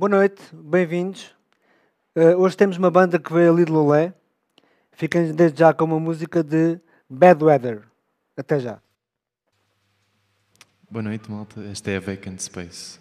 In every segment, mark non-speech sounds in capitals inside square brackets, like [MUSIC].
Boa noite, bem-vindos. Uh, hoje temos uma banda que veio ali de Lolé. Fiquem desde já com uma música de Bad Weather. Até já. Boa noite, malta. Esta é a Vacant Space.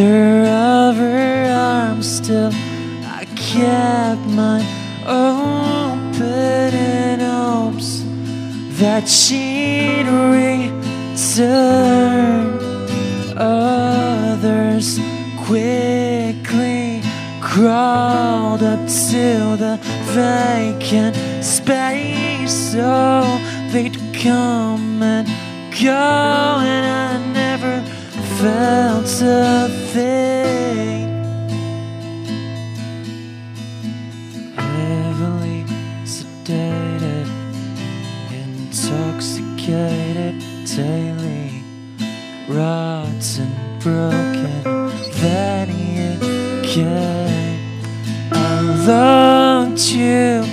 Smother of her arms still I kept my open in hopes that she'd return. Others quickly crawled up to the vacant space so they'd come and go and felt a thing. Heavily sedated, intoxicated daily Rotten, broken, then you came I looked you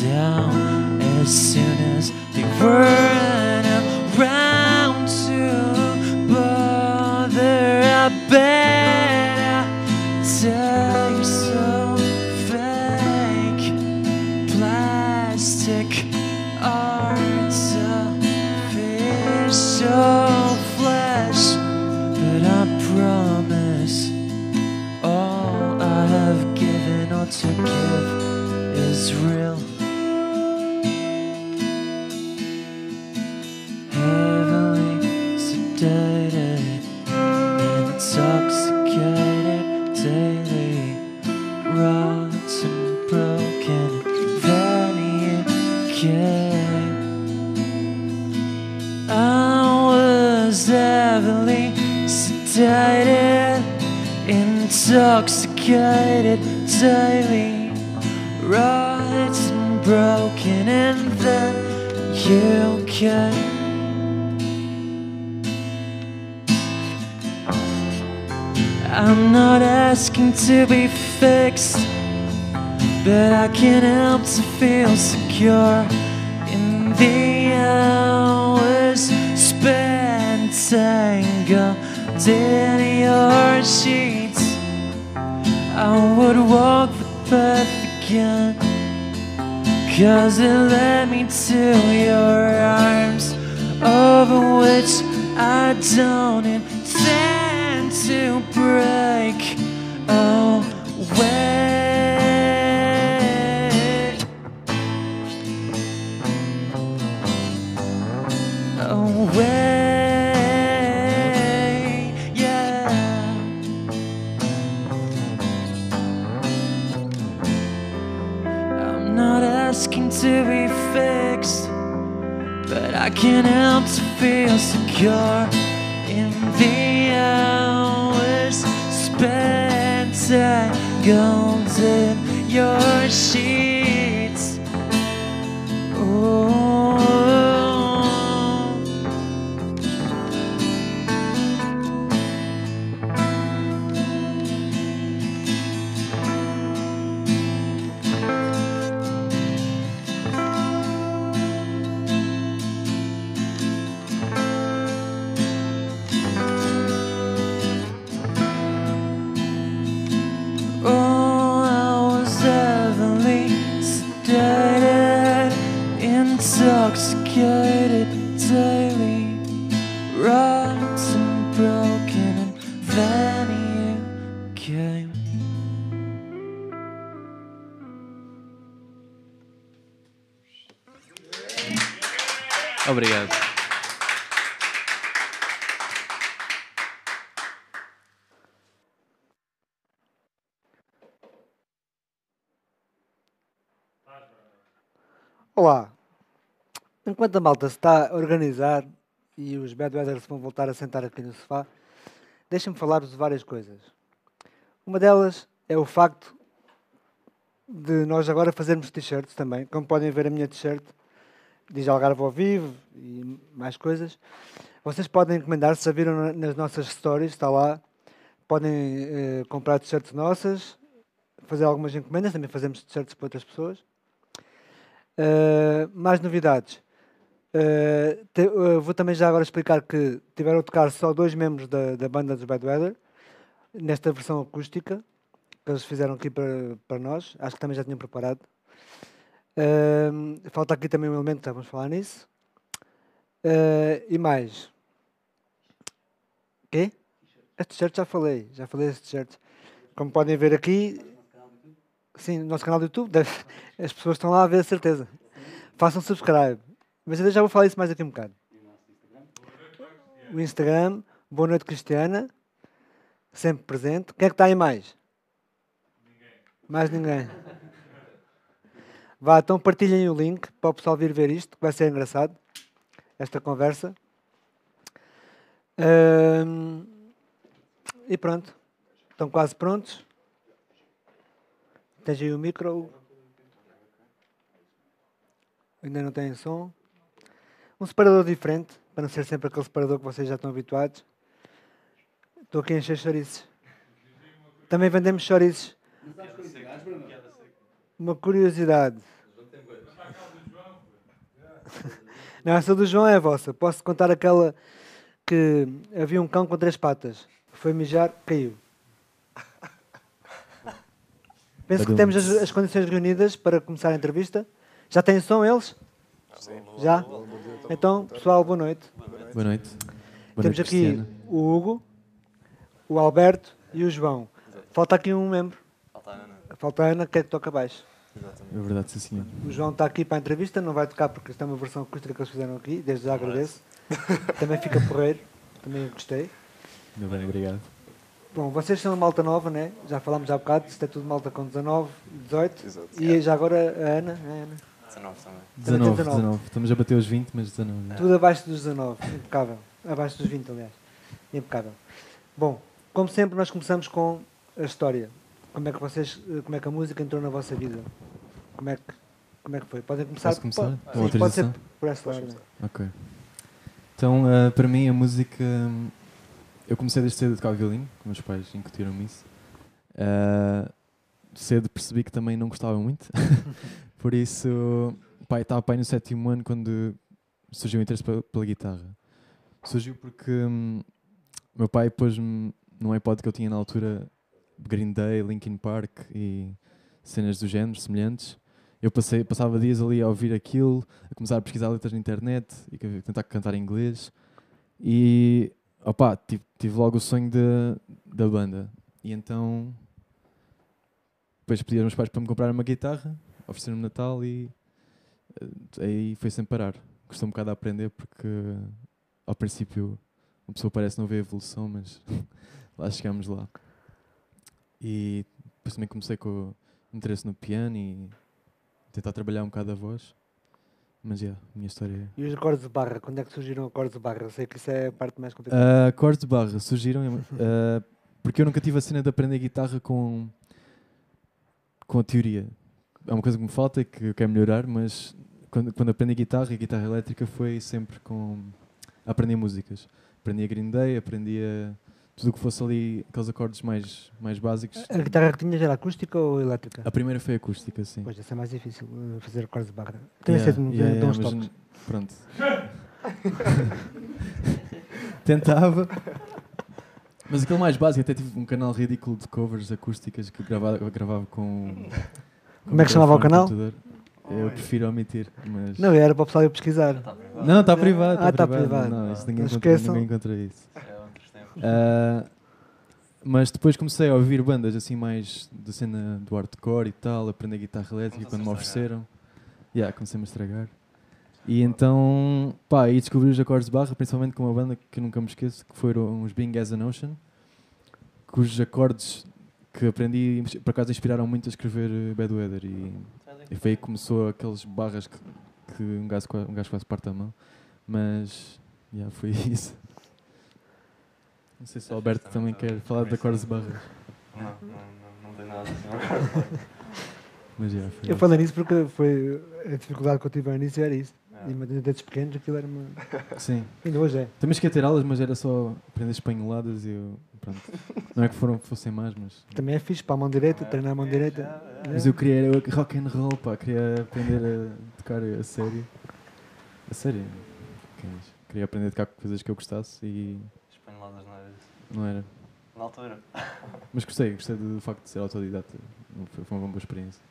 down as soon as they weren't intoxicated daily, rotten, broken, and then you came. I'm not asking to be fixed, but I can't help to feel secure in the hours spent tangled in your sheets. I would walk the path again, cause it led me to your arms, over which I don't intend to break asking to be fixed, but I can't help to feel secure in the hours spent tangled in your sheets. Olá. enquanto a malta se está a organizar e os Bad Weather se vão voltar a sentar aqui no sofá, deixem-me falar-vos de várias coisas. Uma delas é o facto de nós agora fazermos t-shirts também. Como podem ver, a minha t-shirt diz Algarve ao vivo e mais coisas. Vocês podem encomendar, se já viram na- nas nossas stories, está lá. Podem eh, comprar t-shirts nossas, fazer algumas encomendas, também fazemos t-shirts para outras pessoas. Eh, mais novidades. Eh, te- eh, vou também já agora explicar que tiveram a tocar só dois membros da, da banda dos Bad Weather, nesta versão acústica, que eles fizeram aqui para, para nós. Acho que também já tinham preparado. Falta aqui também um elemento, vamos falar nisso. E mais? Quê? As t-shirts já falei, já falei das t-shirts. Como podem ver aqui, sim, no nosso canal do YouTube, deve- as pessoas estão lá a ver a certeza. Façam subscribe. Mas eu já vou falar isso mais aqui um bocado. O Instagram, Boa Noite Cristiana, sempre presente. Quem é que está aí mais? Mais ninguém. Vá, então partilhem o link para o pessoal vir ver isto, que vai ser engraçado, esta conversa. E pronto. Estão quase prontos. Tens aí o micro. Ainda não tem som. Um separador diferente, para não ser sempre aquele separador que vocês já estão habituados. Estou aqui a encher chouriços. Também vendemos chouriços. Uma curiosidade. [LAUGHS] Não, essa do João é a vossa. Posso contar aquela que havia um cão com três patas. Foi mijar, caiu. [LAUGHS] Penso que temos as, as condições reunidas para começar a entrevista. Já têm som eles? Já? Então, pessoal, boa noite. Boa noite. Boa Temos aqui o Hugo, o Alberto e o João. Falta aqui um membro. Falta a Ana, que é que toca baixo. É verdade, sim, senhor. O João está aqui para a entrevista, não vai tocar porque isto é uma versão acústica que eles fizeram aqui, desde já agradeço. Também fica [LAUGHS] porreiro, também gostei. Ainda bem, obrigado. Bom, vocês são malta nova, né? Já falámos há bocado, isto é tudo malta com 19, 18. Exato. E já agora a Ana, a Ana. 19 também. 19, 19. 19. Estamos a bater os 20, mas 19. já. Tudo abaixo dos 19, impecável. Abaixo dos 20, aliás. Impecável. Bom, como sempre, nós começamos com a história. Como é que vocês, como é que a música entrou na vossa vida? Como é que, como é que foi? Podem começar, Posso começar? Pode, sim, pode ser por essa ordem. Ok. Então, ah, para mim, a música. hum, Eu comecei desde cedo a tocar violino, que meus pais incutiram-me isso. Ah, cedo percebi que também não gostava muito. [LAUGHS] Por isso, pai, estava pai no sétimo ano quando surgiu o interesse pela, pela guitarra. Surgiu porque hum, meu pai pôs-me num iPod que eu tinha na altura Green Day, Linkin Park e cenas do género semelhantes. Eu passei, passava dias ali a ouvir aquilo, a começar a pesquisar letras na internet e tentar cantar em inglês. E opá, tive, tive logo o sonho de, da banda. E então depois pedi aos meus pais para me comprar uma guitarra, ofereceram-me Natal e eh, aí foi sem parar. Gostou um bocado de aprender porque ao princípio uma pessoa parece não ver a evolução, mas [LAUGHS] lá chegamos lá. E depois também comecei com o interesse no piano e tentar trabalhar um bocado a voz. Mas yeah, a minha história é. E os acordes de barra? Quando é que surgiram os acordes de barra? Eu sei que isso é a parte mais complicada. Ah, acordes de barra surgiram ah, porque eu nunca tive a cena de aprender guitarra com, com a teoria. É uma coisa que me falta e que eu quero melhorar, mas quando, quando aprendi guitarra e guitarra elétrica foi sempre com a aprender músicas. Aprendi a Green Day, aprendi a tudo o que fosse ali, aqueles acordes mais, mais básicos. A guitarra que tinhas era acústica ou elétrica? A primeira foi acústica, sim. Pois, essa é mais difícil, eh, fazer acordes de barra. Também Yeah, sei de yeah, yeah, toques. Pronto. [LAUGHS] Tentava. Mas aquele mais básico, até tive um canal ridículo de covers acústicas que eu gravava, eu gravava com. Como é que chamava o canal? computador. Eu prefiro omitir, mas. Não, era para o pessoal ir pesquisar. Não, está privado. Ah, Está tá privado. Não, isso ninguém, Não encontra, esqueçam. ninguém encontra isso. É outros tempos. Ah, mas depois comecei a ouvir bandas assim mais da cena do hardcore e tal, aprender guitarra elétrica quando me ofereceram. Yeah, comecei-me a estragar. E então, pá, aí descobri os acordes de barra, principalmente com uma banda que nunca me esqueço, que foram os Being as an Ocean, cujos acordes que aprendi, por acaso inspiraram muito a escrever eh, Bad Weather. E, e foi aí que começou aqueles barras que, que um gajo, um gajo quase parte a mão. Mas, yeah, foi [LAUGHS] isso. Não sei se o Alberto também quer falar de acordes de barras. Não, não, não, não tem nada assim. [LAUGHS] Mas, yeah, foi Eu falo nisso porque foi a dificuldade que eu tive ao início era isso. É. E desde pequenos aquilo era uma. [LAUGHS] Sim. Ainda hoje é. Também cheguei a ter aulas, mas era só aprender espanholadas e eu, pronto. Não é que foram, fossem más, mas... Também é fixe para a mão direita, treinar a mão direita. É, Mas eu queria era rock and roll, pá, queria aprender a tocar a sério. A sério. Queria aprender a tocar coisas que eu gostasse e Espanholadas não era isso. não era. Na altura. [LAUGHS] Mas gostei, gostei do facto de ser autodidata. Foi, foi uma boa experiência.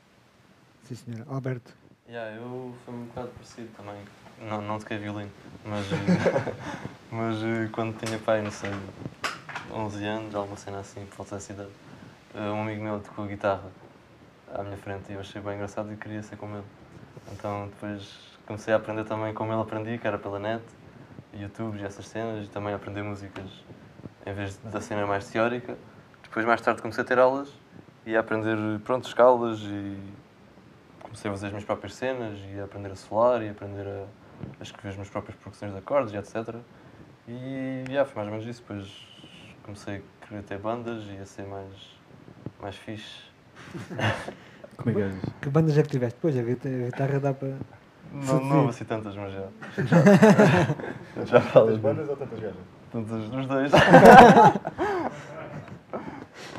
Sim, senhor. Alberto. Yeah, eu foi um bocado parecido também. Não, não toquei violino, mas, [LAUGHS] mas eh, quando tinha pai, não sei, 11 anos, alguma cena assim, por volta idade, eh, um amigo meu tocou guitarra à minha frente e eu achei bem engraçado e queria ser como ele. Então depois comecei a aprender também como ele aprendi, que era pela net, YouTube e essas cenas, e também a aprender músicas em vez da cena mais teórica. Depois mais tarde comecei a ter aulas e a aprender, pronto, escalas e comecei a fazer as minhas próprias cenas e a aprender a solar e a aprender a, a escrever as minhas próprias progressões de acordes e etc. E yeah, foi mais ou menos isso. Depois comecei a querer ter bandas e a ser mais, mais fixe. [LAUGHS] Como é que és? Que bandas é que tiveste? Pois, a guita- a guitarra dá para. Não, não houve assim tantas, mas já. [LAUGHS] Já, já falas. Tantas bandas ou tantas gajas? Tantas dos dois. [LAUGHS]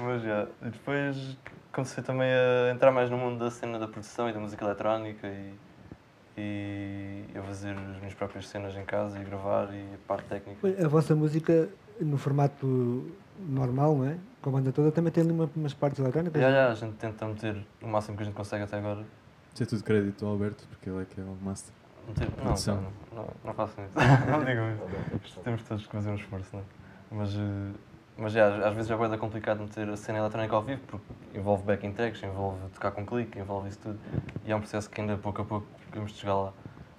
mas já. E depois comecei também a entrar mais no mundo da cena da produção e da música eletrónica e, e a fazer as minhas próprias cenas em casa e gravar e a parte técnica. A vossa música, no formato normal, não é? Com a banda toda, também tem ali uma- umas partes eletrónicas. Já, já, a gente tenta meter o máximo que a gente consegue até agora. Isso é tudo crédito ao Alberto, porque ele é que é o master. Meter- Não, não, não, [LAUGHS] não façam isso. não digam isso. Temos todos que fazer um esforço, não é? Mas, eh, mas já, às vezes é bem complicado meter a cena eletrónica ao vivo, porque envolve backing tracks, envolve tocar com clique, envolve isso tudo. E é um processo que ainda pouco a pouco temos de chegar lá.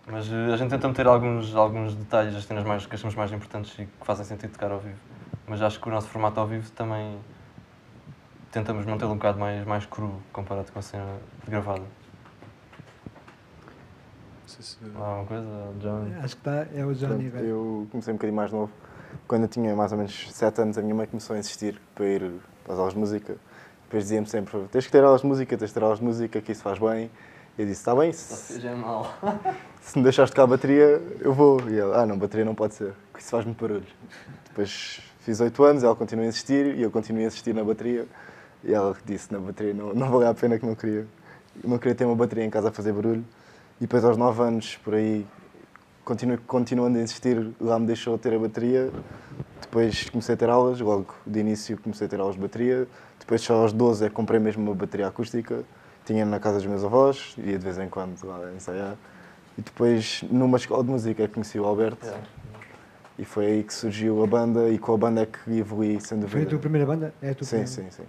Mas eh, a gente tenta meter alguns, alguns detalhes, as cenas mais, que achamos mais importantes e que fazem sentido tocar ao vivo. Mas acho que o nosso formato ao vivo também tentamos mantê-lo um bocado mais, mais cru comparado com a cena gravada. Não sei se... Há alguma coisa, John? Acho que está, é o Johnny Pronto, agora. eu comecei um bocadinho mais novo. Quando eu tinha mais ou menos 7 anos, a minha mãe começou a insistir para ir às aulas de música. Depois dizia-me sempre: tens que ter aulas de música, tens que ter aulas de música, que isso faz bem. Eu disse: está bem, se, já é mal. [LAUGHS] se me deixares tocar a bateria, eu vou. E ela: ah, não, bateria não pode ser, que isso faz muito barulho. Depois fiz 8 anos, ela continuou a insistir e eu continuei a insistir na bateria. E ela disse: na bateria não, não valia a pena que não queria. Eu não queria ter uma bateria em casa a fazer barulho. E depois, aos 9 anos, por aí, continu, continuando a insistir, lá me deixou ter a bateria. Depois comecei a ter aulas, logo de início comecei a ter aulas de bateria. Depois, só aos 12, é que comprei mesmo uma bateria acústica. Tinha na casa dos meus avós, ia de vez em quando lá ensaiar. E depois, numa escola de música, é que conheci o Alberto. E foi aí que surgiu a banda e com a banda é que evolui, sem dúvida. Foi a tua primeira banda? É a tua Sim, primeira. sim, sim.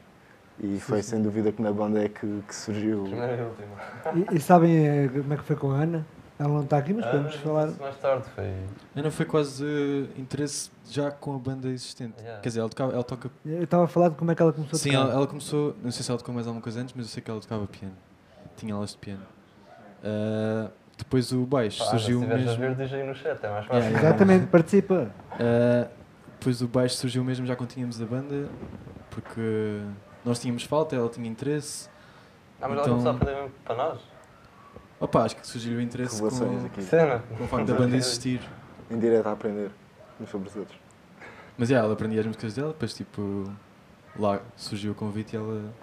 E foi sem dúvida que na banda é que, que surgiu. Primeira e última. E, e sabem eh, como é que foi com a Ana? Ela não está aqui, mas podemos Ah, falar. Mais tarde foi. Ainda foi quase eh, interesse já com a banda existente. Yeah. Quer dizer, ela, tocava, ela toca. Eu estava a falar de como é que ela começou Sim, a tocar. ela, ela começou. Não sei se ela tocou mais alguma coisa antes, mas eu sei que ela tocava piano. Tinha aulas de piano. Ah, depois o baixo Pá, surgiu se tiveres a mesmo. ver, diz aí no chat, é mais fácil. Yeah. Exatamente, participa. Ah, depois o baixo surgiu mesmo já quando tínhamos a banda, porque nós tínhamos falta, ela tinha interesse. Ah, mas ela Então- começou a aprender mesmo para nós. Opa, acho que surgiu o interesse com, aqui. Cena. com o facto da banda existir. Em direto a aprender uns sobre os outros. Mas yeah, ela aprendia as músicas dela, depois tipo lá surgiu o convite e ela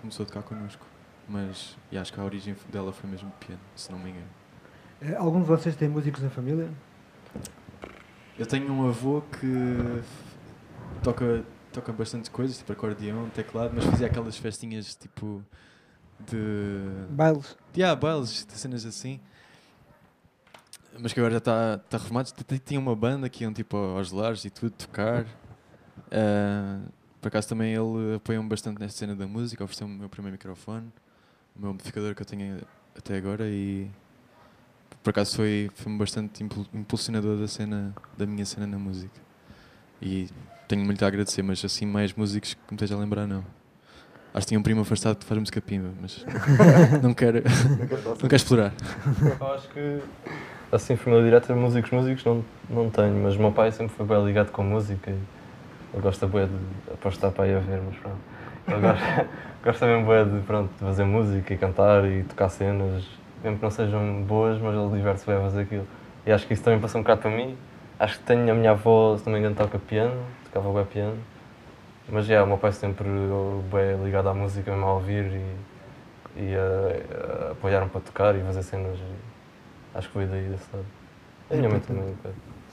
começou a tocar connosco. Mas yeah, acho que a origem dela foi mesmo piano, se não me engano. Eh, Algum de vocês tem músicos na família? Eu tenho um avô que toca, toca bastante coisas, tipo acordeão, teclado, mas fazia aquelas festinhas tipo de. Bailes? de ah, bailes, de cenas assim. Mas que agora já está tá reformado. Tinha uma banda que iam tipo aos lares e tudo tocar. Ah, por acaso também ele apoia-me bastante nesta cena da música, ofereceu-me o meu primeiro microfone, o meu amplificador que eu tenho até agora e por acaso foi, foi bastante impul- impulsionador da cena da minha cena na música. E tenho muito a agradecer, mas assim mais músicos que me esteja a lembrar não. Acho que tinha um primo afastado que faz música pimba, mas [LAUGHS] não quero, não quero explorar. Eu acho que, assim, família direta, músicos, músicos não, não tenho, mas o meu pai sempre foi bem ligado com música e ele gosta bem de apostar para ir a ver, mas pronto. Ele gosta, [LAUGHS] gosta mesmo bem de, pronto, de fazer música e cantar e tocar cenas, mesmo que não sejam boas, mas ele diverte-se bem a fazer aquilo. E acho que isso também passou um bocado para mim. Acho que tenho a minha avó, se não me engano, toca piano, tocava bem piano. Mas já, o meu pai sempre bem ligado à música, mesmo a ouvir e, e a, a apoiar-me para tocar e fazer cenas. E acho que foi daí desse lado. E a minha mãe também, um.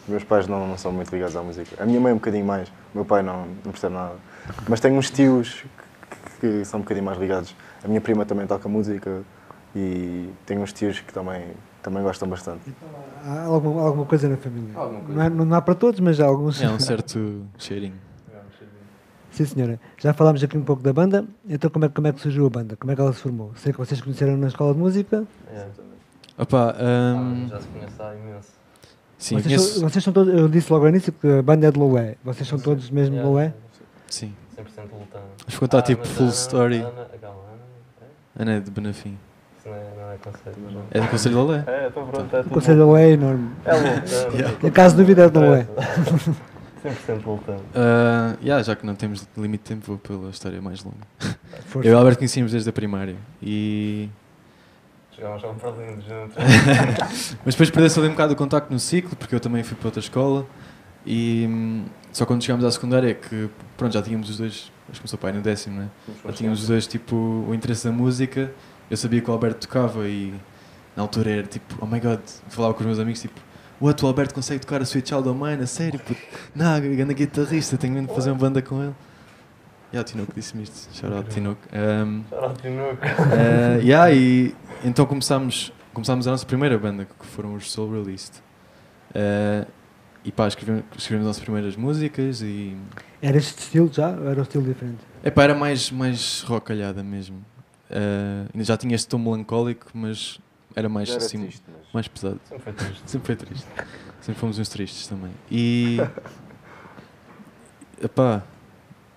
Os meus pais não, não são muito ligados à música. A minha mãe é um bocadinho mais. O meu pai não, não percebe nada. Mas tenho uns tios que, que são um bocadinho mais ligados. A minha prima também toca música e tenho uns tios que também, também gostam bastante. Há alguma, alguma coisa na família. Alguma coisa. Não, é- não há para todos, mas há alguns. É um certo cheirinho. Sim, senhora. Já falámos aqui um pouco da banda. Então, como é, como é que surgiu a banda? Como é que ela se formou? Sei que vocês conheceram na escola de música. É. Opa, Ah, hum, já se conhece há imenso. sim, vocês, conheço. são, vocês são todos. Eu disse logo ao início que a banda é de Lolé. Vocês são todos mesmo de Yeah, Lolé? Sim. 100% lutando. Vamos contar Ah, tipo full Ana- story. Ana, calma, Ana, é? Ana é de Benafim. Isso não é, não é conceito, mas não. É do Conselho de Lolé? É, estou pronto, é O Conselho de Lolé é enorme. É louco. [LAUGHS] Yeah. Em caso de dúvida, é de Lolé. 100% lutando. Ah, yeah, já que não temos limite de tempo, vou pela história mais longa. Força. [LAUGHS] Eu e o Alberto conhecíamos desde a primária. E... Chegámos já um perlinho juntos. [LAUGHS] Mas depois perdeu-se ali um bocado o contacto no ciclo, porque eu também fui para outra escola. E hum, só quando chegámos à secundária é que pronto, já tínhamos os dois, acho que começou pai no décimo, né? Já tínhamos os dois tipo o interesse da música. Eu sabia que o Alberto tocava e na altura era tipo, oh my god, falava com os meus amigos tipo, what, o Alberto consegue tocar a Sweet Child of Mine, a sério, puto. Não, grande guitarrista, tenho mesmo de fazer uma banda com ele. E yeah, o Tinoco disse-me isto, shout out Tinoco. Um, Shout Tinuco. Uh, yeah, e então começámos, começámos a nossa primeira banda, que foram os Soul Released. Uh, e pá, escrevemos, escrevemos as nossas primeiras músicas e. Era este estilo já ou era um estilo diferente? Epá, era mais, mais rockalhada mesmo. Uh, ainda já tinha este tom melancólico, mas era mais, era assim, triste, mas- mais pesado. Sempre foi triste. [LAUGHS] Sempre foi triste. Sempre fomos uns tristes também. E. [LAUGHS] Epá,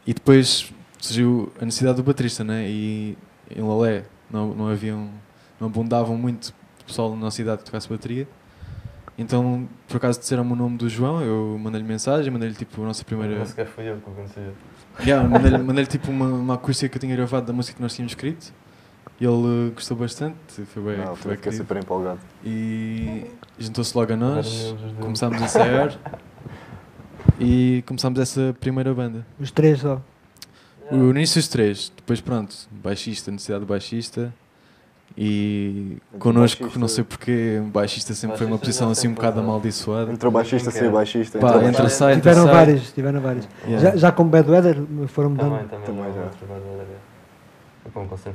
e depois surgiu a necessidade do baterista, né? E em Lolé não, não haviam. não abundavam muito pessoal na nossa idade que tocasse bateria. Então, por acaso disseram-me o nome do João, eu mandei-lhe mensagem, mandei-lhe tipo a nossa primeira. Nem sequer fui eu que o conheci. Yeah, mandei-lhe mandei tipo uma, uma acústica que eu tinha gravado da música que nós tínhamos escrito. E ele eh, gostou bastante, foi bem, Não, foi bem super empolgado. E juntou-se logo a nós, começámos a ensaiar e começámos essa primeira banda. Os três só. O início os três, depois pronto, baixista, necessidade de baixista e Entre connosco, baixista- não sei porquê, baixista sempre foi uma Baixista posição assim um bocado amaldiçoada. Entrou baixista, saiu baixista. Pá, entrou entra, baixista. sai, entra, Tiveram sai. vários, tiveram vários. Yeah. Já, já com Bad Weather foram mudando. Também, também. Também já.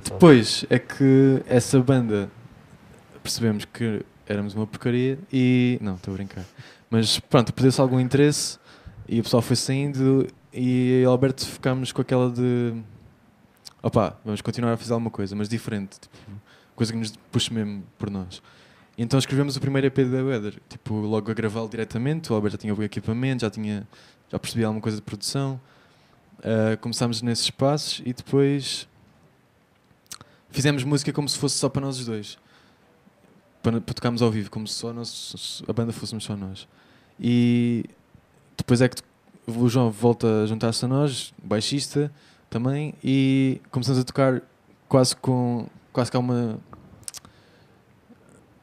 Depois é que essa banda percebemos que éramos uma porcaria e. Não, estou a brincar. Mas pronto, perdeu-se algum interesse e o pessoal foi saindo e Alberto ficámos com aquela de. Opá, vamos continuar a fazer alguma coisa, mas diferente. Tipo, coisa que nos puxe mesmo por nós. Então escrevemos o primeiro EP da Weather, tipo, logo a gravá-lo diretamente. O Alberto já tinha o equipamento, já, tinha, já percebia alguma coisa de produção. Ah, começámos nesses passos e depois fizemos música como se fosse só para nós os dois. Para, para tocarmos ao vivo, como se só nós, a banda fôssemos só nós. E depois é que o João volta a juntar-se a nós, baixista também, e começamos a tocar quase com. quase que há uma.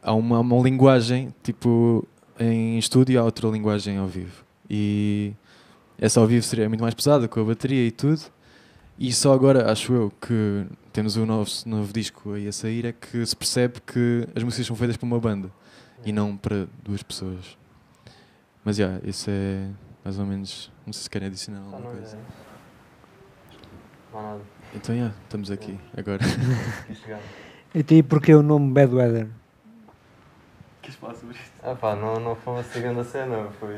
há uma, uma linguagem, tipo, em estúdio, há outra linguagem ao vivo. E essa ao vivo seria muito mais pesada, com a bateria e tudo. E só agora, acho eu, que temos o novo, novo disco aí a sair, é que se percebe que as músicas são feitas para uma banda e não para duas pessoas. Mas já, isso é mais ou menos. Não sei se querem adicionar alguma não, coisa. é. Não há nada. Então, já, estamos aqui agora. Chegar. [LAUGHS] [LAUGHS] E tem porquê o nome Bad Weather? Quis falar sobre isto? Ah pá, não, não foi uma segunda cena, foi...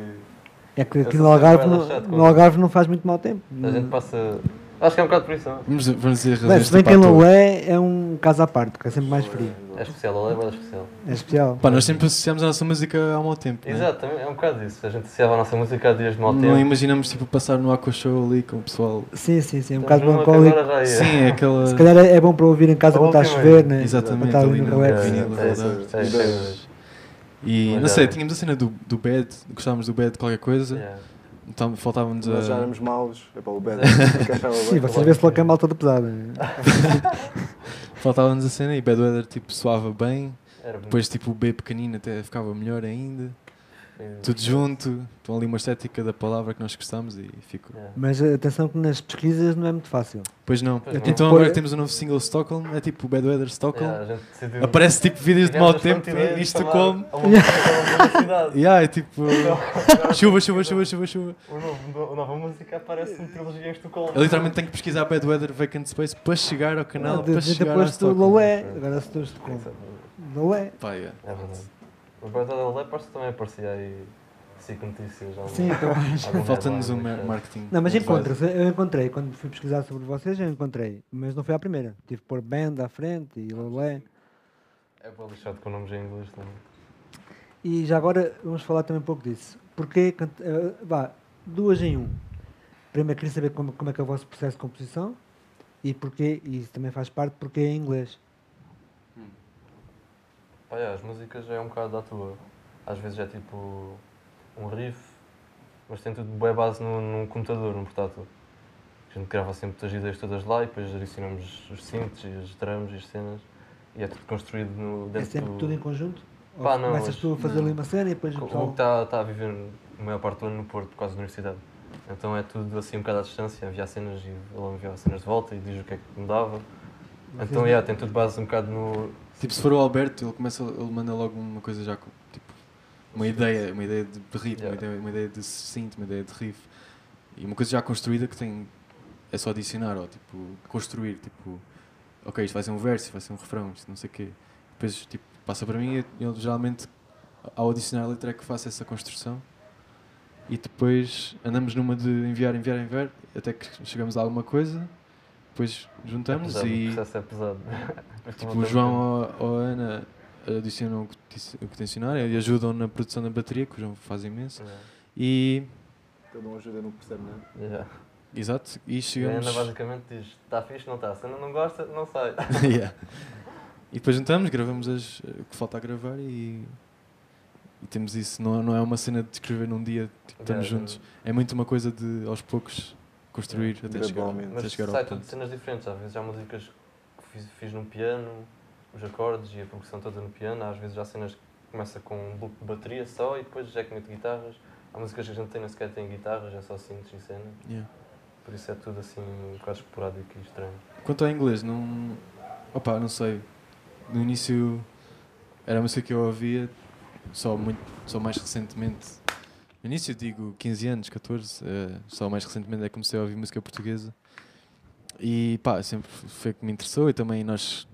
É que aqui no Algarve, no, no Algarve não faz muito mau tempo. A gente passa Acho que é um bocado por isso. não é? Vamos, vamos dizer razões se bem que toa. Lolé é um caso à parte, porque é sempre mais frio. É especial, a lei é especial. É especial. Pá, nós sempre associamos a nossa música ao mau tempo. né? Exato, também é um bocado isso. A gente associava a nossa música a dias de mau Não tempo. imaginamos tipo passar no Aqua Show ali com o pessoal. Sim, sim, sim. É um bocado melancólico. é. Sim, é aquela. Se calhar é é bom para ouvir em casa A quando está a chover, né? Exatamente, Para estar ali no relax. É, é, é, é, é, E não sei, tínhamos a cena do, do bed, gostávamos do bed de qualquer coisa, yeah. Então faltava-nos Nós já a. éramos maus. É para o bad. [LAUGHS] Sim, vocês vê-se logo que é malta de pesada. [LAUGHS] Faltava-nos a cena e bad weather tipo soava bem, Era depois tipo o B pequenino até ficava melhor ainda, tudo junto, então ali uma estética da palavra que nós gostamos e ficou. Yeah. Mas atenção que nas pesquisas não é muito fácil. Pois não. Pois. Então agora que temos o novo single Stockholm, é tipo o Bad Weather Stockholm. Yeah, Aparece tipo vídeos de mau tempo Estocolmo. uma cidade. Yeah, é tipo. Chuva, chuva, chuva, chuva, chuva. o novo- A nova música aparece em trilogia em Estocolmo. Eu literalmente tenho que pesquisar Bad Weather Vacant Space para chegar ao canal, Ah, para de- chegar ao Depois Stockholm. Lolé, agora se tu com Lolé. Pá, yeah. É verdade. O parece que também aparecia aí cinco notícias. algum- Sim, então. [LAUGHS] Falta-nos um headline, mar- marketing. Não, mas Muito encontra-se. Eu encontrei, quando fui pesquisar sobre vocês, eu encontrei. Mas não foi à primeira. Tive que pôr band à frente e Lolé. É para lixado com nomes em inglês também. E já agora vamos falar também um pouco disso. Porque, eh, vá, duas em um. Primeiro queria saber como, como é que é o vosso processo de composição e porquê, e isso também faz parte, porque é em inglês. Pá, é, as músicas é um bocado da tua. Às vezes é tipo um riff, mas tem tudo boa base no, num computador, num portátil. A gente grava sempre as ideias todas lá e depois adicionamos os synths e as drums e as cenas. E é tudo construído no, É dentro sempre do... tudo em conjunto? Pá, não, começas mas- tu a fazer não. ali uma cena e depois o pessoal... Hugo está tá a viver a maior parte do ano no Porto por causa da universidade. Então é tudo assim um bocado à distância, enviar cenas e ele enviava cenas de volta e diz o que é que mudava. Então yeah, tem tudo base um bocado no. Tipo, se for o Alberto, ele começa, ele manda logo uma coisa já com, tipo, uma ideia, uma ideia de ritmo, uma Yeah. ideia, uma ideia de synth, uma ideia de riff. E uma coisa já construída que tem, é só adicionar, ou tipo, construir, tipo, ok, isto vai ser um verso, vai ser um refrão, isto não sei o quê. Depois, tipo, passa para mim e eu geralmente, ao adicionar a letra é que faço essa construção. E depois andamos numa de enviar, enviar, enviar, até que chegamos a alguma coisa, depois é juntamos pesado, e... O processo é pesado. [LAUGHS] Tipo, o João ou, a Ana adicionam o que tis- o que tencionarem e ajudam na produção da bateria, que o João faz imenso. Yeah. E. Cada um ajuda no que percebe, não é? Yeah. Exato, e E a chegamos. Ana basicamente diz: está fixe, não está. Se a Ana não gosta, não sai. [LAUGHS] [LAUGHS] Yeah. E depois juntamos, gravamos as, o que falta a gravar e. E temos isso, não, é- não é uma cena de escrever num dia, tipo, estamos juntos. É muito uma coisa de aos poucos construir até chegar, até Mas chegar sai ao tudo de cenas diferentes. Às vezes há músicas que fiz, fiz no piano, os acordes e a progressão toda no piano. Às vezes há cenas que começa com um loop de bateria só e depois já é que mete guitarras. Há músicas que a gente tem, nem sequer tem guitarras, é só synths e cenas. Yeah. Por isso é tudo assim um bocado esporádico e estranho. Quanto ao inglês, não. Opa, não sei. No início era a música que eu ouvia, só, muito, só mais recentemente. No início digo 15 anos, 14, eh, só mais recentemente é que comecei a ouvir música portuguesa. E pá, sempre foi que me interessou e também nós,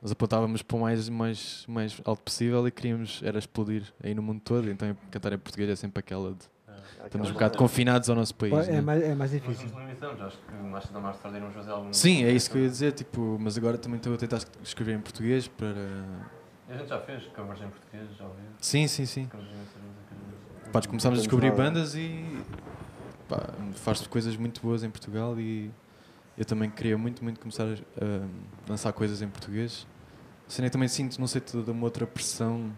nós apontávamos para o mais, mais, mais alto possível e queríamos era explodir aí no mundo todo, então cantar em português é sempre aquela de. Estamos um bocado confinados ao nosso país. É né? mais, é mais difícil. Sim, é isso que eu ia dizer, tipo, mas agora também estou a tentar escrever em português para. A gente já fez covers em português, já ouviu? Sim, sim, sim. Pá, começámos a descobrir nada. bandas e pá, faz coisas muito boas em Portugal e eu também queria muito, muito começar a lançar coisas em português. A cena que também sinto, não sei, toda uma outra pressão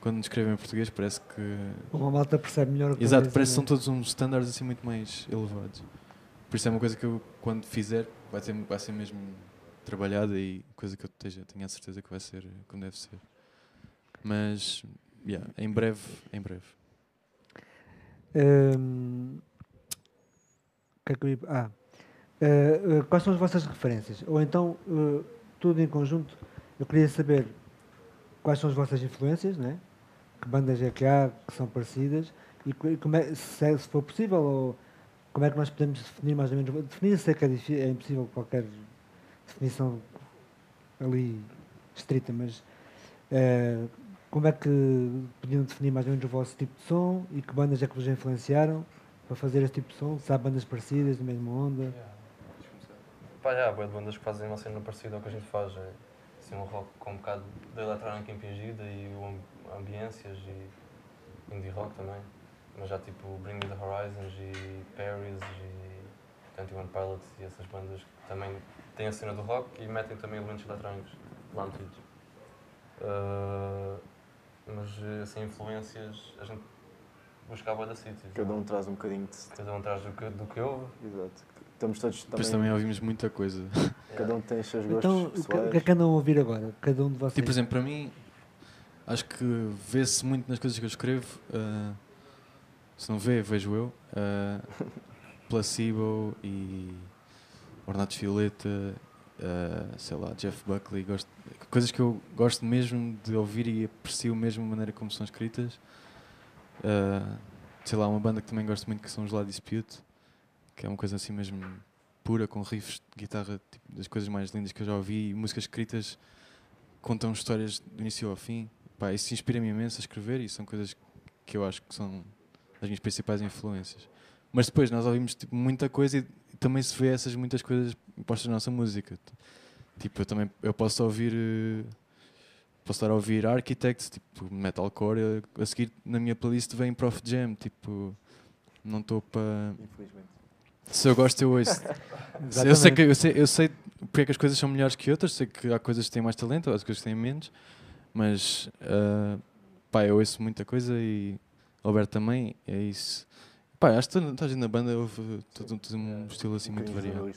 quando escrevo em português, parece que. Uma malta percebe melhor Exato, parece que são dizer, todos uns standards assim muito mais elevados. Por isso é uma coisa que eu, quando fizer, vai ser, vai ser mesmo trabalhada e coisa que eu esteja, tenho a certeza que vai ser como deve ser. Mas, yeah, em breve, em breve. É ah, eh, quais são as vossas referências? Ou então, eh, tudo em conjunto, eu queria saber quais são as vossas influências, né? que bandas é que há que são parecidas e co- como é, se, é- se for possível, ou como é que nós podemos definir mais ou menos. Definir sei que é, difí- é impossível qualquer definição ali estrita, mas como é que podiam definir mais ou menos o vosso tipo de som e que bandas é que vos influenciaram para fazer este tipo de som? Se há bandas parecidas, da mesma onda? pá, já, há bandas que fazem uma cena parecida ao que a gente faz. É assim, um rock com um bocado de eletrónica impingida e amb- ambiências e indie rock também. Mas já tipo Bring Me The Horizons e Paris e 21 Pilots e essas bandas que também têm a cena do rock e metem também elementos eletrónicos lá. Ah, mas assim, influências, a gente busca a bué da sítios. Cada um traz um bocadinho de. Cada um traz do que, do que ouve. Exato. Estamos todos Depois também. também ouvimos muita coisa. [LAUGHS] Cada um tem os seus gostos Então, o que, o pessoais. que é que andam a ouvir agora? Cada um de vocês. Tipo, por exemplo, para mim, acho que vê-se muito nas coisas que eu escrevo. ah, se não vê, vejo eu. ah, [LAUGHS] Placebo e Ornatos Violeta, ah, sei lá, Jeff Buckley. Gosto, coisas que eu gosto mesmo de ouvir e aprecio mesmo a maneira como são escritas. Ah, sei lá, uma banda que também gosto muito que são os La Dispute, que é uma coisa assim mesmo pura, com riffs de guitarra, tipo, das coisas mais lindas que eu já ouvi, e músicas escritas contam histórias do início ao fim. Pá, isso inspira-me imenso a escrever e são coisas que eu acho que são as minhas principais influências. Mas depois nós ouvimos tipo, muita coisa e também se vê essas muitas coisas postas na nossa música. Tipo, eu também eu posso ouvir eh, posso estar a ouvir Architects, tipo metalcore, a seguir na minha playlist vem Prof Jam, tipo não estou para Infelizmente. se eu gosto eu ouço. [LAUGHS] Eu sei, que, eu, sei, eu sei porque é que as coisas são melhores que outras, sei que há coisas que têm mais talento, há coisas que têm menos, mas ah, pá, eu ouço muita coisa e Alberto também, é isso. Pá, acho que a gente na banda ouve todo, todo um estilo assim Um muito variado.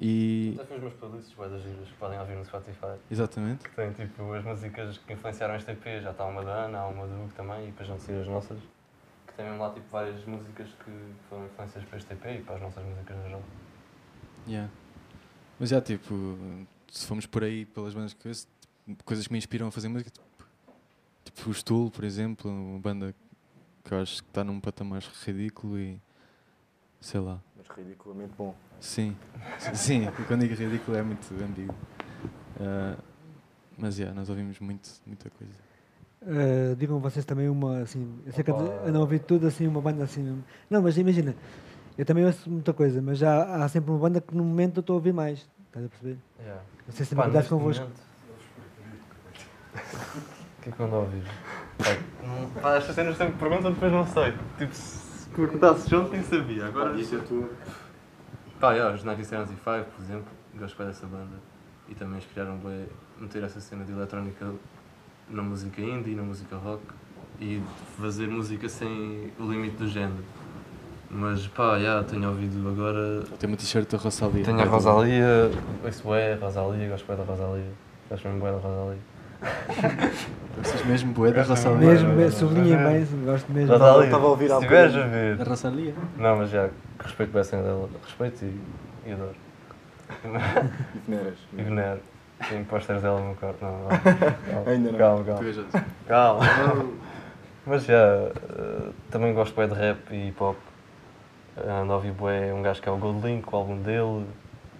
E. Até fiz umas playlists bué das giras que podem ouvir no Spotify. Exatamente. Que tem tipo as músicas que influenciaram este EP. Já está uma da Ana, há uma do Hugo também e depois vão sair as nossas. Que tem mesmo lá tipo várias músicas que foram influências para este EP e para as nossas músicas no geral. Yeah. Mas já, tipo, se formos por aí pelas bandas que eu tipo, coisas que me inspiram a fazer música, tipo, tipo o Stool, por exemplo, uma banda que eu acho que está num patamar ridículo e sei lá. Mas ridiculamente bom. Sim, [LAUGHS] sim, quando digo ridículo é muito ambíguo. Ah, mas já, nós ouvimos muito, muita coisa. Uh, digam vocês também uma assim, eu sei que Opa. andam a ouvir tudo assim, uma banda assim. mesmo. Não, mas imagina, eu também ouço muita coisa, mas já há sempre uma banda que no momento eu estou a ouvir mais. Estás a perceber? Yeah. Não sei se também acontece convosco. momento- que é que eu ando a ouvir? Pá, estas cenas sempre perguntam, depois não sei. Tipo, se perguntasses ontem sabia. Agora. Isso é tu. Pá, yeah, os 1975, por exemplo, gosto bem dessa banda. E também inspiraram bem meter essa cena de eletrónica na música indie na música rock e fazer música sem o limite do género. Mas pá, yeah, tenho ouvido agora. Tem uma t-shirt da Rosalia. Tenho a Rosalia, ouço é Rosalia, gosto bem da Rosalia. Gosto mesmo bem da Rosalia. [LAUGHS] Vocês mesmo bué da Gosto Rosalia. Mesmo, sublinhem não. bem, gosto mesmo. Rosalia. estava a ouvir Se estiveres a ver. Da Rosalia? Não, mas já, respeito bem a cena dela. Respeito e, e adoro. [LAUGHS] E veneras. E venero. Tenho pósteres dela no meu quarto. Não, não. [LAUGHS] Ainda não. Calma, calma. Calma. Mas já, eh, também gosto bem de rap e hip hop. Ando a ouvir bué um gajo que é o Gold Link, o álbum dele,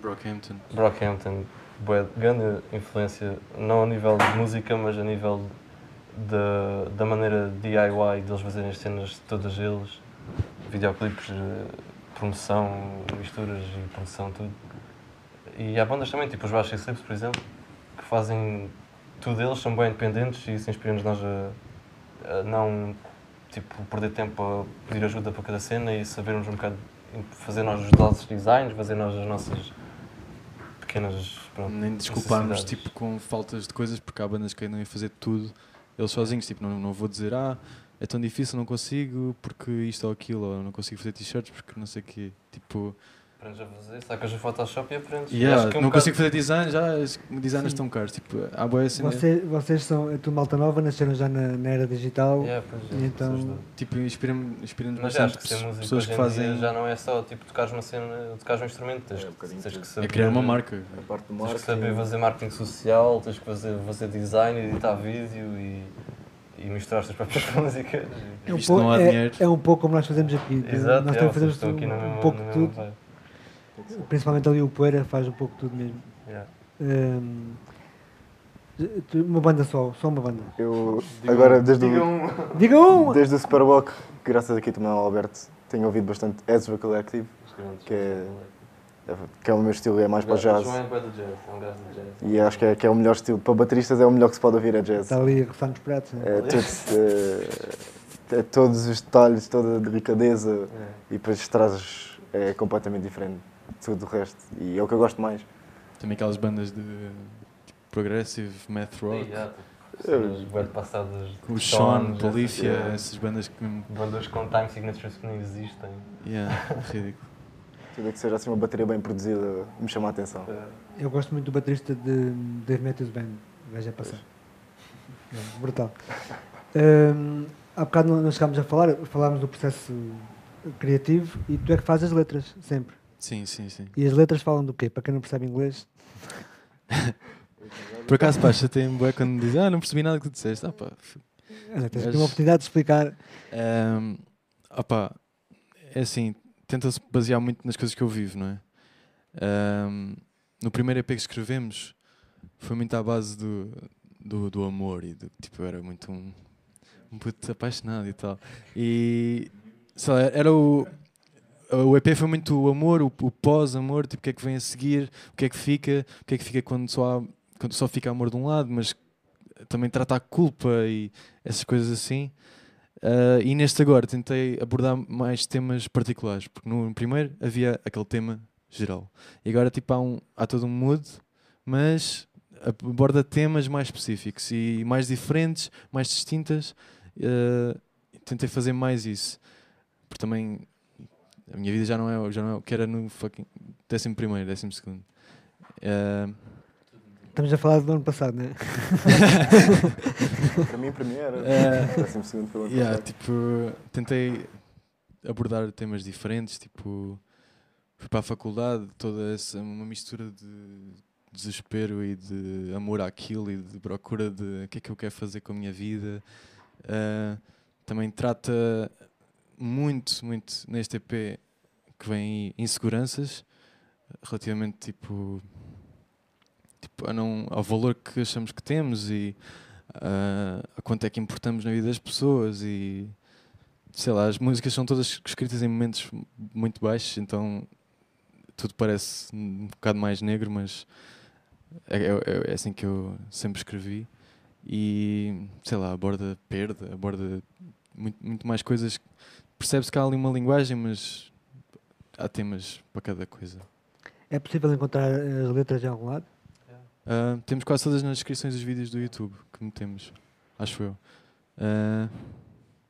Brockhampton. Brockhampton, bué, grande influência, não a nível de música, mas a nível da, da maneira DIY deles fazerem as cenas todas eles, videoclipes, eh, promoção, misturas e produção, tudo. E há bandas também, tipo os Baixos Slips, por exemplo, que fazem tudo eles, são bem independentes e isso inspira-nos nós a, a não tipo, perder tempo a pedir ajuda para cada cena e sabermos um bocado, fazer nós os nossos designs, fazer nós as nossas pequenas. Pronto, Nem desculparmos tipo, com faltas de coisas, porque há bandas que ainda iam fazer tudo eles sozinhos. Tipo, não, não vou dizer, ah, é tão difícil, não consigo porque isto ou aquilo, ou não consigo fazer t-shirts porque não sei o quê. Tipo, Aprendes a fazer, sacas o Photoshop e aprendes. E yeah, acho que é um não bocado- consigo fazer design, já designers estão caros. Tipo, há boa assim, Vocês, vocês são, é tudo malta nova, nasceram já na, na era digital. Yeah, pois é, E então- tipo, inspira-me inspira Mas acho bastante que pessoas hoje que em fazem. já não é só tipo tocares uma cena, tocares um instrumento, tens, É, um tens que saber. É criar uma marca. A parte do Tens que saber fazer marketing social, tens que fazer, fazer design, editar vídeo e, e misturar as tuas próprias [LAUGHS] músicas. É um, Isto pouco, não há é, é um pouco como nós fazemos aqui. Exato, nós é, também fazemos estão aqui um, no um pouco de tudo. vibe. Principalmente ali o Poeira faz um pouco de tudo mesmo. Yeah. Tu- uma banda só, só uma banda. Eu, agora, desde Diga o, um. Diga uma! [LAUGHS] desde o Superwalk, graças aqui também ao Alberto, tenho ouvido bastante Ezra Collective. Que é- que é o meu estilo, é mais para jazz. João é do jazz, é um gajo do jazz. E acho que é, que é o melhor estilo. Para bateristas é o melhor que se pode ouvir, é jazz. Está ali a roçar nos pratos. né? É, tudo, é, é todos os detalhes, toda a delicadeza É. e depois trazes é completamente diferente tudo o resto. E é o que eu gosto mais. Também aquelas bandas de tipo, progressive, math rock, bué de passadas o Sean, Polícia, yeah. essas bandas que. Bandas com time signatures que nem existem. Yeah, [LAUGHS] ridículo. Tudo que seja assim uma bateria bem produzida me chama a atenção. É. Eu gosto muito do baterista de Dave Matthews Band. Veja passar. É, brutal. Hum, há bocado não- nós chegámos a falar, falámos do processo criativo e tu é que fazes as letras, sempre. Sim, sim, sim. E as letras falam do quê? Para quem não percebe inglês, [LAUGHS] Por acaso, pá, chatei-me bué quando me dizem, ah, não percebi nada que tu disseste. Ah, pá. olha, tens Mas- uma oportunidade de explicar. Um, opá, é assim, tenta-se basear muito nas coisas que eu vivo, não é? Um, no primeiro EP que escrevemos foi muito à base do, do, do amor e do, tipo, eu era muito um, um puto apaixonado e tal. E sei lá, era o. O EP foi muito o amor, o, o pós-amor, tipo, o que é que vem a seguir, o que é que fica, o que é que fica quando só, há, quando só fica amor de um lado, mas também trata a culpa e essas coisas assim. Ah, e neste agora tentei abordar mais temas particulares, porque no primeiro havia aquele tema geral. E agora tipo, há, um, há todo um mood, mas aborda temas mais específicos e mais diferentes, mais distintas. Ah, tentei fazer mais isso. Porque também a minha vida já não é, já não é o que era no fucking décimo primeiro, décimo segundo. Ah, Estamos a falar do ano passado, não é? Para mim, para mim era. É. Décimo segundo pelo ano Yeah, passado. tipo, tentei abordar temas diferentes, tipo, fui para a faculdade, toda essa uma mistura de desespero e de amor àquilo e de procura de o que é que eu quero fazer com a minha vida. Ah, também trata muito, muito neste EP que vem inseguranças relativamente tipo, tipo a não, ao valor que achamos que temos e ah, a quanto é que importamos na vida das pessoas e sei lá, as músicas são todas escritas em momentos muito baixos, então tudo parece um bocado mais negro, mas é, é- é assim que eu sempre escrevi e sei lá, aborda perda, aborda muito, muito mais coisas. Percebe-se que há ali uma linguagem, mas há temas para cada coisa. É possível encontrar as letras em algum lado? Ah, temos quase todas nas descrições dos vídeos do YouTube que metemos, acho eu. Ah,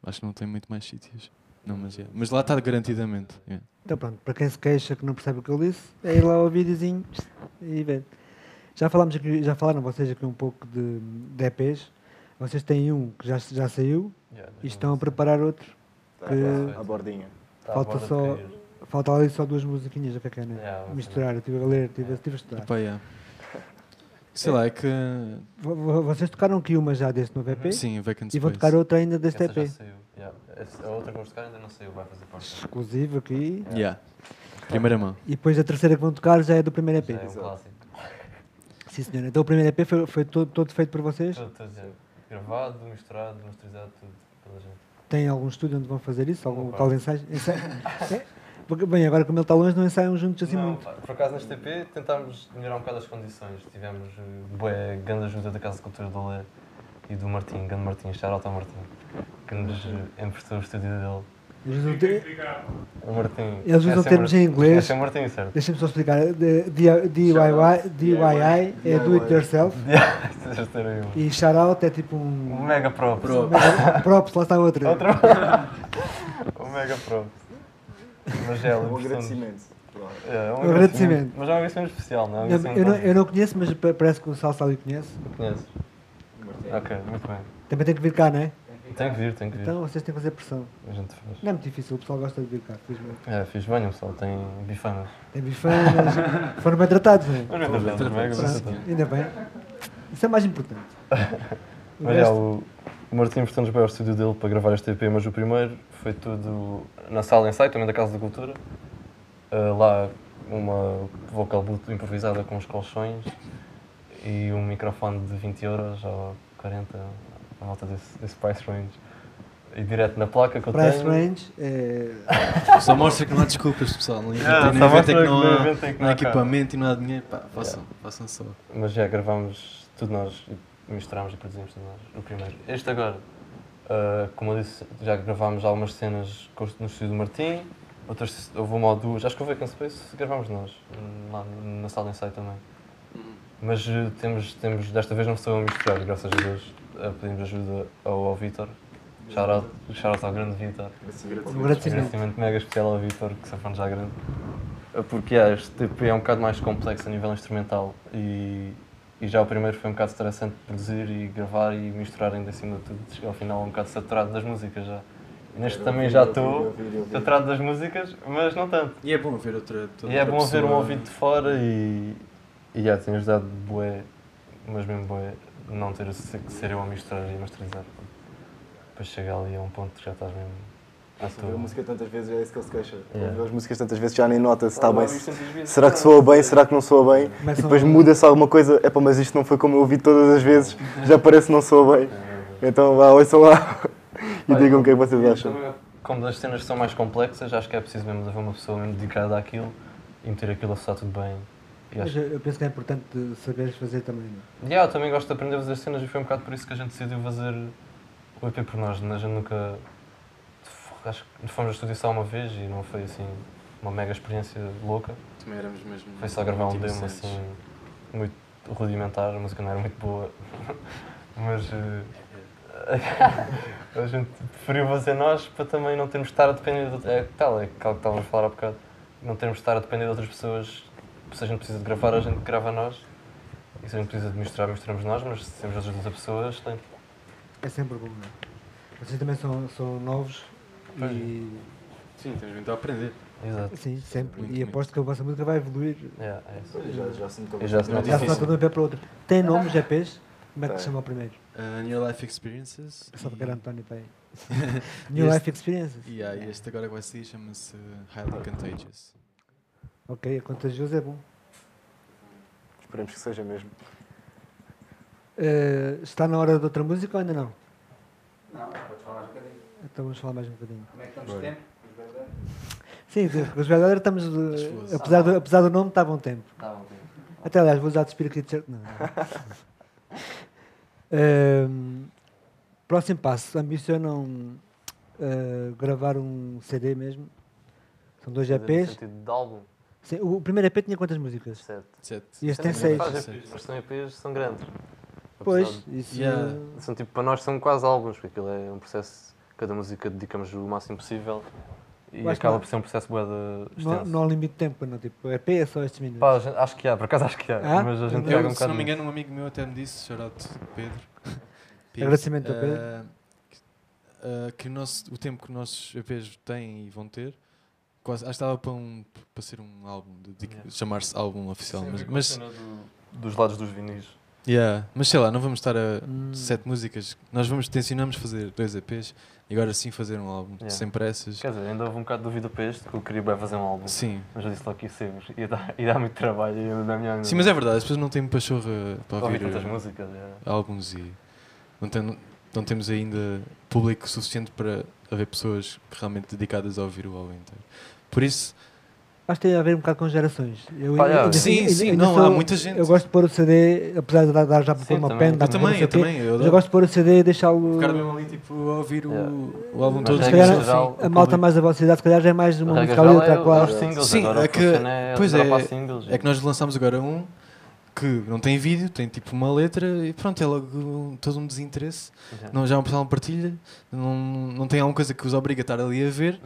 acho que não tem muito mais sítios. Não, mas, yeah. mas lá está garantidamente. yeah. Então pronto, para quem se queixa que não percebe o que eu disse, é ir lá ao videozinho e ver. Já falámos aqui, já falaram vocês aqui um pouco de, de EPs. Vocês têm um que já, já saiu Yeah, e estão a preparar outro. Tá, que- à bordinha. Tá falta só-. Falta ali só duas musiquinhas, o que é que é, né? Yeah, Misturar, eu estive a ler, estive a- estive a estudar. Yeah. Sei lá, é que. Vo- vo- Vocês tocaram aqui uma já deste novo EP Sim, Vacant e vão Space. tocar outra ainda deste Essa já EP. saiu. Yeah. A outra que vamos tocar ainda não saiu, vai fazer parte. Exclusivo aqui. Yeah. Primeira mão. E depois a terceira que vão tocar já é do primeiro EP. Já é um clássico. Sim, senhor. Então o primeiro EP foi, foi todo, todo feito por vocês? Tudo, tudo, já. Gravado, misturado, masterizado, tudo. Toda a gente. Tem algum estúdio onde vão fazer isso? Algum tal ensaio? Ensaio- É? Porque, bem, agora como ele está longe, não ensaiam juntos assim Não, muito. pá, por acaso neste EP tentámos melhorar um bocado as condições. Tivemos uh, boa grande ajuda da Casa de Cultura do Lé e do Martim, grande Martim, ao Martim, que nos uh, emprestou o estúdio dele. Eles usam, te- O Martim. eles usam esse é termos Mar- em inglês. É o Martim, certo? Deixa-me só explicar. DIY, DIY é do it yourself [LAUGHS] e shout out é tipo um um. mega props. Mega- Props, lá está outra. Outro. [LAUGHS] um mega props. Mas é, Um agradecimento. É, um Um agradecimento. Mas é um agradecimento especial, não é? Um Eu, eu não, eu não conheço, mas pa- parece que o Salsa ali conhece. Conheces? Ok, muito bem. Também tem que vir cá, não é? Tem que vir, tem que vir. Então vocês têm que fazer pressão. A gente faz. Não é muito difícil, o pessoal gosta de vir cá, felizmente. É, fiz bem, o pessoal tem bifanas. Tem bifanas, [LAUGHS] foram bem tratados, não é? Mega bem Pronto, tratado. ainda bem. Isso é mais importante. [LAUGHS] O Mas é, resto- o, o Martim ao estúdio dele para gravar este EP, mas o primeiro foi tudo na sala ensaio, também da Casa da Cultura. Ah, lá uma vocal booth improvisada com os colchões e um microfone de 20 euros ou 40, à volta desse, desse price range. e direto na placa que eu Price tenho. range é. [LAUGHS] Só mostra que não há desculpas, pessoal. Evento, Yeah, que não que há, é não há não há equipamento e não há dinheiro. Pá, façam, façam só. Mas já gravámos tudo nós e misturámos e produzimos tudo nós, o primeiro. Este agora, ah, como eu disse, já gravámos algumas cenas no estúdio do Martim, outras, houve uma ou duas, acho que houve Vacant Space, gravámos nós, hum, lá na sala de ensaio também. Mas eh, temos, temos, desta vez não estou a misturar, graças a Deus, pedimos ajuda ao, ao Vitor. Shout-out shout ao grande Vitor. Um agradecimento. Mega especial ao Vitor, que se fã já grande. Eh, Porque é, este tipo é um bocado mais complexo a nível instrumental e, e já o primeiro foi um bocado estressante de produzir e gravar e misturar ainda acima de tudo. Cheguei ao final um bocado saturado das músicas já. E neste também já estou saturado das músicas, mas não tanto. E é bom ver outra. E é bom ver um ouvido de fora e, e já tem ajudado bué, mas mesmo bué, não ter que ser eu a misturar e a masterizar. Depois chega ali a um ponto que já estás mesmo à Ouvir a música tantas vezes é isso que ele se queixa. Yeah. Ouvir as músicas tantas vezes já nem nota se está bem. se- Se Será que soa bem? Será que não soa bem? E Começam depois muda-se alguma coisa. É pá, mas isto não foi como eu ouvi todas as vezes. Já parece que não soa bem. Então vá, ouçam lá [LAUGHS] e digam o que é que vocês acham. Como as cenas são mais complexas, acho que é preciso mesmo haver uma pessoa mesmo dedicada àquilo e meter aquilo a soar tudo bem. Mas eu penso que é importante saberes fazer também. não é? Yeah, eu também gosto de aprender a fazer cenas e foi um bocado por isso que a gente decidiu fazer o EP por nós. A gente nunca. Acho que fomos ao estúdio só uma vez e não foi assim uma mega experiência louca. Também éramos mesmo. Foi só gravar um demo assim, muito rudimentar, a música não era muito boa. [LAUGHS] Mas eh, [LAUGHS] a gente preferiu fazer nós para também não termos de estar a depender de. É tal, é aquilo que estávamos a falar há bocado. Não termos de estar a depender de outras pessoas. Se a gente precisa de gravar, a gente grava nós. E se a gente precisa de misturar, misturamos nós, mas se temos ajuda outras pessoas, excelente. É sempre bom, não é? Vocês também são, são novos Pois. e. Sim, temos muito a aprender. Exato. Sim, sempre. Muito, e muito. aposto que a vossa música vai evoluir. Yeah, é isso. Já, já se notou já se nota de um pé para o outro. Tem nome, GPs? Como é que se chama o primeiro? Uh, Near Life Experiences. Só porque e- António para aí. [LAUGHS] New Este- Life Experiences. E yeah, e este agora que vai sair chama-se Highly Contagious. Ok, é contagioso, é bom. Esperemos que seja mesmo. Eh, está na hora de outra música ou ainda não? Não, podes falar um bocadinho. Então vamos falar mais um bocadinho. Como é que estamos de tempo? Sim, com os velhos estamos. Esforço. apesar, do, apesar do nome, está a bom tempo. Tá bom, tempo. Até aliás, vou usar de espírito aqui de certo. Não. [LAUGHS] Ehm, próximo passo. Ambicionam eh, gravar um CD mesmo. São dois No EPs. sentido de álbum, o primeiro EP tinha quantas músicas? certo. Sete. E este tem seis. Mas são EPs, são grandes. Pois, isso. Yeah. São tipo, para nós são quase álbuns, porque aquilo é um processo, cada música dedicamos o máximo possível e acho acaba por ser um processo bué de não, extenso. não há limite de tempo, não. Tipo, EP é só estes minutos. Pá, gente- acho que há, por acaso acho que há, Ah? mas a gente Eu, um se não me engano, um amigo meu até me disse, shout out Pedro. [LAUGHS] Agradecimento ao Pedro. que, eh, que o, nosso, o tempo que os nossos EPs têm e vão ter, quase, acho que estava para, um, para ser um álbum, de- de- Yeah. chamar-se álbum oficial. Sim, mas, a mas, do- dos lados dos vinis. yeah, mas sei lá, não vamos estar a Hum. sete músicas. Nós vamos, tencionamos fazer dois EPs e agora sim fazer um álbum, Yeah. sem pressas. Quer dizer, ainda houve um bocado de dúvida para este, que eu queria bem fazer um álbum. Sim. Mas eu disse logo que isso ia dar, [LAUGHS] ia dar muito trabalho e na minha Sim, mas é verdade, as pessoas não têm pachorra para Ouvi ouvir tantas músicas. é. álbuns e não, tem- não temos ainda público suficiente para haver pessoas realmente dedicadas a ouvir o álbum inteiro. Por isso, Acho que tem a ver um bocado com gerações. Eu, Pá, yeah. Sim, sim, não, há muita gente. Eu gosto de pôr o CD, apesar de dar, dar já para Sim, pôr uma também. pen, dar eu para pôr também, eu o também. Eu, eu gosto de pôr o CD e deixá-lo. ficar mesmo ali tipo, a ouvir Yeah. o, o álbum Mas todo. é Se calhar geral, a malta mais da vossa idade, se calhar já é mais uma A ali, geral outra é qual. os singles, Sim, agora é o que- funciona é pois é. É que nós lançámos agora um que não tem vídeo, tem tipo uma letra e pronto, é logo todo um desinteresse. Não, já o pessoal não partilha, não, não tem alguma coisa que os obriga a estar ali a ver.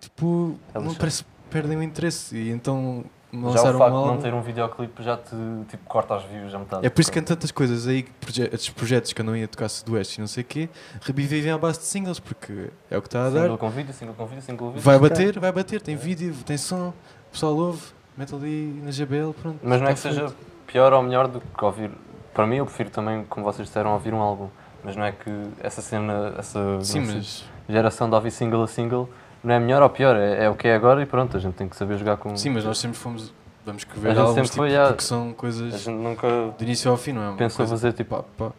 Tipo, É não parece que perdem o interesse. E então Já o lançaram facto um de não ter um videoclipe já te tipo, corta as views a metade. É por isso que há tantas coisas aí, estes projetos que andam aí a tocar Sudoeste e não sei o quê, revivem à base de singles, porque é o que está a dar. Single com vídeo, single com vídeo, single com vídeo. Vai bater, vai bater, tem vídeo, tem som, o pessoal ouve, mete ali na GBL, pronto. Mas não é que está seja feito. pior ou melhor do que ouvir. Para mim, eu prefiro também, como vocês disseram, ouvir um álbum. Mas não é que essa cena, essa Sim, não mas, geração de ouvir single a single não é melhor ou pior, é, é o que é agora e pronto, a gente tem que saber jogar com. sim, mas nós sempre fomos, vamos que A ver sempre tipo, foi, ah, porque são A coisas gente nunca de início ao fim, não é? Pensou coisa, fazer tipo, pá, pá.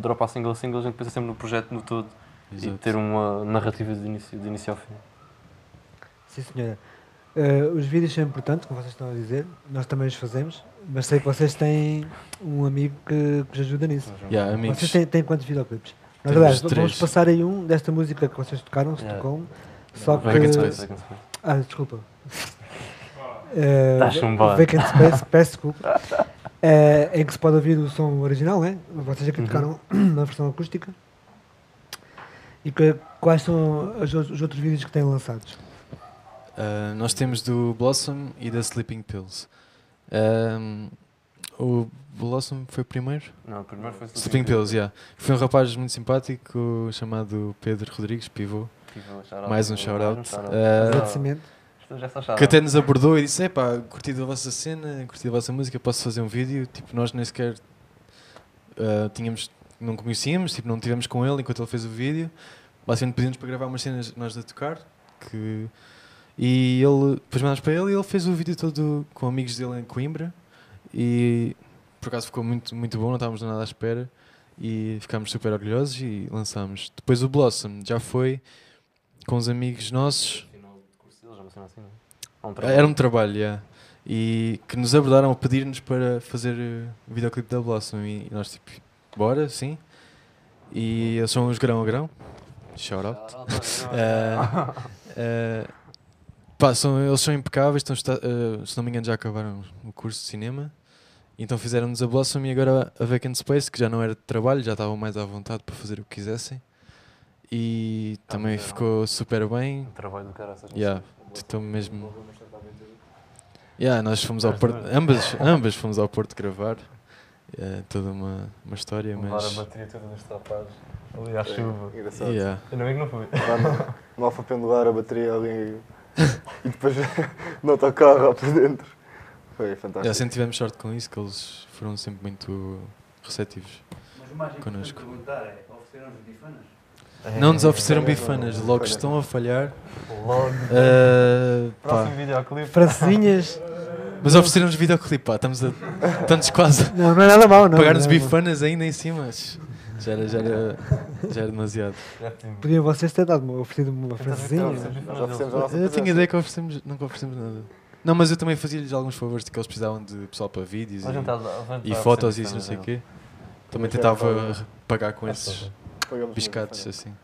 dropar single a single, a gente pensa sempre no projeto no todo e Exato. ter uma narrativa de início, de início ao fim. Sim, senhora. Eh, os vídeos são importantes, como vocês estão a dizer. Nós também os fazemos. Mas sei que vocês têm um amigo que, que vos ajuda nisso. Yeah. Vocês têm, têm quantos videoclipes? Nós, Temos aliás, vamos passar aí um desta música que vocês tocaram, Yeah. Stockholm. Só que. Vacant Space, Vacant Space. Ah, desculpa. [LAUGHS] Eh, Tá chumbado. Vacant Space, [LAUGHS] peço desculpa. Eh, em que se pode ouvir o som original, né? Vocês aqui Uhum. tocaram [CLEARS THROAT] na versão acústica. E que- quais são os, outros- os outros vídeos que têm lançados? Uh, nós temos do Blossom e da Sleeping Pills. Um, o Blossom foi o primeiro? Não, primeiro foi Sleeping Pills, yeah. Foi um rapaz muito simpático chamado Pedro Rodrigues, pivô. Mais um shout-out. Uh, Agradecimento. Já só shout que até nos abordou e disse: Epá, curti da vossa cena, curti da vossa música, posso fazer um vídeo. Tipo, nós nem sequer uh, tínhamos, não conhecíamos, tipo, não tivemos com ele enquanto ele fez o vídeo. Basicamente pedimos para gravar umas cenas nós a tocar. Que, e ele, depois mandámos para ele e ele fez o vídeo todo com amigos dele em Coimbra. E por acaso ficou muito, muito bom, não estávamos nada à espera. E ficámos super orgulhosos e lançámos. Depois o Blossom já foi com os amigos nossos. Assim, é? Era um trabalho, yeah. E que nos abordaram a pedir-nos para fazer eh, o videoclipe da Blossom. E nós, tipo, bora, sim. E eles são os grão a grão. Shout out. [LAUGHS] Eh, eh, pá, são, eles são impecáveis. Estão, eh, se não me engano, já acabaram o curso de cinema. Então fizeram-nos a Blossom e agora a Vacant Space, que já não era de trabalho, já estavam mais à vontade para fazer o que quisessem. E Ah, também ficou super bem. Um trabalho do cara, essas Yeah. Estou mesmo. Yeah, nós fomos ao Porto, ambas, ambas fomos ao Porto gravar. É toda uma, uma história, Levar a mas. bateria toda deste rapaz ali à chuva. É, engraçado. Yeah. Ainda bem que não fui. Lá no, no Alfa pendular a bateria alguém e depois [LAUGHS] nota o carro lá por dentro. Foi fantástico. Yeah, sempre tivemos sorte com isso, que eles foram sempre muito receptivos. Mas o mais importante Connosco. perguntar é, ofereceram-nos bifanas? Não nos ofereceram bifanas, logo estão a falhar. Logo. Uh, pá. Próximo videoclipe. Francesinhas. [LAUGHS] Mas ofereceram-nos videoclipe, pá, estamos, a, estamos quase Não, não é nada mau, a não. pagar-nos é bifanas ainda em cima. Já era, já era, já era demasiado. Podiam vocês ter dado oferecido uma francesinha. Eu tinha ideia que oferecemos, nunca oferecemos nada. Não, mas eu também fazia-lhes alguns favores de que eles precisavam de pessoal para vídeos e, e fotos e isso, não sei o quê. Também tentava pagar com esses Pagamos biscates assim.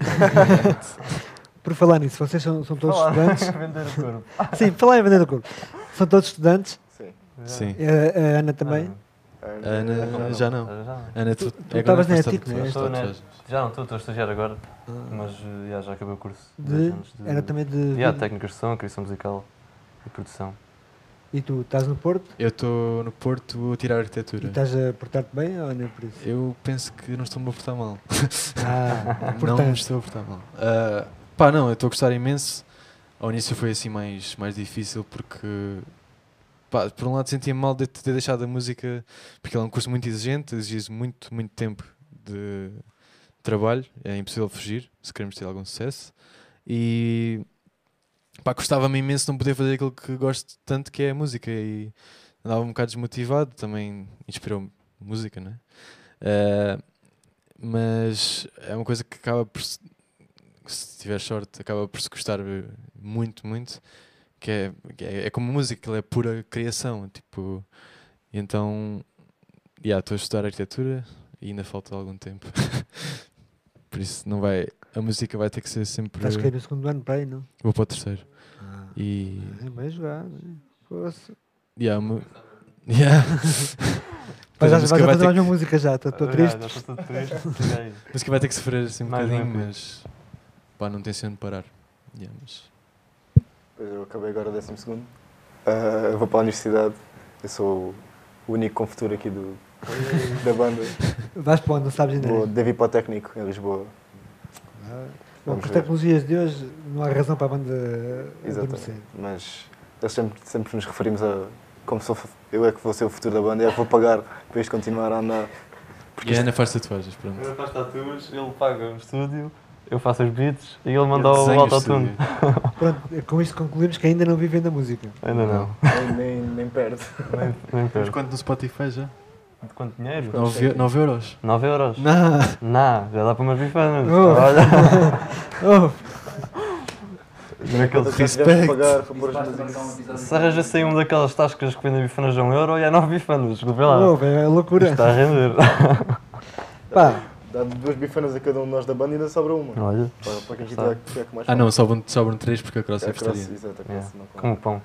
[LAUGHS] Por falar nisso, vocês são, são todos Falar. estudantes. [LAUGHS] Vender o corpo. Sim, falar em vender o corpo. São todos estudantes. Sim. Sim. A, a Ana também. A A Ana já não. Já não. Ana, tu, tu é estavas na ETIC, não é? Já não estou, estou a estagiar agora, Ah, mas já, já acabei o curso. de, de- era também de. Yeah, técnicas de som, criação musical e produção. E tu estás no Porto Eu estou no Porto a tirar e arquitetura. estás a portar-te bem ou nem por isso? Eu penso que não estou-me a portar mal. Ah, [LAUGHS] não me estou a portar mal. Ah, pá, não, eu estou a gostar imenso. Ao início foi assim mais, mais difícil porque, pá, por um lado sentia mal de ter deixado a música, porque ele é um curso muito exigente, exige muito, muito tempo de trabalho, é impossível fugir se queremos ter algum sucesso. E pá, gostava-me imenso não poder fazer aquilo que gosto tanto, que é a música. E andava um bocado desmotivado, também inspirou-me música, não é? Ah, mas é uma coisa que acaba por, se tiver sorte, acaba por se gostar eh, muito, muito. Que é, que é, é como música, ele é pura criação. Tipo, então, yeah, estou a estudar arquitetura e ainda falta algum tempo. [LAUGHS] por isso, não vai. A música vai ter que ser sempre. Estás a cair no segundo ano para aí, não? Vou para o terceiro. E. é bem jogado. né? Yeah, mu- [LAUGHS] yeah. [LAUGHS] Mas a vais fazer ter mais uma música já, estou Ah, triste. Já, já estou triste. [LAUGHS] A música vai ter que sofrer assim um Mais bocadinho, EP. mas. Pá, não tem sendo parar. Yeah, mas- Pois eu acabei agora o décimo segundo. Eu vou para a universidade. Eu sou o único com futuro aqui do, da banda. Vais para onde, não sabes ainda. Vou, devo ir para o técnico em Lisboa. Ah, Bom, com as tecnologias de hoje, não há razão para a banda Exatamente. adormecer. Mas eles sempre, sempre nos referimos a como sou, eu é que vou ser o futuro da banda, eu é que vou pagar para isto continuar a andar. E a Ana faz tatuagens, pronto. Ele faz tatuas, ele paga o estúdio, eu faço os beats e ele manda o autotune. [LAUGHS] Pronto, é com isto concluímos que ainda não vivem da música. Ainda não. Nem, nem, nem perto. Nem, nem Mas perto. quanto no Spotify já? De quanto dinheiro? 9, 9 euros. 9 euros. Não. Não, já dá para umas bifanas. Oh. Olha, [LAUGHS] Oh, naquele Quanto é que Respect. um. Se arranjas aí uma daquelas tascas que vendem bifanas a 1 euro, e é 9 bifanas, desculpe lá. oh, é loucura. Está a render. [LAUGHS] Pá, Dá duas bifanas a cada um de nós da banda e ainda sobra uma. Olha, Para, para quem Está. quiser ficar com mais Ah não, sobram, sobram 3 porque a cross é É vegetariana. exato, a é, cross não come. como pão.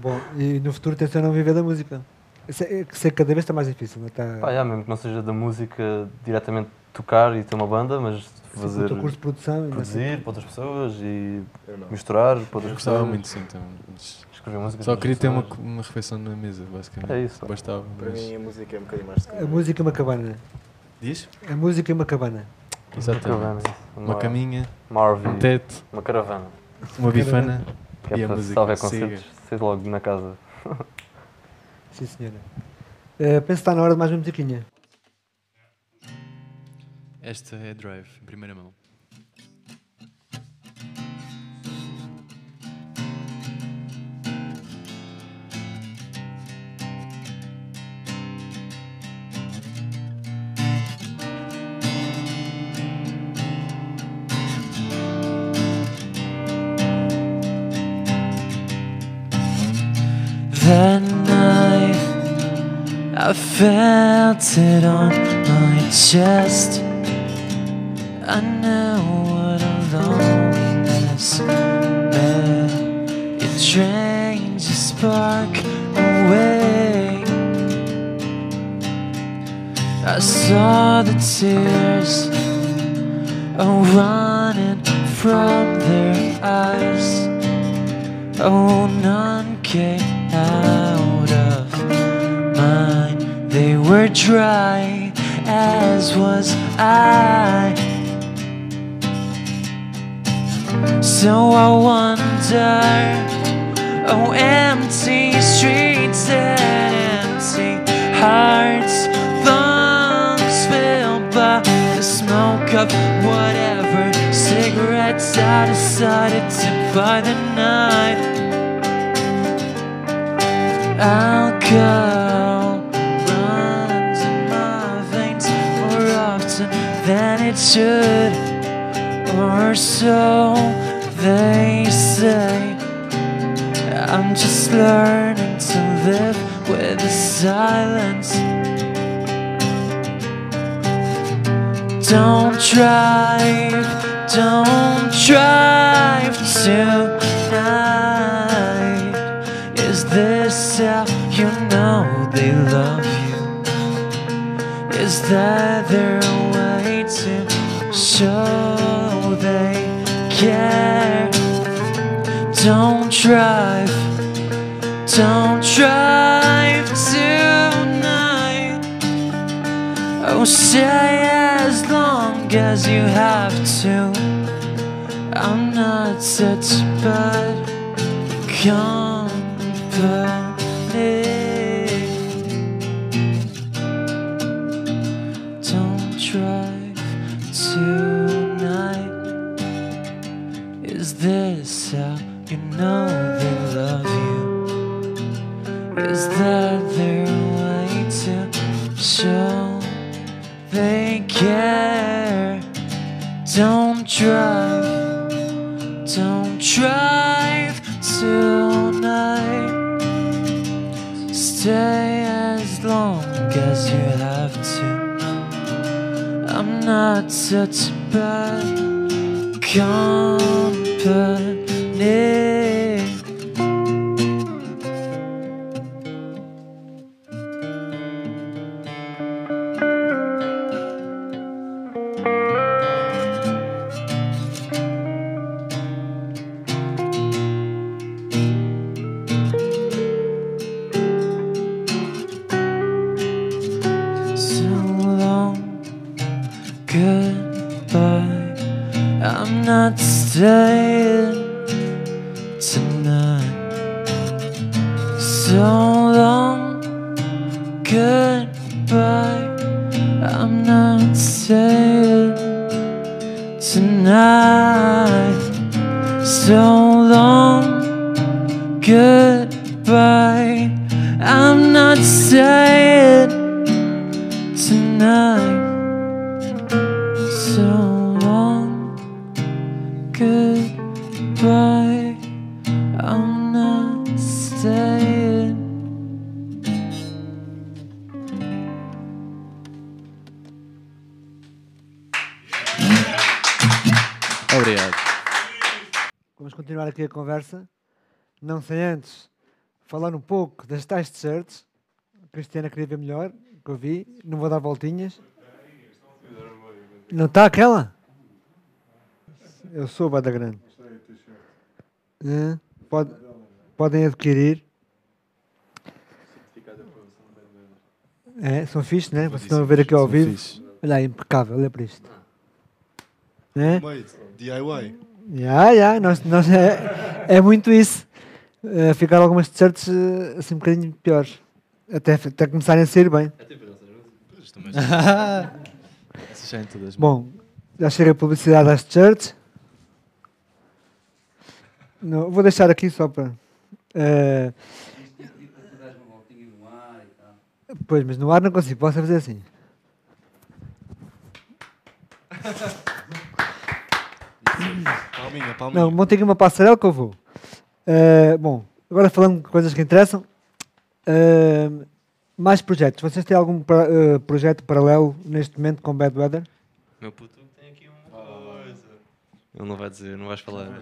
bom, e no futuro tencionam viver da música. Sei que sei que cada vez está mais difícil, não está? Pá, já, mesmo que não seja da música diretamente tocar e ter uma banda, mas Sim, fazer o teu curso de produção e produzir para outras pessoas e Eu misturar para Eu outras gostava pessoas. muito sim, então. Escrever música. Só queria ter uma, uma refeição na mesa, basicamente. É isso. Bastava. Para Mas... mim a música é um bocadinho mais A música é uma cabana. Diz? A música é uma cabana. Uma Exatamente. isso. Uma caminha, Uma RV, um teto, uma caravana. uma bifana Que é e a para se música. houver concertos, ser logo na casa. [LAUGHS] Sim, senhora. Eh, penso que está na hora de mais uma musiquinha. Esta é Drive, em primeira mão. Night I felt it on my chest. I know what loneliness meant. It drains your spark away. I saw the tears oh, running from their eyes. Oh, none came out were dry, as was I. So I wonder, oh, empty streets and empty hearts, lungs filled by the smoke of whatever cigarettes I decided to buy the night. Alcohol it should, or so they say. I'm just learning to live with the silence. Don't drive, don't drive tonight. Is this how you know they love you? Is that their show they care? Don't drive, don't drive tonight. Oh, stay as long as you have to. I'm not such a bad company. Know they love you? Is that their way to show they care? Don't drive, don't drive tonight. Stay as long as you have to. I'm not such bad company. Conversa. Não sem antes falar um pouco das tais t-shirts. A Cristiana queria ver melhor, que eu vi. Não vou dar voltinhas. Não está aquela? Eu sou Bada Grande. É, pode- podem adquirir. É, são fixes, né? Vocês estão a ver aqui ao vivo. fixe. Olha impecável, olha para isto. É? DIY. Já, já, nós, nós é, é muito isso. Eh, ficaram algumas t-shirts eh, assim um bocadinho piores. Até, até começarem a sair bem. Essas saem todas. Bom, já chega a publicidade às t-shirts. Não, vou deixar aqui só para. eh, pois, mas no ar não consigo, posso fazer assim. Palminha, palminha. Não, montei aqui uma passarela que eu vou. Eh, bom, agora falando de coisas que interessam. eh, mais projetos. Vocês têm algum pra- eh, projeto paralelo neste momento com Bad Weather? Meu puto tem aqui uma coisa. Ele não vai dizer, não vais falar.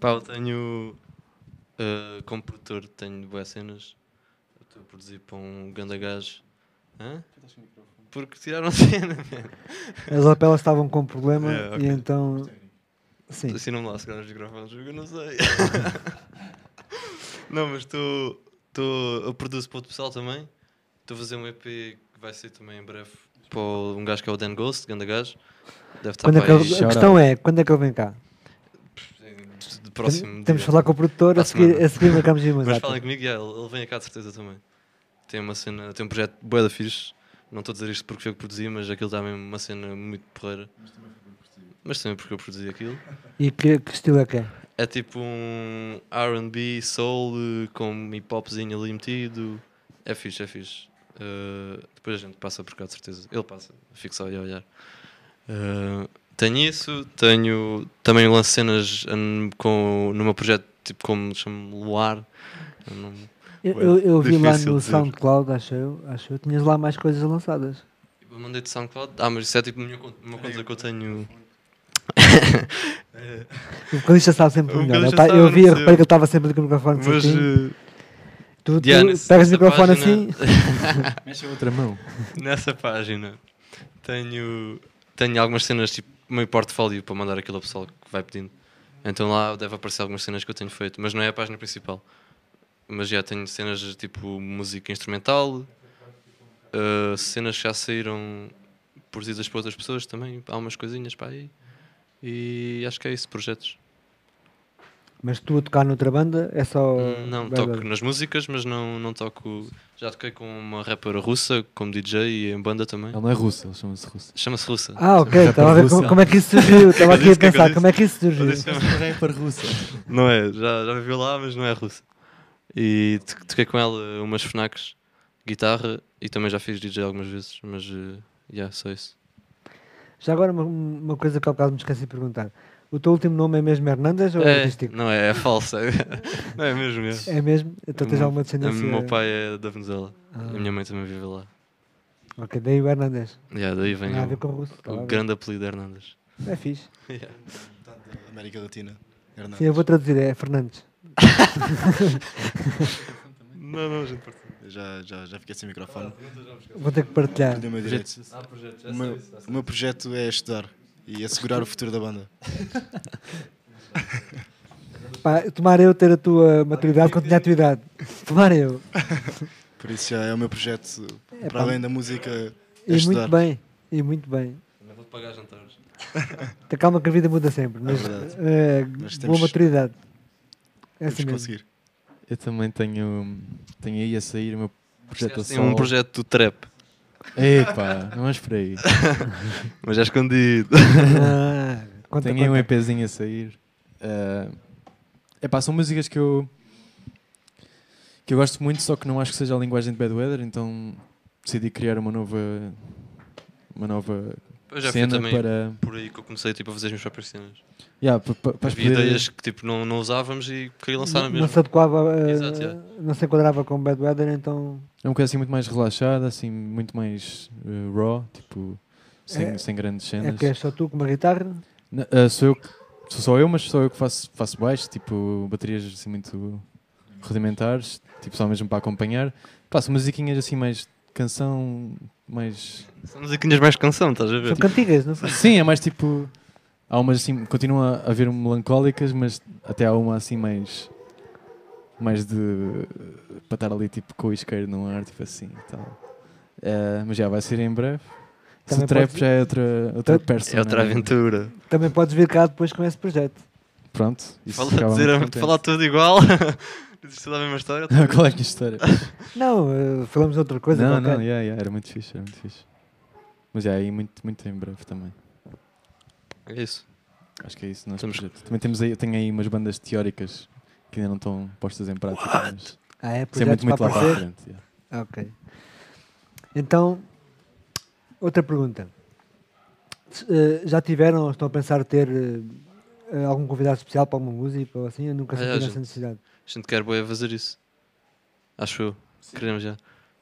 Pá, eu tenho. eh, como produtor, tenho boas cenas. Eu estou a produzir para um ganda gajo. Hã? Porque tiraram a [LAUGHS] cena, man. As lapelas estavam com problema É, ok. e então. Sim. Assina-me lá, se calhar os microfones, eu não sei. [LAUGHS] não, mas estou. Eu produzo para outro pessoal também. Estou a fazer um EP que vai ser também em breve para um gajo que é o Dan Ghost, ganda gajo. Deve estar Quando é que ele- a questão é, quando é que ele vem cá? de- próximo Tem- Temos de falar com o produtor, a seguir, a seguir marcamos [LAUGHS] uma Mas falem comigo, yeah, ele, ele vem cá de certeza também. Tem uma cena, tem um projeto bué da fixe. Não estou a dizer isto porque foi eu que produzi, mas aquilo está mesmo uma cena muito porreira. Mas também porque eu produzi aquilo. [LAUGHS] E que, que estilo é que é? É tipo um R&B, soul, eh, com hip hopzinho ali metido. É fixe, é fixe. Eh, depois a gente passa por cá, de certeza. Ele passa, fico só aí a olhar. Eh, tenho isso, tenho também lanço cenas com, no meu projeto, tipo como chamo Luar. Eu não- Eu, eu, eu vi lá no dizer. SoundCloud, acho eu, acho eu, tinhas lá mais coisas lançadas. Eu mandei de SoundCloud. Ah, mas isso é tipo uma conta, uma conta que eu tenho. [LAUGHS] O vocalista sabe sempre O melhor. Tá- sabe, eu não vi, eu reparei que ele estava sempre com o microfone Mas. certinho. eh, Tu, pegas o microfone página- assim. [LAUGHS] Mexe a outra mão. Nessa página tenho, tenho algumas cenas tipo meio portfólio para mandar aquilo ao pessoal que vai pedindo. Então lá deve aparecer algumas cenas que eu tenho feito, mas não é a página principal. Mas já tenho cenas tipo música instrumental, uh, cenas que já saíram produzidas por outras pessoas também, há umas coisinhas para aí. E acho que é isso, projetos. Mas tu a tocar noutra banda é só. Hum, não, toco nas músicas, mas não, não toco. Já toquei com uma rapper russa, como DJ e em banda também. Ele não é russo, ele chama-se russo. Chama-se Russa. Ah, ok. Estava a ver russa. como, como é que isso surgiu. Estava aqui a pensar como é que isso Eu surgiu. rapper russa. Não é, já, já viveu lá, mas não é russa. E to- toquei com ela umas FNACs, guitarra e também já fiz DJ algumas vezes, mas uh, yeah, só isso. Já agora uma, uma coisa que ao bocado me esqueci de perguntar. O teu último nome é mesmo Hernandes ou é É, artístico? não é, é falsa. [LAUGHS] não é mesmo, é. É mesmo? Então O tens alguma O descendência? meu pai é da Venezuela Ah, e a minha mãe também vive lá. Ok, daí o Hernandes. Yeah, daí vem Não a ver o, com o a o ver. grande apelido Hernandes. É fixe. [LAUGHS] Yeah. América Latina. Hernandes. Sim, eu vou traduzir, é Fernandes. Não, não, gente. Já, já, já fiquei sem microfone. Vou ter que partilhar. O meu direito. O meu, o meu projeto é estudar e assegurar o futuro da banda. [LAUGHS] Pá, tomara eu ter a tua maturidade quando tinha a tua idade. Tomara eu. [LAUGHS] Por isso já é o meu projeto, É, para pá, além da música, é E estudar. muito bem. E muito bem. Não vou pagar jantares. Te calma que a vida muda sempre. Mas, é, Mas boa temos- maturidade. É assim conseguir. Eu também tenho, tenho aí a sair o meu projeto Tem um projeto do trap, Epá, não vamos por aí. [LAUGHS] mas é escondido. Ah, [LAUGHS] conta, Tenho aí um. EPzinho a sair. É epá, são músicas que eu que eu gosto muito, só que não acho que seja a linguagem de Bad Weather, então decidi criar uma nova uma nova Eu já fui cena também para. por aí que eu comecei tipo, a fazer as minhas próprias cenas. Yeah, para Havia poder- ideias que tipo, não, não usávamos e queria lançar na não, mesma. não se adequava, eh, Exato, yeah. não se enquadrava com Bad Weather, então É uma coisa assim muito mais relaxada, assim, muito mais eh, raw, tipo, sem, É- sem grandes é cenas. que és só tu com uma guitarra. Ah, sou eu que- sou só eu, mas sou eu que faço, faço baixo, tipo, baterias assim muito rudimentares, tipo, só mesmo para acompanhar. Faço musiquinhas assim mais de canção, mais. São musiquinhas mais canção, estás a ver? São cantigas, não são? Sim, é mais tipo. Há umas assim, continua a haver melancólicas, mas até há uma assim mais. mais de. para estar ali tipo com o isqueiro no ar, tipo assim e tal. Eh, mas já vai ser em breve. Se Também o trap pode- já é outra, outra persona. É outra aventura. Também podes vir cá depois com esse projeto. Pronto. isso Fala, dizer, tudo igual. [LAUGHS] Dizes tudo a mesma história. [LAUGHS] Qual é a minha história? [LAUGHS] Não, eh, falamos de outra coisa. não, qualquer. não, yeah, yeah, era muito fixe, era muito fixe. Mas já aí muito, muito em breve também. É isso. Acho que é isso. Também temos aí, eu tenho aí umas bandas teóricas que ainda não estão postas em prática. Mas Ah, é? isso é muito, muito lá para a frente. yeah. Ah, Ok. Então, outra pergunta. Eh, já tiveram ou estão a pensar ter eh, algum convidado especial para uma música ou assim? Eu nunca Ah, senti é, essa necessidade. A gente quer bué fazer isso. Acho eu. Queremos já.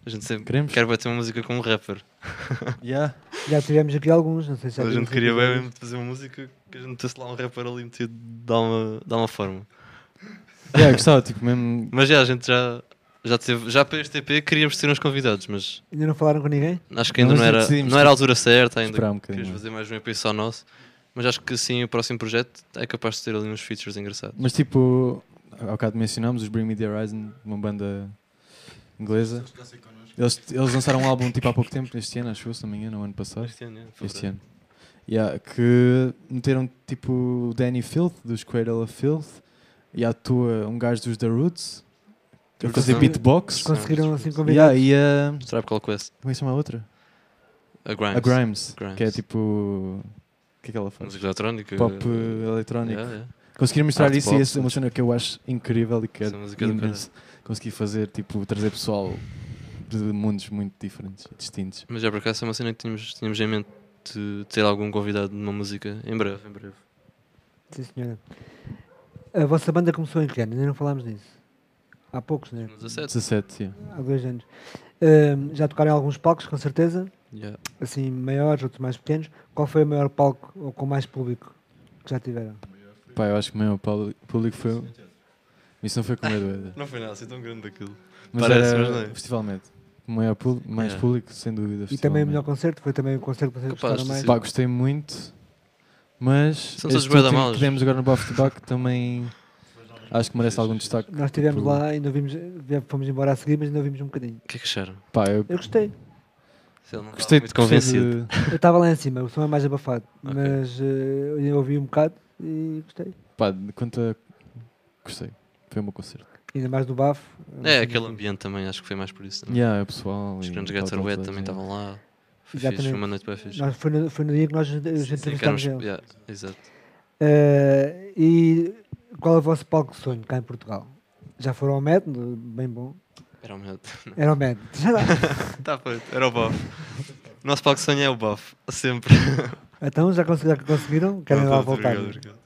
A gente sempre Queremos? quer bué ter uma música com um rapper. [LAUGHS] Yeah. Já tivemos aqui alguns, não sei se já a gente queria episódios. mesmo fazer uma música que a gente tivesse lá um rapper ali metido de uma, de uma forma. [LAUGHS] Yeah, gostava, tipo, mesmo. Mas já, a gente já, já teve. Já para este EP queríamos ter uns convidados, mas Ainda não falaram com ninguém? acho que ainda Não, não, era, não era a tipo, altura certa ainda. um Queríamos mais. fazer mais um EP só nosso. Mas acho que sim, o próximo projeto é capaz de ter ali uns features engraçados. Mas tipo, há bocado mencionámos os Bring Me The Horizon, uma banda inglesa. Eles, eles lançaram um álbum tipo há pouco tempo, este ano, acho eu, se não me engano, no ano passado. Este ano, é, Este ano. Yeah, que meteram tipo o Danny Filth, dos Cradle of Filth, e atua um gajo dos The Roots, a fazer beatbox. Conseguiram assim Yeah, convidados? e a. Tribe Called Quest. Como é que chama a outra? A Grimes. A Grimes, Grimes. que é tipo. O que é que ela faz? Música eletrónica. Pop eh, eletrónico. Yeah, yeah. Conseguiram mostrar Art isso pop. e essa é uma cena que eu acho incrível e que é é imenso. Consegui fazer, tipo, trazer pessoal de mundos muito diferentes, distintos. Mas já por acaso é uma cena que tínhamos, tínhamos em mente de ter algum convidado numa música em breve, em breve. Sim, senhora. A vossa banda começou em que ano? Ainda não falámos nisso. Há poucos, né? No 17. 17, yeah. Há dois anos. Ahm, já tocaram em alguns palcos, com certeza. Yeah. Assim, maiores, outros mais pequenos. Qual foi o maior palco ou com mais público que já tiveram? Pá, eu acho que o maior público foi. Isso não foi com o Medo [LAUGHS] Não foi nada assim tão grande daquilo. Mas Parece, era mas não é. o Festival Med. O maior público, mais Yeah. público, sem dúvida. E também o melhor concerto? Foi também o concerto que vocês Capaz gostaram de mais? Pá, gostei muito, mas São todos este último que demos agora no Buff to Buck também acho que merece algum destaque. Nós estivemos Tipo, lá, ainda vimos, fomos embora a seguir, mas ainda ouvimos um bocadinho. O que é que acharam? Pá, eu Eu gostei. Se ele não gostei, gostei convencido. de, Eu estava lá em cima, o som é mais abafado. Ok. Mas eh, eu ouvi um bocado e gostei. pá, quanto a... Gostei. Foi o meu concerto. Ainda mais do bafo. É, aquele ambiente também, acho que foi mais por isso. Também. Yeah, o pessoal. Os grandes tal, Gator tal, Wet tal, também estavam lá. Foi Exatamente. fixe, foi uma noite bem fixe. Nós, foi, no, foi no dia que nós os entrevistámos eles. yeah, exato. Eh, e qual é o vosso palco de sonho cá em Portugal? Já foram ao MED? Bem bom. Era o meu. [LAUGHS] Era o MED. Já lá. Está feito, era o buff. O nosso palco de sonho é o buff, sempre. Então já conseguiram? Querem lá Obrigado, voltar? obrigado.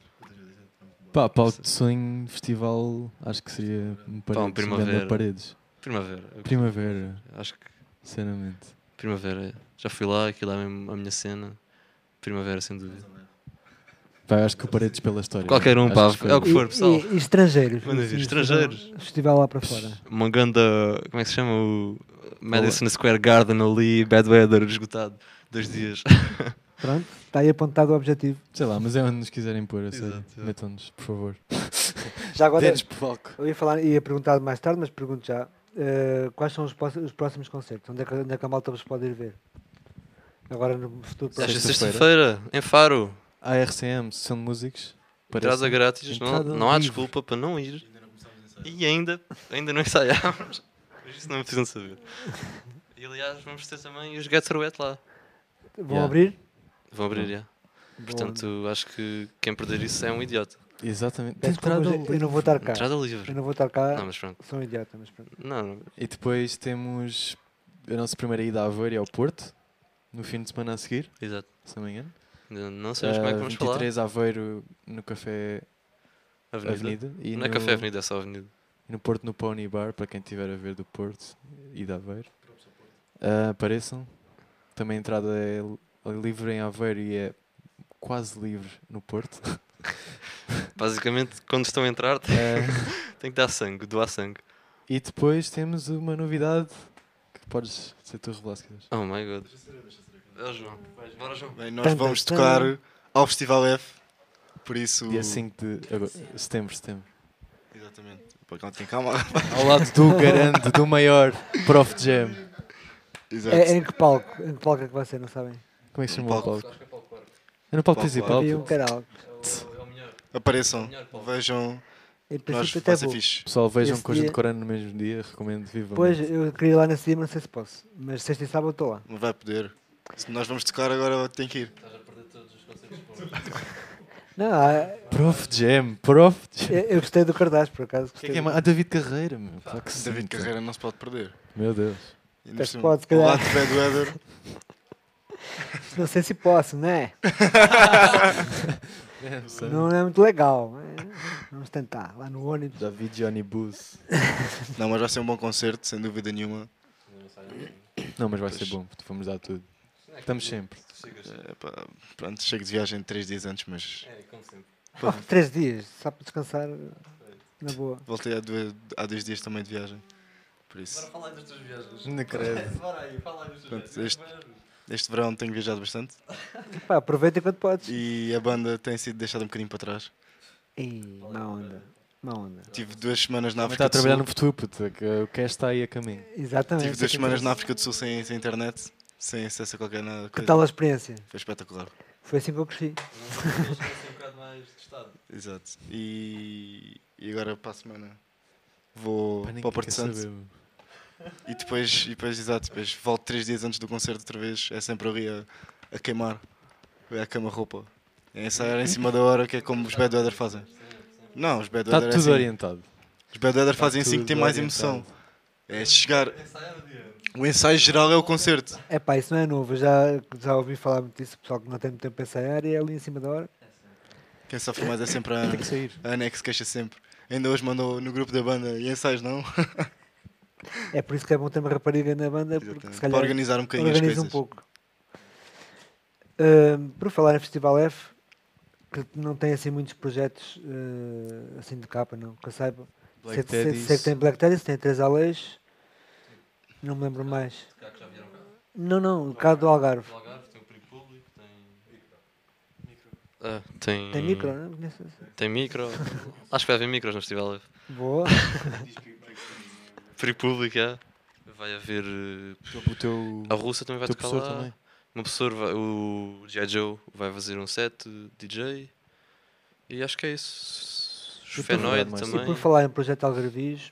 Pá, palco de sonho, festival, acho que seria um Pá, um paredes, um primavera. paredes. Primavera. Primavera, Acho que sinceramente. primavera. Já fui lá, aquilo é a minha cena. Primavera, sem dúvida. Pá, acho que o paredes pela história. Qualquer um, pá, foi- é o que for, pessoal. E, e estrangeiros? Manda vir, estrangeiros. Festival lá para fora. Uma ganda. Como é que se chama? O Madison Square Garden ali, bad weather, esgotado. Dois dias. [LAUGHS] Pronto, está aí apontado o objetivo. Sei lá, mas é onde nos quiserem pôr, a sério. Metam-nos, por favor. [LAUGHS] Já agora, Dê-nos por palco. eu ia, falar, ia perguntar mais tarde, mas pergunto já. Eh, quais são os, próximos- os próximos concertos? Onde é, que, onde é que a malta vos pode ir ver? Agora no futuro Esta próximo. sexta-feira, em Faro. A RCM, Sessão de Músicos. Entrada parece- grátis, não, não há livre. desculpa para não ir. E ainda, ainda não ensaiámos. [LAUGHS] Mas isso não precisam saber. E aliás, vamos ter também os Get Through It lá. Vão Yeah. abrir? Vão abrir, já. Portanto, acho que quem perder isso é um idiota. Exatamente. Desculpa, Entrada eu não vou estar cá. Entrada Eu livre. não vou estar cá. Não, mas pronto. Sou um idiota, mas pronto. Não, não. E depois temos a nossa primeira ida a Aveiro e ao Porto. no fim de semana a seguir, Exato. se não me engano. Não sabemos como é que Uh, vamos 23 Aveiro no Café falar. Avenida. Avenida. E Não é no, Café Avenida, é só Avenida. e no Porto no Pony Bar, para quem estiver a ver do Porto e de Aveiro. Uh, apareçam. Também a entrada é li- livre em Aveiro e é quase livre no Porto. [LAUGHS] Basicamente, quando estão a entrar, tem Uh, [LAUGHS] tem que dar sangue, doar sangue. e depois temos uma novidade que podes ser tu revelar se quiseres. Oh my god. É o João. Vais, bora, João. Bem, nós vamos tocar ao Festival F, por isso... Dia 5 de ago- setembro, setembro. Exatamente. Para calma. Ao lado do [LAUGHS] grande, do maior Prof Jam. Exato. É, em que palco? Em que palco é que vai ser, não sabem? Como é que se chama o palco. É no palco Palco principal. Havia um canal. É o melhor. Apareçam, vejam, Em nós princípio até vou. fixe. Pessoal, vejam Esse Conjunto dia- Corano no mesmo dia, recomendo vivamente. Pois, eu queria ir lá nesse dia, mas não sei se posso. Mas sexta e sábado estou lá. Não vai poder. Se nós vamos tocar agora, tem que ir. Estás a perder todos os concertos bons. [LAUGHS] Não, ah, Prof Jam, Prof Jam. eu, eu gostei do Cardaz, por acaso. Que é que é? Ah, David Carreira, meu. David. Carreira não se pode perder. Meu Deus. Ainda Mas por cima, pode, calhar. lado de Bad Weather. [LAUGHS] Não sei se posso, né? [LAUGHS] Não é muito legal. mas Vamos tentar. Lá no ônibus. David Johnny Booth. Não, mas vai ser um bom concerto, sem dúvida nenhuma. Não, mas vai ser bom, puto, vamos dar tudo. Estamos sempre. É, pá, pronto, chego de viagem três dias antes, mas É, como sempre. Oh, três dias, só para descansar na boa. voltei há, dois- há dois dias também de viagem. Por isso, fala aí das tuas viagens. Não credo. [LAUGHS] Bora aí, fala aí das tuas Pronto, viagens. este- este verão tenho viajado bastante [LAUGHS] Pá, aproveita enquanto podes. e a banda tem sido deixada um bocadinho para trás. Ih, má onda. Má onda. Tive duas semanas na está África a do trabalhar Sul. no futuro, puto, que o cash está aí a caminho. Exatamente. Tive duas é que semanas na. África do Sul sem, sem internet, sem acesso a qualquer nada. Que coisa. tal a experiência? Foi espetacular. Foi assim que eu cresci. Um bocado mais testado. Exato. E, e agora para a semana vou Pá, para o Porto quer Santo saber, meu. E depois, e depois, exato, depois volto três dias antes do concerto outra vez. É sempre ali a, a queimar, é a cama-roupa. É ensaiar em cima da hora, que é como os Bad Weather fazem. Não, os Bad Está Weather é tudo assim. orientado. Os Bad Weather Tá fazem assim que tem mais orientado. emoção. É chegar. O ensaio geral é o concerto. É pá, isso não é novo. Eu já, já ouvi falar muito disso. O pessoal que não tem muito tempo para ensaiar e é ali em cima da hora. Quem sofre mais é sempre a Ana. Tem que sair. A Ana é que se queixa sempre. Ainda hoje mandou no grupo da banda e ensaios não. [LAUGHS] É por isso que é bom ter uma rapariga na banda, porque Exatamente. se Para calhar organizar um bocadinho as organiza coisas. um pouco. Ahm, por falar em Festival F, que não tem assim muitos projetos eh, assim de capa, não, que eu saiba. Black sei, sei- Teddies. sei que tem Black Teddies, tem Três Aleixos, não me lembro mais. Não, não, cá do Algarve. Do Algarve, tem o Perigo Público, tem. Ah, tem. Tem micro, não? Conheço esse. Tem micro. [LAUGHS] Acho que vai haver micros no Festival F. Boa. É. Vai haver. O teu, A Russa também vai tocar lá. também. Meu professor, vai- o G.I. Joe, vai fazer um set de DJ. E acho que é isso. Os falar mais. E também. por falar em projeto Algarvios,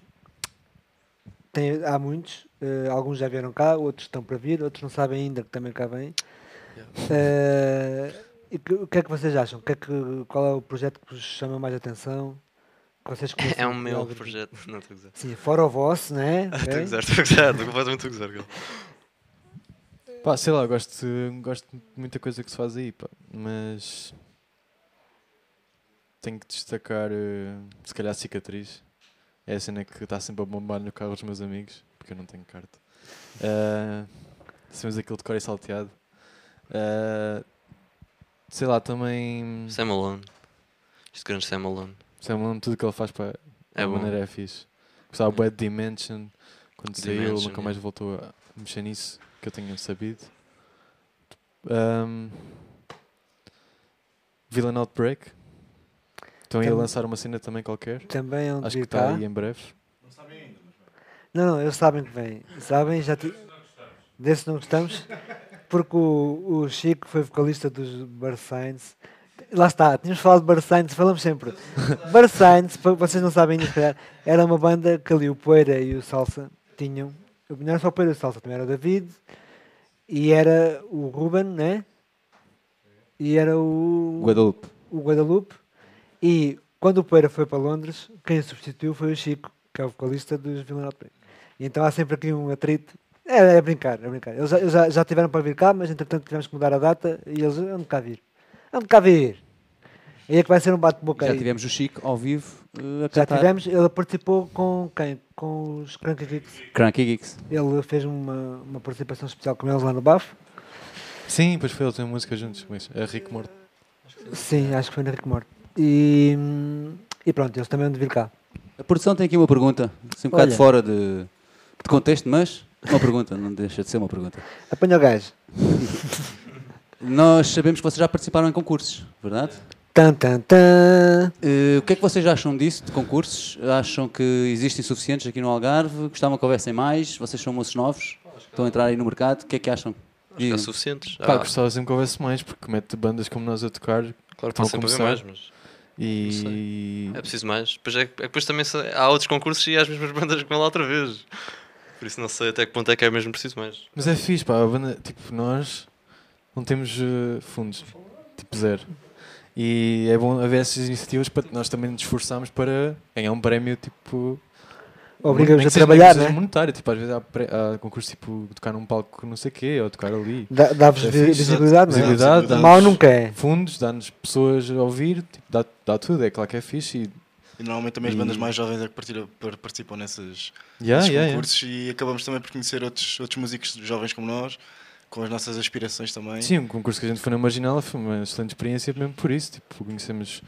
tem, há muitos, eh, alguns já vieram cá, outros estão para vir, outros não sabem ainda que também cá vêm. E que- o que é que vocês acham? O que é que, qual é o projeto que vos chama mais atenção? Vocês [LAUGHS] É um meu projeto. Não, estou a gozar. Sim, fora o vosso, né? [LAUGHS] Estou a Ok? gozar, estou a gozar. Estou completamente a gozar. Pá, sei lá, gosto, de- gosto de muita coisa que se faz aí, pá. Mas tenho que destacar, eh, se calhar, a cicatriz. É a cena que está sempre a bombar no carro dos meus amigos, porque eu não tenho carta. Uh, Temos aquilo de cor e salteado. Ah, sei lá, também. Sam Malone. Este grande Sam Malone. Sam tudo que ele faz para É a bom. maneira é fixe. Gostava bué de Dimension. Quando saiu, ele Dimension, nunca yeah. mais voltou a mexer nisso, que eu tenha sabido. Um, Villain Outbreak. Estão aí a Tam- lançar uma cena também qualquer. Também é um Acho que está aí em breve. Não, não, eles sabem que vem. Sabem, já ti... Desse não gostamos. Porque o, o Chico foi vocalista dos Bar Signs. Lá está, tínhamos falado de Bar Signs, falamos sempre. Bar Signs, pa- vocês não sabem ainda, se calhar, era uma banda que ali o Poeira e o Salsa tinham. Não era só o Poeira e o Salsa, também era o David. E era o Ruben, né? E era o Guadalupe. o Guadalupe. E quando o Pereira foi para Londres, quem o substituiu foi o Chico, que é o vocalista dos Outbreak. E então há sempre aqui um atrito É, é brincar, é brincar. Eles já, já, já tiveram para vir cá, mas entretanto tivemos que mudar a data e eles vão cá vir. Vão cá vir. E é que vai ser um bate-boca Já aí. tivemos o Chico ao vivo eh, a Já cantar. tivemos, ele participou com quem? Com os Cranky Geeks. Cranky Geeks. Ele fez uma, uma participação especial com eles lá no Bafo. Sim, pois foi, ele tem música juntos com isso. É Rico Morto. Sim, acho que foi na Rick Morte. E, e pronto, eles também vão de vir cá. A produção tem aqui uma pergunta, assim um bocado Olha. fora de, de contexto, mas uma pergunta, não deixa de ser uma pergunta. Apanha o gajo. [LAUGHS] Nós sabemos que vocês já participaram em concursos, verdade? Tan, tan, tan. Eh, o que é que vocês acham disso, de concursos? Acham que existem suficientes aqui no Algarve? Gostavam que houvessem mais? Vocês são moços novos? Estão a entrar aí no mercado? O que é que acham? Acho que há suficientes. Pá, Ah, gostava sempre que houvesse mais, porque mete bandas como nós a tocar claro estão que sempre haver começar. mais, mas e. é preciso mais. Depois, é, é depois também se- há outros concursos e há as mesmas bandas que vão lá outra vez. Por isso não sei até que ponto é que é mesmo preciso mais. Mas é fixe, pá, a banda, tipo, nós não temos eh, fundos, tipo zero. E é bom haver essas iniciativas para nós também nos esforçarmos para ganhar um prémio, tipo. Obriga-os nem a trabalhar, né? monetário, tipo, às vezes há, pré- há concursos tipo tocar num palco não sei o quê, ou tocar ali. Dá- Dá-vos É visibilidade, não é? Visibilidade, dá-nos Mal nunca é. fundos, dá-nos pessoas a ouvir, tipo, dá, dá tudo, é claro que é fixe. E, E normalmente também as bandas mais jovens é que participam nesses, yeah, nesses yeah, yeah. concursos e acabamos também por conhecer outros, outros músicos jovens como nós, com as nossas aspirações também. Sim, um concurso que a gente foi na Marginal foi uma excelente experiência mesmo por isso. Tipo, conhecemos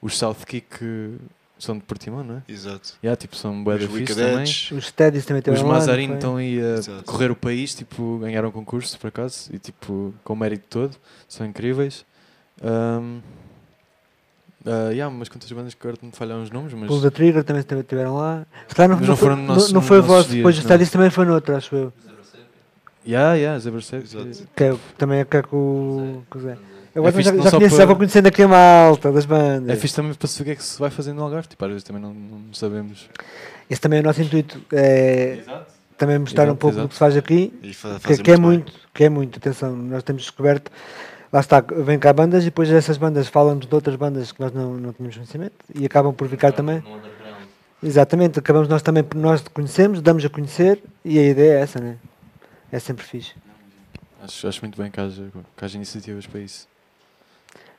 os South Kick que são de Portimão, não é? Exato. Yeah, tipo, são bué Os da fixe também. Os Steadies também Os lá, não Mazarino estão aí a Exato. correr o país, tipo, ganharam concurso por acaso, e tipo, com o mérito todo, são incríveis. Um, uh, yeah, umas quantas bandas que agora não me falham os nomes, mas Pull the Trigger também estiveram lá. Calhar não, Mas não não foi, foram no não- nosso- não foi o vosso, dias, depois os não. Steadies também foi noutro, acho eu. Yeah, yeah, Zebra Safe, Exato. Que é, também é que é com, o- com o Zé. Eu É agora fixe já, não já, só conheço, para- já vou conhecendo aqui a malta das bandas. É fixe também para se ver o que é que se vai fazer no Algarve, tipo, às vezes também não, não sabemos. Esse também é o nosso intuito. É, também mostrar um Exato, pouco do exato. que se faz aqui E fa Que, fazem que é bem. muito, que é muito, atenção, nós temos descoberto, lá está, vem cá bandas e depois essas bandas falam-nos de outras bandas que nós não, não tínhamos conhecimento e acabam por ficar também. Exatamente, acabamos nós também por nós de conhecermos, damos a conhecer e a ideia é essa, né? É sempre fixe. Acho, acho muito bem que haja, que haja iniciativas para isso.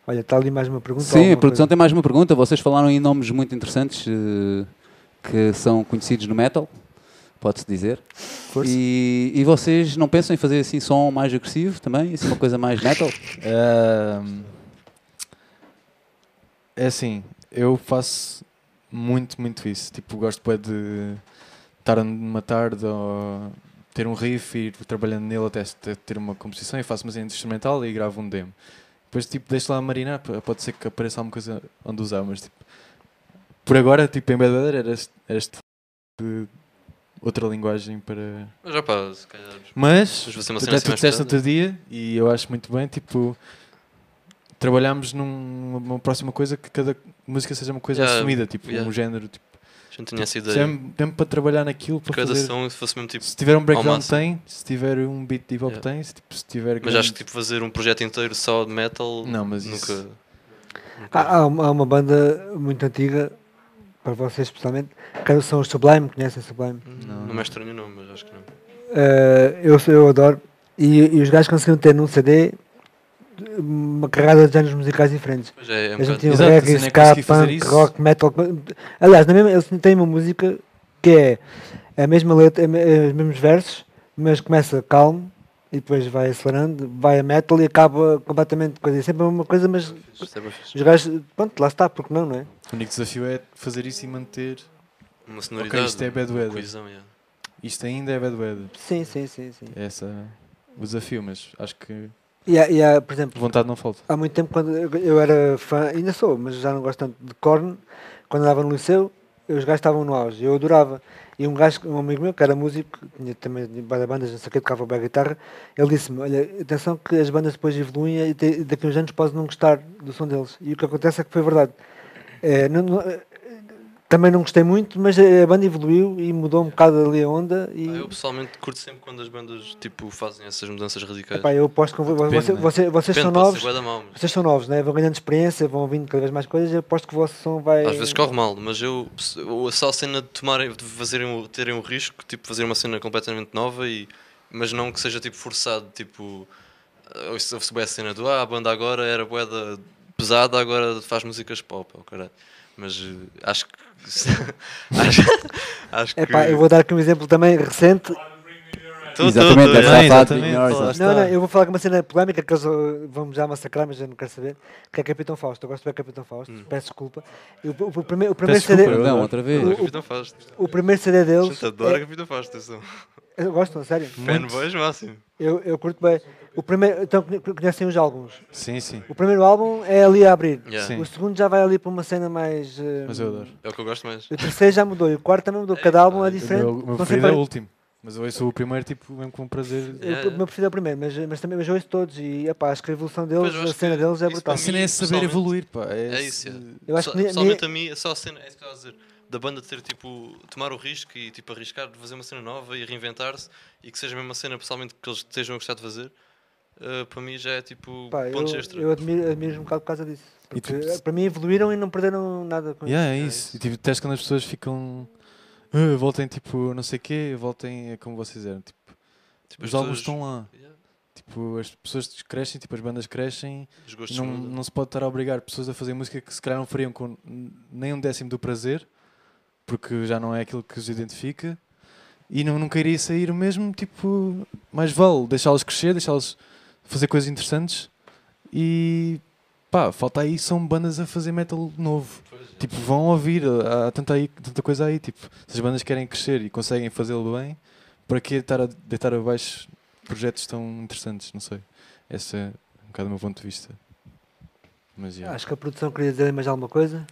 Olha, está ali mais uma pergunta. Sim, a produção coisa? tem mais uma pergunta. Vocês falaram em nomes muito interessantes eh, que são conhecidos no metal, pode-se dizer. Força. E, e vocês não pensam em fazer assim som mais agressivo também? Assim, uma coisa mais metal? É assim, eu faço muito, muito isso. Tipo, gosto de estar numa tarde ou ter um riff e ir trabalhando nele até ter uma composição e faço uma cena instrumental e gravo um demo. Depois, tipo, deixo lá marinar, pode ser que apareça alguma coisa onde usar, mas tipo, por agora, tipo, em Bad Weather era este, este de outra linguagem para. Mas já pá, se calhar. Mas, até tu disseste outro dia, e eu acho muito bem, tipo, trabalharmos num- numa próxima coisa que cada música seja uma coisa Yeah, assumida, tipo, yeah. um género, tipo, Gente tinha essa se ideia. é mesmo para trabalhar naquilo, para Cada fazer... som fosse mesmo tipo. Se tiver um máximo. tem, se tiver um beat de hip tem, se, tipo, se tiver Mas grande- acho que tipo fazer um projeto inteiro só de metal. Não, mas nunca. isso- nunca- Há, há uma, banda muito antiga, para vocês especialmente, que são os Sublime, conhecem Sublime? Não. Não me é estranho não, mas acho que não. Eh, eu, eu adoro. E, e os gajos conseguiram ter num CD uma carrada de géneros musicais diferentes. Mas é, é um a gente bocado. tinha Exato, reggae, é ska, fazer punk, isso. rock, metal. Aliás, na mesma, eles têm uma música que é a mesma letra, é os mesmos versos, mas começa calmo e depois vai acelerando, vai a metal e acaba completamente coisa. É sempre uma coisa, mas é os gajos, pronto, lá está, porque não, não é? O único desafio é fazer isso e manter... Uma Ok, sonoridade. isto é bad weather. coesão, yeah. Isto ainda é bad weather. Sim, sim, sim. sim. É esse o desafio, mas acho que E, há, e há, por exemplo, vontade não falta. há muito tempo quando eu- era fã, ainda sou, mas já não gosto tanto de Korn, quando andava no liceu, os gajos estavam no auge, eu adorava. E um gajo, um amigo meu, que era músico, tinha também várias bandas, não sei o que, tocava bem a guitarra, ele disse-me, olha, atenção que as bandas depois evoluem e te- daqui a uns anos podes não gostar do som deles. E o que acontece é que foi verdade. É, não- não- também não gostei muito, mas a banda evoluiu e mudou um bocado ali a onda e... Ah, eu pessoalmente curto sempre quando as bandas tipo, fazem essas mudanças radicais. Epá, eu aposto que Depende, você- né? você- vocês Depende, são novos, mas vocês são novos, né? vão ganhando experiência, vão ouvindo cada vez mais coisas, eu aposto que o vosso som vai. Às vezes corre mal, mas eu, só a cena de tomarem, de fazerem, o- terem um risco, tipo fazer uma cena completamente nova e, mas não que seja tipo forçado, tipo, ouve-se ouve-se bué a cena do ah, a banda agora era boeda pesada, agora faz músicas pop, oh. Mas eh, acho que. Acho, [LAUGHS] acho que. Eu vou dar aqui um exemplo também recente. Tô- Exatamente, deve é. exatamente. Não, não, eu vou falar com uma cena polémica que eles uh, vão já massacrar, mas eu não quero saber. Que é Capitão Fausto. Eu gosto de ver Capitão Fausto. Peço desculpa. E O, o, o primeiro, o primeiro Peço CD, desculpa, eu Não, adoro. outra vez. Adoro Capitão Fausto. o primeiro CD deles. Gente, adoro é- Capitão Fausto, atenção. eu gosto, sério. Fanboys máximo. Eu, eu curto bem. O primeiro, então conhe- conhecem os álbuns. Sim, sim. O primeiro álbum é ali a abrir. Yeah. Sim. O segundo já vai ali para uma cena mais. uh, Mas eu adoro. É o que eu gosto mais. O terceiro já mudou. E o quarto também mudou. Cada álbum é O diferente. meu, o meu Não preferido é o para- último. Mas eu ouço o primeiro, tipo, mesmo com prazer. Eu- Yeah. O meu preferido é o primeiro, mas, mas também mas eu ouço todos e epá, acho que a evolução deles, a cena deles é isso brutal. A cena é saber evoluir, pá. É, É isso, yeah. Eu acho Só- que ni- a mim, é só a cena, é isso que eu estava a dizer. Da banda ter, tipo, tomar o risco e, tipo, arriscar de fazer uma cena nova e reinventar-se e que seja mesmo uma cena, pessoalmente, que eles estejam a gostar de fazer, eh, para mim já é, tipo, Pá, eu, pontos extra. eu admiro, admiro um bocado por causa disso. Porque, tipo, para mim evoluíram e não perderam nada com Yeah, é É isso. isso. E tipo, teste quando as pessoas ficam. "Ah, voltem tipo, não sei o quê, voltem a como vocês eram. Tipo, Tipo, os álbuns pessoas- estão lá. Yeah, Tipo, as pessoas crescem, tipo, as bandas crescem. não, não se pode estar a obrigar pessoas a fazer música que se calhar não fariam com nem um décimo do prazer, porque já não é aquilo que os identifica. E não, não queria sair mesmo, tipo, mais vale deixá-los crescer, deixá-los fazer coisas interessantes. E pá, falta aí, são bandas a fazer metal novo. Pois, é. Tipo, vão ouvir, há há tanta, aí, tanta coisa aí. Tipo, se as bandas querem crescer e conseguem fazê-lo bem, para que estar a deitar abaixo projetos tão interessantes? Não sei. Esse é um bocado o meu ponto de vista. Mas, yeah. Acho que a produção queria dizer mais alguma coisa.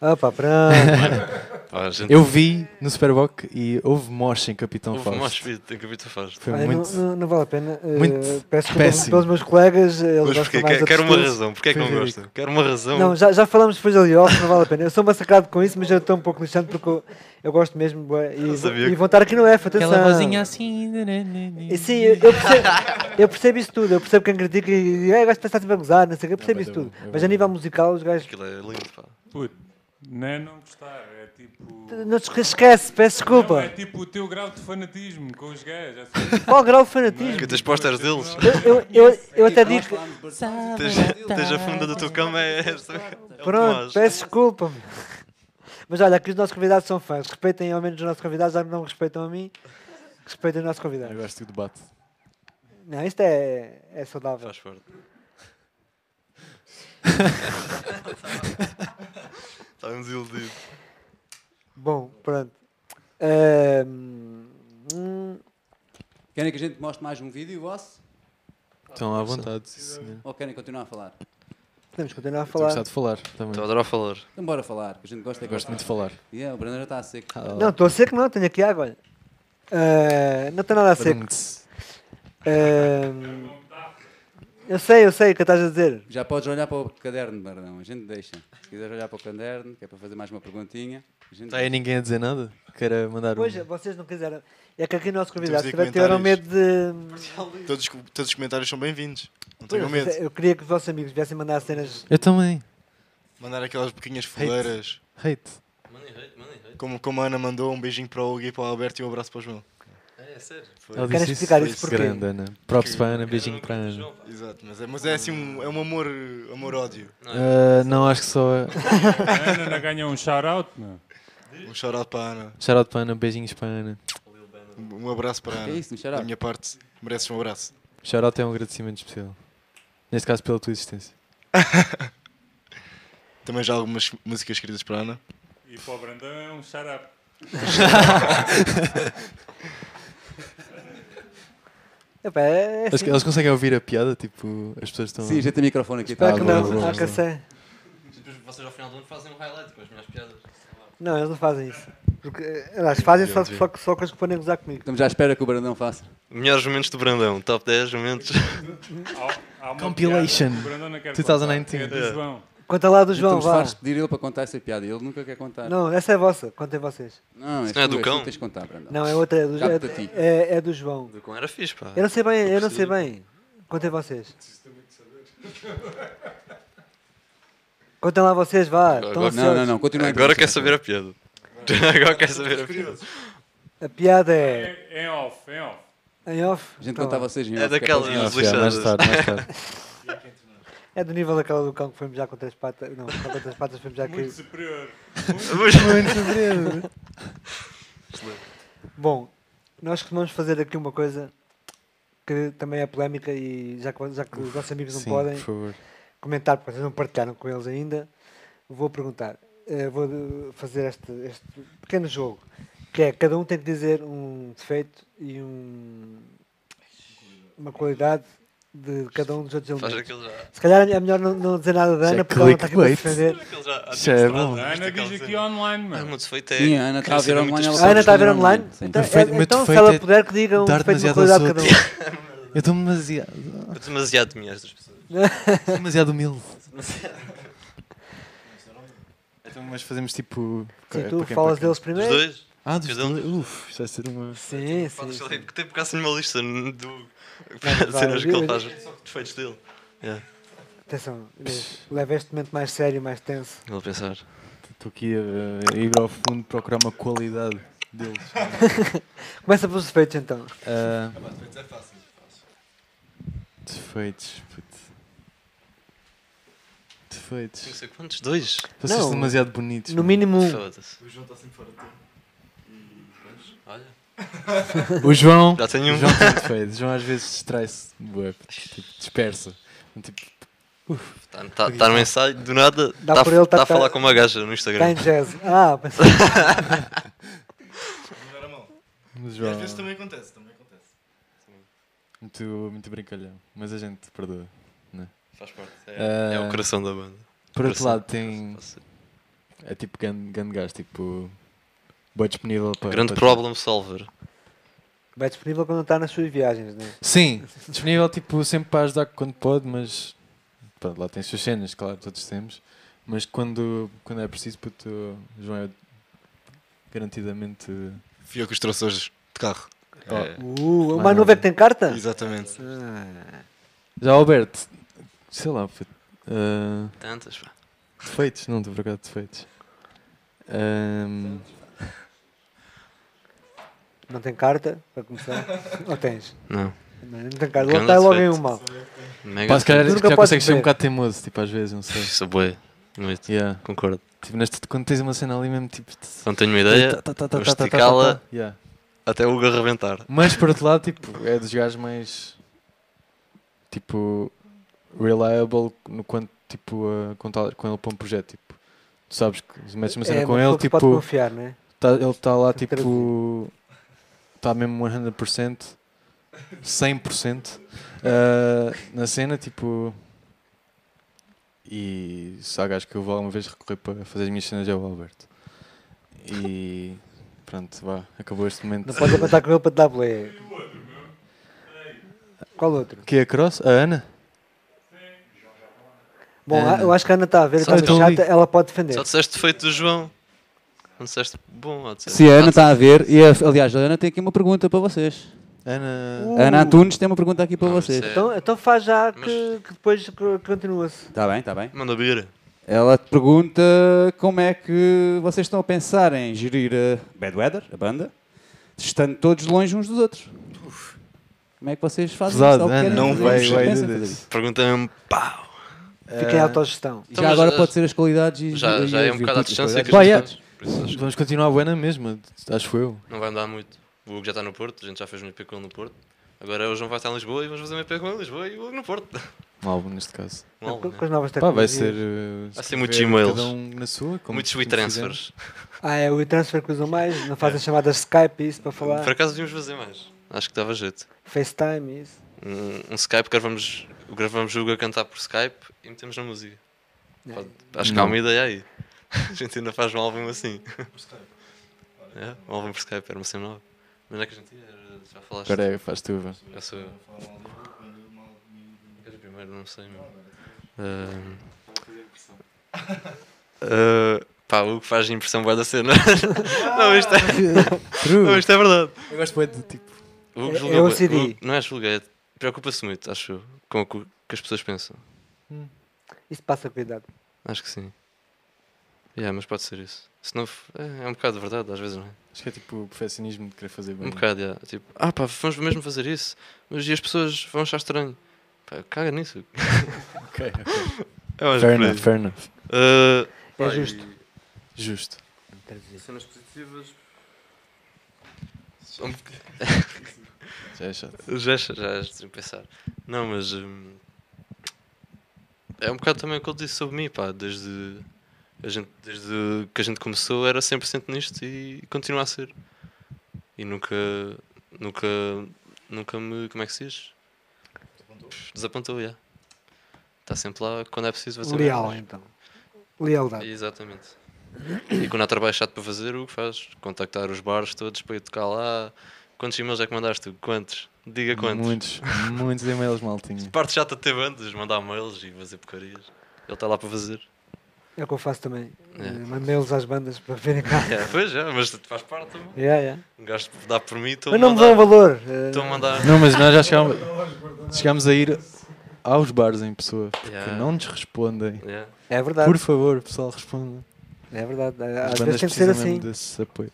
Ah pá, pronto. [LAUGHS] Pá, a gente Eu vi no Superboc e houve mosh em Capitão houve Fausto. mais speed em Capitão Fausto. Foi Olha, muito. não, não, não vale a pena. Eh, muito peço desculpa péssimo. pelos meus colegas. Eles Mas gostam porquê? mais Quero, de uma razão. Porquê é que não gosto? Quero uma razão. Não, já, já falamos depois ali off, não vale a pena. Eu sou massacrado com isso, mas eu estou um pouco lixando porque eu, eu gosto mesmo. E, Eu sabia e que- vão estar aqui no F, atenção. Aquela vozinha assim. E sim, eu, eu percebo, eu percebo isso tudo. Eu percebo quem critica e "Ah, o gajo pensar sempre a gozar, não sei o quê. Eu percebo mas isso é tudo. é Mas a nível musical, os gajos. Aquilo é lindo, pá. Puto, não é não gostar, é tipo. Não te esquece, peço Não, é desculpa. tipo o teu grau de fanatismo com os gajos. é assim. Qual grau de fanatismo? Que tens pósteres deles. Eu, eu, eu, eu até digo. Tens, a funda da tua cama é esta. É Pronto, peço desculpa. Mas olha, aqui os nossos convidados são fãs. Respeitem ao menos os nossos convidados, já não respeitam a mim. Respeitem os nossos Eu convidados. gosto do debate. Não, isto é, é saudável. Faz forte. [LAUGHS] Estávamos iludidos. Bom, pronto. Hum, Querem que a gente mostre mais um vídeo vosso? Estão à vontade, sim, senhor. Ou querem continuar a falar? podemos continuar a Estou a falar. de falar também. Estou a adorar falar. Então bora falar, que a gente gosta de Gosto muito de falar. Yeah, o Brandon já está a seco. Não, estou a seco, não, tenho aqui água. Ah, não estou nada a seco. Ahm, eu sei, eu sei o que estás a dizer. Já podes olhar para o caderno, Brandão. A gente deixa. Se quiseres olhar para o caderno, que é para fazer mais uma perguntinha. A gente Está aí ninguém a dizer nada? Queira mandar um. Pois, vocês não quiseram. É que aqui nossos convidados aí tiveram tiveram medo de. Todos, todos os comentários são bem-vindos. Não Pois, tenham medo. eu queria que os vossos amigos viessem mandar cenas. Eu também. Mandar aquelas pequenas foleiras. Hate. Como, como a Ana mandou, um beijinho para o Hugo e para o Alberto e um abraço para o João. É, é sério. Ela Querem disse explicar isso, isso porquê? Grande, Ana. Props para Ana, beijinho para Ana. Exato, mas é, mas é assim um, é um amor, amor-ódio. Não, é- Ah, não, acho que só. [LAUGHS] A Ana não ganha um shout-out, meu. Um shout-out para a Ana. Shout para a Ana, beijinhos para Ana. Um abraço para a é Ana. isso, um Da shout-out? minha parte, mereces um abraço. Shout é um agradecimento especial. Neste caso, pela tua existência. [LAUGHS] Também já algumas músicas escritas para a Ana. E para o Brandão, um shout-out. [LAUGHS] Epá, é Eles, assim. eles conseguem ouvir a piada? Tipo, as pessoas estão. Sim, gente tem microfone aqui. Espero tá? que não. Ah, boa. que eu sei. Depois vocês ao final do ano fazem um highlight com as minhas piadas. Não, eles não fazem isso. Porque, eh, aliás, fazem só, só, só coisas que podem gozar comigo. Estamos à espera que o Brandão faça. Melhores momentos do Brandão. Top 10 momentos. Há, há uma Compilation. piada que o Brandão não quer 2019. contar, que É do João. Conta lá do João, Então vá. faz pedir ele para contar essa piada. Ele nunca quer contar. Não, essa é vossa. Contem vocês. não Não é do cão? tens de contar, Brandão. Não, é outra. É do, ti. é, é do João. Do com era fixe, pá. Eu não sei bem, eu não sei bem. Contem vocês. Contem lá vocês, vá. Agora- ansiosos. Não, não, não. Continua Agora quer saber a piada. [LAUGHS] Agora quer saber a piada. A piada é É, em off, em off. em off. A gente Então, conta a vocês em É off, que daquelas Não, mais lixadas. tarde, mais [LAUGHS] tarde. É do nível daquela do cão que fomos já com três patas. Não, com três patas fomos já Muito que. superior. Bom, nós costumamos fazer aqui uma coisa que também é polémica e já que, já que os nossos amigos não Sim, podem por favor. comentar, porque vocês não partilharam com eles ainda, vou perguntar. Eh, vou eh, fazer este, este pequeno jogo, que é cada um tem que dizer um defeito e um, uma qualidade de cada um dos outros Faz elementos. aquilo já. Se calhar é melhor não, não dizer nada da Isso é Ana, porque ela não está aqui para defender. Já. Isso é bom. A Ana diz aqui online, Ah, mano. é. Sim, a Ana está a ver online. A Ana está a ver online? Então, é- então se ela puder, que diga um defeito de qualidade de cada um. [LAUGHS] Eu estou demasiado, Eu estou demasiado de mim, estas pessoas. [LAUGHS] demasiado humilde. Então, mas fazemos tipo. Sim, tu quem- falas deles Os primeiro. dois? Ah, dos dois. Uf, isto vai ser uma. Sim, sim. Porque tem por acaso uma lista do. [LAUGHS] vai, cenas que ele faz. Defeitos dele. Yeah. Atenção, leva este momento mais sério, mais tenso. A pensar. Estou aqui a, a ir ao fundo procurar uma qualidade deles. [LAUGHS] Começa pelos defeitos então. Ah, defeitos. puto. Não Defeitos. sei quantos? Dois? Vocês Não. são demasiado bonitos. No mano. mínimo um. Foda-se. Olha. [LAUGHS] O João. Já tenho O um. João tem defeitos. O João às vezes distrai-se. bué, Tipo, dispersa. Tipo, Está tá, tá no ensaio, do nada, Dá está por ele, tá- tá a falar tá- com uma gaja no Está Instagram. em jazz. [LAUGHS] Ah, pensei- [LAUGHS] o E João. às vezes também acontece, também acontece. Muito, muito brincalhão. Mas a gente perdoa. Faz parte. Ah, É, é o coração da banda. Por outro Coração. lado, tem. É tipo grande, grande gajo. Tipo. Boa disponível para. Grande para- problem solver. vai disponível quando está nas suas viagens, né? Sim, disponível tipo sempre para ajudar quando pode, mas pronto, lá tem as suas cenas, claro, todos temos. Mas quando, quando é preciso, puto, o João é garantidamente. Fui eu que os trouxe hoje de carro. É, Uh, o Mais novo é que tem carta? Exatamente. Ah, Já Alberto, sei lá, puto, ah, tantas, pá. defeitos, não estou por acaso defeitos. Ahm, não tem carta, para começar. [LAUGHS] Ou tens? Não. Não, não tem carta. Logo está logo em um mal. Mega. pá, se calhar já consegues ser um bocado teimoso, tipo, às vezes, não sei. Isso é bué. Muito. Yeah. Concordo. Tipo, neste, quando tens uma cena ali mesmo, tipo. Não tenho uma ideia, tá, tá, tá, tá, vou tá, tá, tá, esticá-la. tá. Até o Hugo arrebentar. Mas por outro lado, tipo, é dos gajos mais tipo reliable no quanto tipo a contar com ele para um projeto. Tipo, tu sabes que se metes uma cena é, com ele, se pode tipo, confiar, não é? tá, ele está lá tipo está mesmo 100%, 100% ah, na cena, tipo. E se há gajo que eu vou alguma vez recorrer para fazer as minhas cenas é o Alberto. E pronto, vá, acabou este momento. Não podes apontar com ele para te dar boleia. Qual outro? Que é a Cross? A Ana? Bom, Ana. eu acho que a Ana está a ver, está ali. chata, ela pode defender. Só disseste defeito do João. Não disseste bom, ou disseste- Se a Ana está a ver, e a- aliás, a Ana tem aqui uma pergunta para vocês. Ana. Uh. A Ana Antunes tem uma pergunta aqui para Não, vocês. é- Então, então faz já que, Mas- que depois co- continua-se. Está bem, está bem. Manda vir. Ela te pergunta como é que vocês estão a pensar em gerir a Bad Weather, a banda, estando todos longe uns dos outros. Como é que vocês fazem Pesado, isso? Ou Ana. querem Não fazer vai- isso? vai Pensam em dizer fazer isso. isso. Pergunta mesmo, pau. Fica em autogestão. E Então, Já mas, agora eh, pode ser as qualidades e Já, e já é as um bocado à virtudes, as distância que qualidades. Pá, a yeah. gente está. Por isso acho que Vamos continuar a buena mesmo, acho eu. não vai andar muito. O Hugo já está no Porto, a gente já fez um EP com ele no Porto. Agora o João vai estar em Lisboa e vamos fazer um EP com ele em Lisboa e o Hugo no Porto. Um álbum neste caso. Mal, com, né? com as novas Pá, vai tecnologias. ser. uh, Vai ser muitos escrever e-mails. Cada um na sua. Como, Muitos como WeTransfers. Ah, é o transfer que usam mais, não fazem chamadas Skype e isso para falar. Por acaso devíamos fazer mais. Acho que dava jeito. FaceTime e isso. Um, um Skype, gravamos, gravamos o Hugo a cantar por Skype e metemos na música. Pode- acho que há Não. uma ideia aí. A gente ainda faz um álbum assim. É, um álbum por Skype, era uma cena nova. Mas não é que a gente ia, já falaste. Espera aí, faz tu. vá. Eu sou eu. Queres primeiro? Não sei mesmo. Ah, ah, pá, o que faz impressão boa da cena. [LAUGHS] não, isto é, True. não, isto é verdade. Eu gosto bué de tipo. O Hugo julga é o bué- CD. o Hugo- não é julga, é, preocupa-se muito, acho eu, com o que as pessoas pensam. Isso passa cuidado. Acho que sim. Yeah, mas pode ser isso. Se não, é, é um bocado de verdade, às vezes não é? Acho que é tipo o perfeccionismo de querer fazer bem. Um bocado, yeah. tipo, ah pá, vamos mesmo fazer isso, mas e as pessoas vão achar estranho? Pá, caga nisso. [LAUGHS] Ok, ok. É Fair enough, fair enough. Uh, É pá, justo. e Justo. Cenas positivas. [LAUGHS] Já é chato. Já, já, já, pensar. Não, mas. hum, é um bocado também o que ele disse sobre mim, pá. Desde, a gente, desde que a gente começou era 100% nisto e continua a ser. E nunca. Nunca. Nunca me. Como é que se diz? Desapontou, já. Está sempre lá quando é preciso fazer. Leal, merdas. então. Lealdade. Exatamente. E quando há trabalho chato para fazer, o que faz? Contactar os bares todos para ir tocar lá. Quantos e-mails é que mandaste tu? Quantos? Diga quantos. Muitos, muitos e-mails maltinho. Parte chata de ter bandas, mandar mails e fazer porcarias. Ele está lá para fazer. É o que eu faço também. É. Eh, Mandei-los às bandas para verem cá. [LAUGHS] É, pois é, mas faz parte também. Yeah, yeah. Um gajo dá por mim, estou a Mas não me dão valor. eh, Estou a mandar. Não, mas nós já chegámos, chegámos a ir aos bares em pessoa. Porque Yeah. não nos respondem. Yeah. É verdade. Por favor, pessoal, responda. É verdade. As Às vezes tem que ser assim.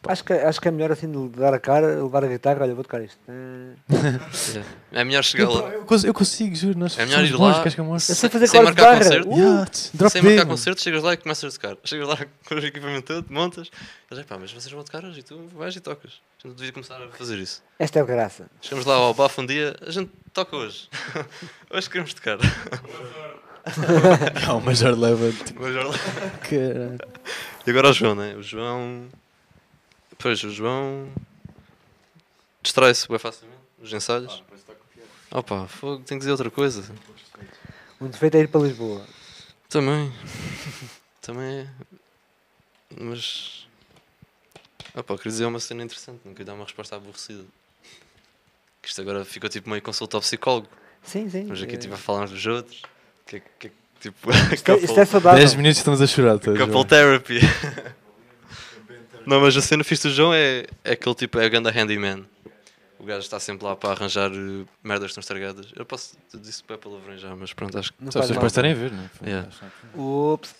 Acho que, acho que é melhor assim de dar a cara, levar a guitarra, olha, vou tocar isto. Yeah. É melhor chegar Eu, lá. eu cons- eu consigo, juro. Nós É melhor ir lá. eu? Eu sei Sem- fazer sem marcar concerto. Uh, Yeah, Sem marcar dead. concerto, chegas lá e começas a tocar. [LAUGHS] Chegas lá com o equipamento todo, montas. Eles, pá, mas vocês vão tocar hoje e tu vais e tocas. A gente devia começar a fazer isso. Esta é a graça. Chegamos lá ao bafo um dia, a gente toca hoje. [LAUGHS] hoje queremos tocar. Ah, [LAUGHS] o Major leva. Mas olha lá. caralho. E agora o João, né? O João. Pois, o João. Distrai-se bem facilmente nos ensaios. Opa, fogo, tenho que dizer outra coisa. Um defeito é ir para Lisboa. Também. Também é. Mas. Opa, queria dizer uma cena interessante, não queria dar uma resposta aborrecida. Que isto agora ficou tipo meio consulta ao psicólogo. Sim, sim. Mas aqui eh, tipo a falar uns dos outros. Que, que, tipo. isto, é, isto é couple, saudável. 10 minutos estamos a chorar. todos, couple João. therapy. [LAUGHS] não, mas a cena fixe do João é, é aquele tipo, é a ganda handyman. O gajo está sempre lá para arranjar eh, merdas estão estragadas. Eu posso, disse bem palavrão já, mas pronto, acho que. Não Só as pessoas estarem a ver, não é? Yeah. Ups.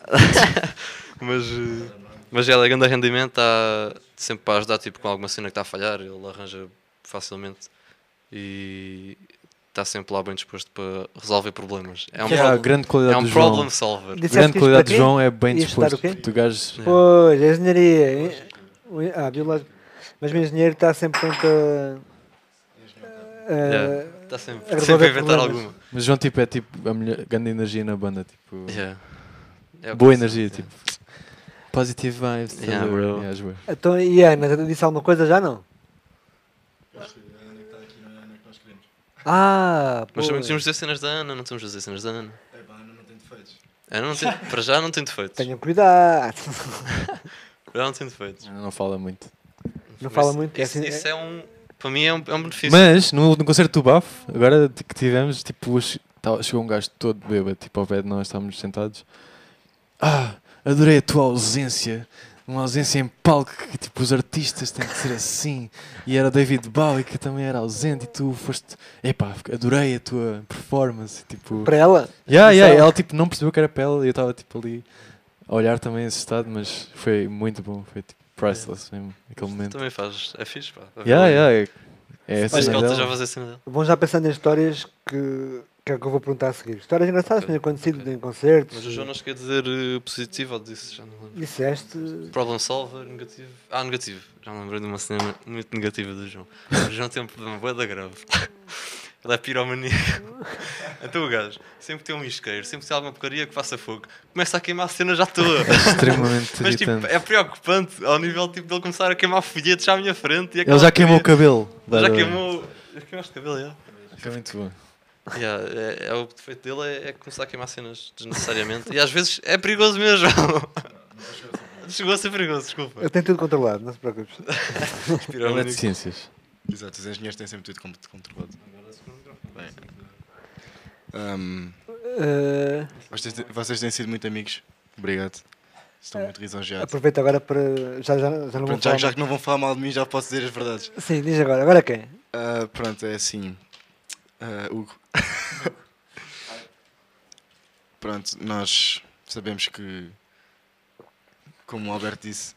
[LAUGHS] Mas, eh, mas ela, a ganda handyman, está sempre para ajudar tipo, com alguma cena que está a falhar. Ele arranja facilmente e está sempre lá bem disposto para resolver problemas. É um, Que é a problem- grande é qualidade um do João. problem solver. Disseste grande qualidade do? João é bem disposto. gajos. Yeah. Pois, a engenharia. hein? O- Ah, biológico. Mas o engenheiro está sempre pronto a. a- Yeah. Está sempre, a sempre a inventar problemas. alguma. Mas João tipo, é tipo a melhor, grande energia na banda. Tipo, Yeah. É boa eu energia. Tipo, positive vibes. Yeah, tá a ver? bro. Yeah. Então, e a Ana, disse alguma coisa já não? Ah, Mas também tínhamos de dizer cenas da Ana, não estamos a dizer cenas da Ana. Ana não tem, para já não tem defeitos. Tenham cuidado. [LAUGHS] Para já não tem defeitos. Não fala muito. Não fala Mas muito, é Isso, assim- isso é um. Para mim é um, é um benefício. Mas no, no concerto do Bafo, agora que tivemos, tipo, tava- chegou um gajo todo bêbado, tipo, ao pé de nós, estávamos sentados. Ah, adorei a tua ausência. Uma ausência em palco que, tipo, os artistas têm que ser assim. E era David Bowie que também era ausente e tu foste. Epá, adorei a tua performance. Tipo, Para ela? yeah, yeah, ela, tipo, não percebeu que era para ela e eu estava, tipo, ali a olhar também assustado, mas foi muito bom. Foi, tipo, priceless mesmo, aquele momento. Também faz. É fixe, pá. Yeah, yeah, é, é a cena dela. a fazer a cena. Vão já pensando em histórias que, que é o que eu vou perguntar a seguir. Histórias engraçadas que têm acontecido ok. em concertos. Mas o João não quer dizer eh, positivo ou disse, já não lembro. Disseste. Problem solver, negativo. Ah, negativo. Já me lembrei de uma cena muito negativa do João. O João tem um problema da grave. [LAUGHS] Ele é piromaníaco. [LAUGHS] Então o gajo, sempre que tem um isqueiro, sempre que tem alguma porcaria que faça fogo, começa a queimar a cena já toda. extremamente [LAUGHS] Mas tipo, irritante. é preocupante ao nível tipo, dele começar a queimar folhetos à minha frente. E Ele já queimou o cabelo. Já queimou. Já queimaste o cabelo, já. Foi muito bom. Yeah, é, é o defeito dele é, é começar a queimar cenas desnecessariamente. E às vezes é perigoso mesmo. Chegou a ser perigoso, desculpa. Eu tenho tudo controlado, não se preocupe. Ele é de ciências. Exato, os engenheiros têm sempre tudo con- controlado. Bem. Ahm, Eh, vocês, te- vocês têm sido muito amigos. Obrigado. Estou muito lisonjeado. aproveito agora para. Já, já, já não Pronto, já, já que não vão falar mal de mim, já posso dizer as verdades. Sim, diz agora. Agora quem? Ah, pronto, é assim. Ah, Hugo. [LAUGHS] pronto, nós sabemos que, como o Alberto disse,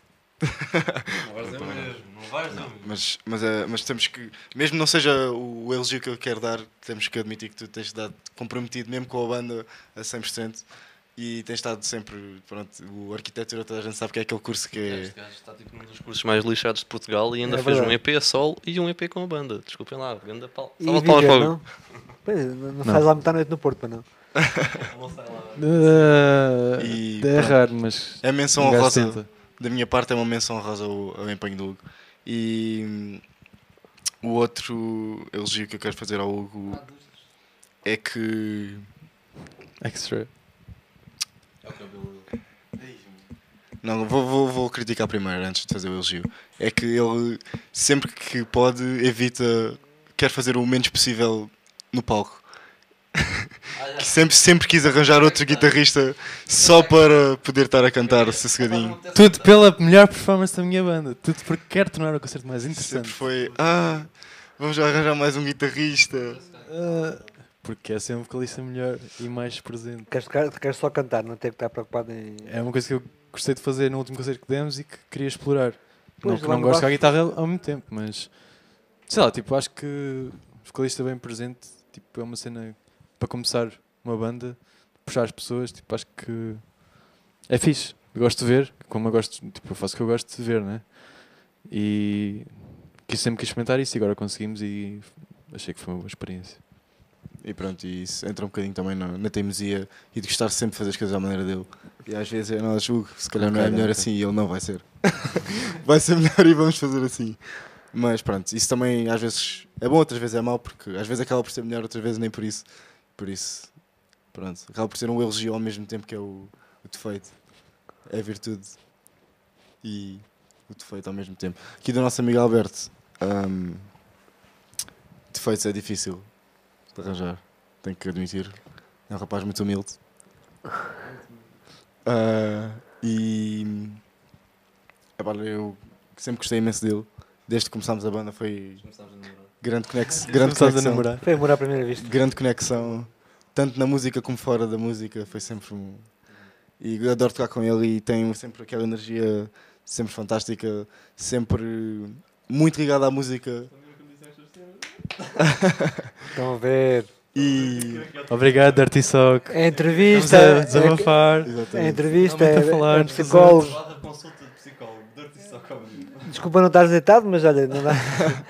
Não vais dizer mesmo, não vais mesmo. Mas, mas, é, mas temos que, mesmo não seja o elogio que eu quero dar, temos que admitir que tu tens estado comprometido mesmo com a banda a 100% e tens estado sempre, pronto, o arquitetura toda a gente sabe que é aquele curso que é... Este gajo está tipo num dos cursos mais lixados de Portugal e ainda É fez um verdade. EP a solo e um EP com a banda. Desculpem lá, ganda pau. E de palmas viver, para o não? Pois, não, não faz lá metade noite no Porto, para não. Uh, E é pronto. raro, mas. É menção um honrosa, tenta. da minha parte é uma menção honrosa ao, ao empenho do Hugo. E hum, o outro elogio que eu quero fazer ao Hugo é que Extra. Não, vou, vou, vou criticar primeiro antes de fazer o elogio. É que ele, sempre que pode, evita. quer fazer o menos possível no palco. Que sempre, sempre quis arranjar outro guitarrista só para poder estar a cantar sossegadinho. Tudo pela melhor performance da minha banda. Tudo porque quero tornar o concerto mais Sempre interessante. foi. Ah, vamos arranjar mais um guitarrista. Uh, porque é ser um vocalista melhor e mais presente. Queres, queres só cantar, não ter que estar preocupado em. É uma coisa que eu gostei de fazer no último concerto que demos e que queria explorar. Pois, não que não gosto baixo. guitarra ao mesmo tempo, mas sei lá, tipo, acho que vocalista bem presente tipo, é uma cena para começar uma banda, puxar as pessoas, tipo, acho que é fixe. Gosto de ver, como eu gosto, tipo, eu faço o que eu gosto de ver, né? E quis sempre quis experimentar isso e agora conseguimos e achei que foi uma boa experiência. E pronto, e isso entra um bocadinho também na, na teimosia e de gostar sempre de fazer as coisas à maneira dele. E às vezes eu não julgo, se calhar não é melhor assim e ele não vai ser. [LAUGHS] vai ser melhor e vamos fazer assim. Mas pronto, isso também às vezes é bom, outras vezes é mau, porque às vezes acaba por ser melhor, outras vezes nem por isso. Por isso, pronto, acaba por ser um elogio ao mesmo tempo que é o, o defeito. É a virtude e o defeito ao mesmo tempo. Aqui do nosso amigo Alberto, hum, defeitos é difícil de arranjar, tenho que admitir. É um rapaz muito humilde. [LAUGHS] Ah, e epá, eu sempre gostei imenso dele. Desde que começámos a banda foi grande, conex, grande Começámos a conexão. namorar. Foi amor à primeira vista. Grande conexão, tanto na música como fora da música. Foi sempre um. E eu adoro tocar com ele e tem sempre aquela energia sempre fantástica, sempre muito ligada à música. [LAUGHS] Estão a ver. E. Obrigado, Dirty Sock. É Estamos entrevista. a É, desabafar. Exatamente. entrevista. A É, falar, é psicólogo. Desculpa não estar deitado, mas olha, não dá. [LAUGHS]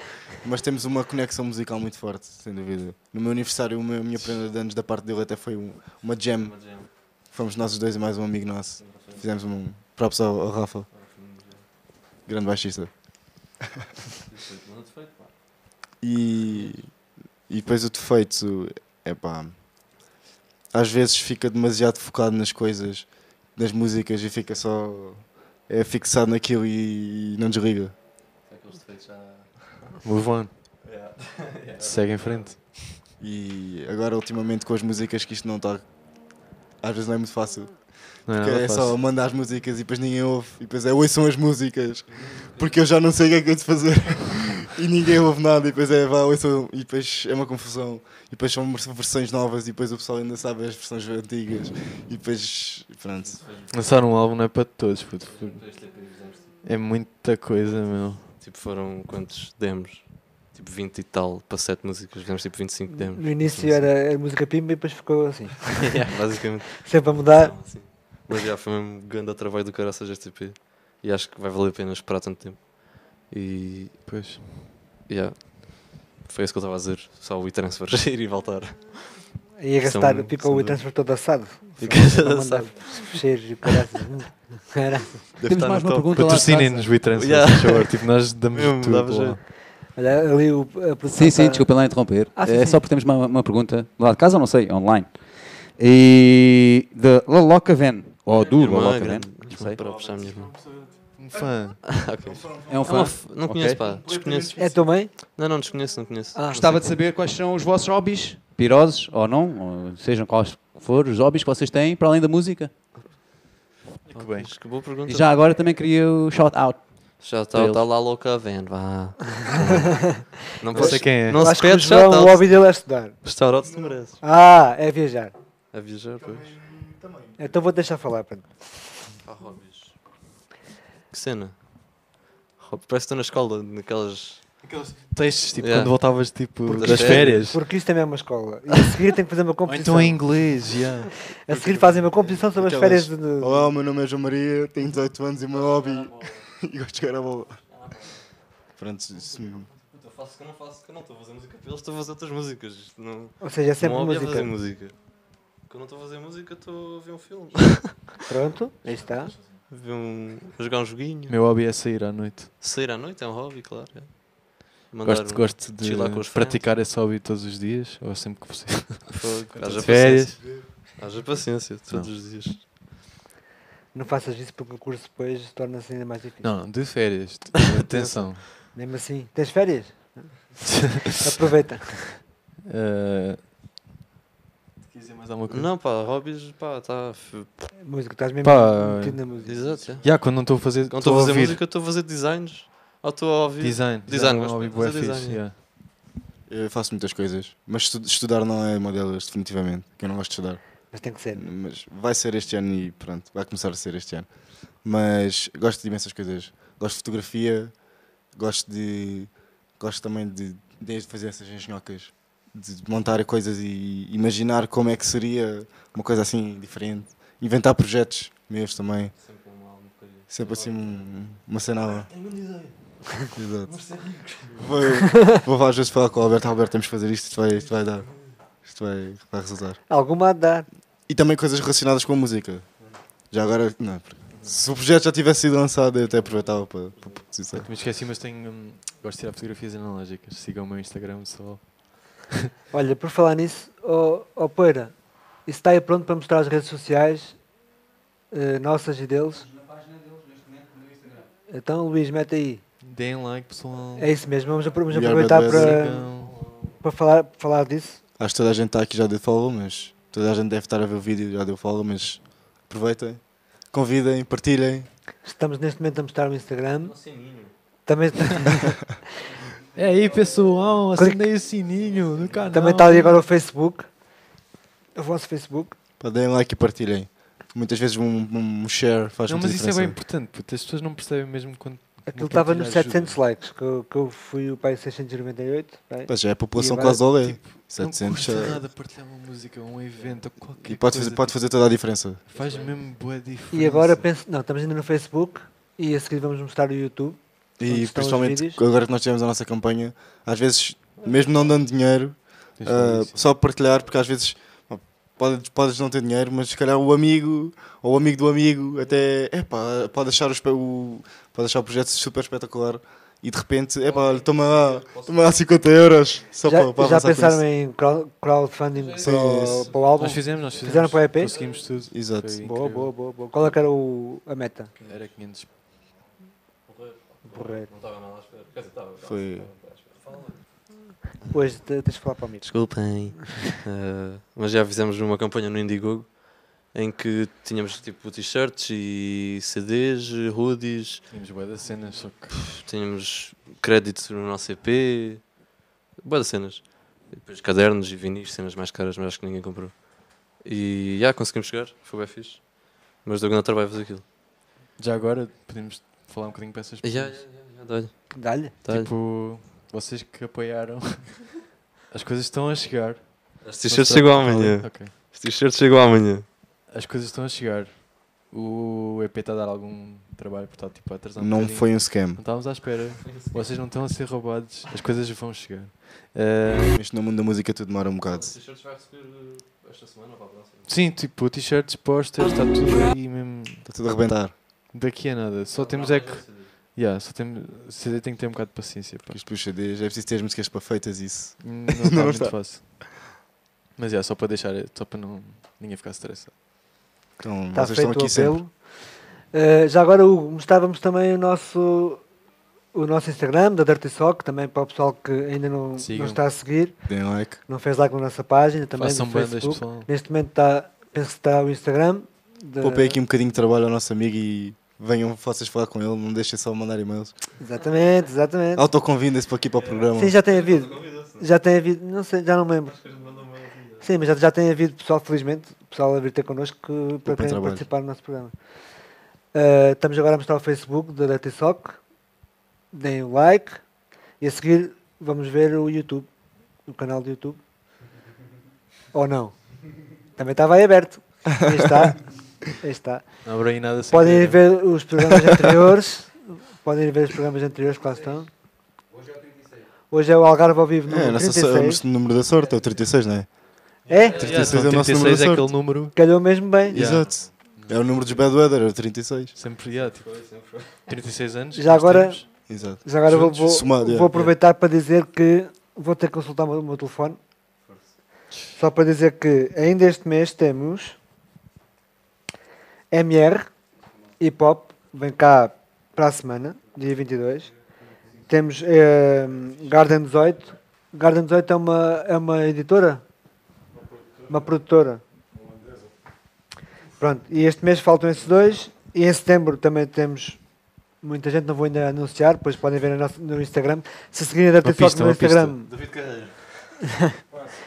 Mas temos uma conexão musical muito forte, sem dúvida. No meu aniversário, o meu- a minha prenda de anos da parte dele até foi um- uma jam. Fomos nós os dois e mais um amigo nosso. Fizemos um props ao, ao Rafa, grande baixista. [LAUGHS] E, e depois o defeito é pá. Às vezes fica demasiado focado nas coisas, nas músicas e fica só. É fixado naquilo e, não desliga. Move on. [LAUGHS] [LAUGHS] Segue em frente. E agora, ultimamente, com as músicas, que isto não está. Às vezes não é muito fácil. Não é Porque é fácil. só mandar as músicas e depois ninguém ouve. E depois é ouçam as músicas. Porque eu já não sei o que é que é de fazer. [LAUGHS] e ninguém ouve nada. E depois é vá, ouçam. E depois é uma confusão. E depois são versões novas. E depois o pessoal ainda sabe as versões antigas. E depois. Pronto. Lançar um álbum não é para todos, puto. É muita coisa, meu. Tipo, foram quantos demos? Tipo 20 e tal, para 7 músicas, fizemos tipo 25 demos. No início era, era música pimba e depois ficou assim. [LAUGHS] Yeah, basicamente. Sempre a mudar. Assim. Mas já foi mesmo grande trabalho do caraças este EP. E acho que vai valer a pena esperar tanto tempo. E Pois. yeah, foi isso que eu estava a dizer. Só o e-transfer [LAUGHS] ir e voltar. Ia gastar, São- ficou são o dois. transfer todo assado. Fica mandar assado. Fecheiros e caraças. [LAUGHS] Deve Temos mais uma top. pergunta Patrocinem-nos o e-transfer, Yeah. por favor. Tipo, nós [LAUGHS] damos Mesmo, tudo. Olha, ali o, Sim, sim, desculpem lá interromper. Ah, sim, é sim. só porque temos uma, uma pergunta do lado de casa, ou não sei, online. E da Lalocaven, ou do Lalocaven, não sei. Para puxar irmã. Um fã. [LAUGHS] Ok. É um É uma fã. f- Não Ok. conheço, pá. Desconheço. É tua mãe? Não, não, desconheço, não conheço. Ah, Gostava de saber quais são os vossos hobbies, piroses ou não, ou sejam quais forem os hobbies que vocês têm para além da música. Que bem. Mas que boa pergunta. E já agora também queria o shout out. Já para está eles. tá lá louca a venda, vá. [LAUGHS] não Não sei quem é. Não se acho que o pede João, o hobby dele é estudar. Shout-out tu mereces. Ah, é viajar. A viajar, pois. Então vou deixar falar. Pronto. Há hobbies. Que cena? Parece que estou na escola, naquelas. Aqueles textos, tipo, Yeah. quando voltavas tipo, Porque das isto é- férias. Porque isto também é uma escola. E a seguir tem que fazer uma Ou composição. então em inglês, yeah. A seguir fazem uma composição sobre as Aquelas- férias de. Olá, o meu nome é João Maria, tenho 18 anos e o meu hobby. [LAUGHS] e gosto de jogar a bola. Pronto, isso mesmo. Eu faço que eu não faço, que eu não estou a fazer música para eles, estou a fazer outras músicas. Isto Não, Ou seja, é sempre não hobby é fazer música. música. Quando eu não estou a fazer música, estou a ver um filme. Pronto, aí está. Ver um, jogar um joguinho. Meu hobby é sair à noite. Sair à noite é um hobby, claro. é. Gosto, um- gosto de praticar esse hobby todos os dias, ou sempre que possível. [LAUGHS] Haja férias. paciência. Haja paciência, todos os dias. Não faças isso porque o curso depois torna-se ainda mais difícil. Não, de férias. [LAUGHS] Atenção. Mesmo assim, tens férias? [LAUGHS] Aproveita. Uh, quis dizer mais alguma coisa? Não, pá, hobbies, pá, tá. Música, estás mesmo Pá, metido na música. Exato, é. Já, quando não estou a fazer, Quando estou a fazer ouvir música, estou a fazer designs. Ou estou a ouvir. design. Design, é hobby de bué fazer fixe, design. yeah. Eu faço muitas coisas, mas estu- estudar não é uma delas, definitivamente. Que eu não gosto de estudar. Mas tem que ser. Mas vai ser este ano e pronto, vai começar a ser este ano. Mas gosto de imensas coisas. Gosto de fotografia, gosto de. Gosto também de, desde fazer essas engenhocas, de montar coisas e imaginar como é que seria uma coisa assim diferente. Inventar projetos meus também. Sempre assim um- uma cena. nova. Exato. Vou, vou às vezes falar com o Alberto, Alberto, temos que fazer isto, isto vai, isto vai dar. Isto vai, vai resultar. Alguma a dar. E também coisas relacionadas com a música. Já agora, não, se o projeto já tivesse sido lançado, eu até aproveitava para, para posição. Me esqueci, mas tenho, hum, gosto de tirar fotografias analógicas. Sigam o meu Instagram só. [LAUGHS] Olha, por falar nisso, ó oh, Poeira, isso está aí pronto para mostrar as redes sociais eh, nossas e deles? Então, Luís, mete aí. Deem like, pessoal. É isso mesmo, vamos, vamos aproveitar bad para, Sigam. para falar, falar disso. Acho que toda a gente está aqui já deu follow, mas toda a gente deve estar a ver o vídeo já deu follow, mas aproveitem, convidem, partilhem. Estamos neste momento a mostrar o Instagram. Também, [LAUGHS] [LAUGHS] É aí, pessoal. Acendei o sininho no canal. também está ali agora o Facebook. O vosso Facebook. Pá, Deem like e partilhem. Muitas vezes um, um share faz Não, muita mas isso é diferença. bem importante, puto. As pessoas não percebem mesmo quando. Aquilo estava nos partilha 700 likes, que eu, que eu fui o pai 698. bem. Mas já é a população quase olé. tipo, 700 não custa já- nada partilhar uma música, um evento, ou qualquer E pode coisa, fazer, pode tipo, fazer toda a diferença. Faz mesmo boa diferença. E agora penso. Não, estamos ainda no Facebook e a seguir vamos mostrar o YouTube. E principalmente agora que nós tivemos a nossa campanha, às vezes, mesmo não dando dinheiro, disso. só partilhar, porque às vezes podes, podes não ter dinheiro, mas se calhar o amigo ou o amigo do amigo até epá, pode, achar o, pode achar o projeto super espetacular e de repente, epá, olha, toma lá, toma lá 50 euros só já para, para já pensaram em crowd- crowdfunding Sim, para, para o álbum? Nós fizemos, nós fizemos. Fizeram para o EP? Conseguimos tudo. Exato. Boa, boa, boa, boa. Qual é que era o, a meta? Era 500. Porreiro. Não estava nada à espera. Quer dizer, estava. Foi- Hoje te- tens de falar para o micro. Desculpem. [LAUGHS] Eh, mas já fizemos uma campanha no Indiegogo em que tínhamos tipo t-shirts e CDs, hoodies, Tínhamos boa das cenas, só que. tínhamos crédito no nosso EP, boas cenas. E depois cadernos e vinis, cenas mais caras, mas acho que ninguém comprou. E já conseguimos chegar, foi bem fixe. Mas deu grande trabalho fazer aquilo. Já agora podemos falar um bocadinho para essas pessoas. Já, já, já, já, dá-lhe, Dá-lhe. dá-lhe. Tipo, vocês que apoiaram. [LAUGHS] As coisas estão a chegar. As t-shirts chegou amanhã. Ok. As t-shirts chegou amanhã. As coisas estão a chegar. O EP está a dar algum trabalho, está tipo atrasar um Não bocadinho. foi um scam. Não estávamos à espera. Vocês não estão a ser roubados. As coisas vão chegar. Eh, Isto no mundo da música tudo demora um bocado. t-shirts vai receber esta semana ou para a próxima? sim, tipo, t-shirts, posters, está tudo aí mesmo. Está tudo a arrebentar. Daqui a nada. Só temos é que. Yeah, só temos. CD tem que ter um bocado de paciência. Pá. Isto dos CDs é preciso ter as músicas para feitas isso. Não [LAUGHS] está Não muito está. fácil. Mas yeah, só para deixar, só para não ninguém ficar estressado. Então, Está vocês feito estão o aqui sempre. Uh, já agora, Hugo, mostrávamos também o nosso, o nosso Instagram, da Dirty Sock, também para o pessoal que ainda não, não está a seguir, Deem like. não fez like na nossa página, também Façam no bandas, Facebook. pessoal. Neste momento está, penso que está o Instagram. da- Poupei aqui um bocadinho de trabalho ao nosso amigo e venham vocês falar com ele, não deixem só mandar e-mails. Exatamente, exatamente. Autoconvidem-se para aqui para o programa. Sim, já tem havido. Já tem havido, não sei, já não me lembro. Sim, mas já, já tem havido pessoal, felizmente, pessoal a vir ter connosco que, trabalho. participar do nosso programa. Uh, estamos agora a mostrar o Facebook da Dirty Sock. deem o like e a seguir vamos ver o YouTube, o canal do YouTube. Ou não? Também estava aí aberto. Aí está. [LAUGHS] Aí está. Não abre aí nada sem Podem ir ver os programas anteriores. [LAUGHS] Podem ir ver os programas anteriores que lá estão. Hoje é o Algarve ao vivo É, número so- 36. o número da sorte, é o 36, não é? É? 36 Yeah, é o nosso 36 número da é sorte. aquele número. Calhou mesmo bem. Yeah. Exato. É o número dos bad weather, é o 36. Sempre, yeah, tipo, 36 anos. Já agora- temos. Exato. Já agora vou, vou, somado, vou yeah, aproveitar para dizer que vou ter que consultar o meu, o meu telefone. Só para dizer que ainda este mês temos MR Hip Hop, vem cá para a semana, dia 22. Temos eh, Garden 18. Garden 18 é uma, é uma editora? Uma produtora. Pronto, e este mês faltam esses dois. E em setembro também temos muita gente, não vou ainda anunciar, depois podem ver no, nosso- no Instagram. Se seguirem a Sock no uma pista. Instagram, David Carreiro.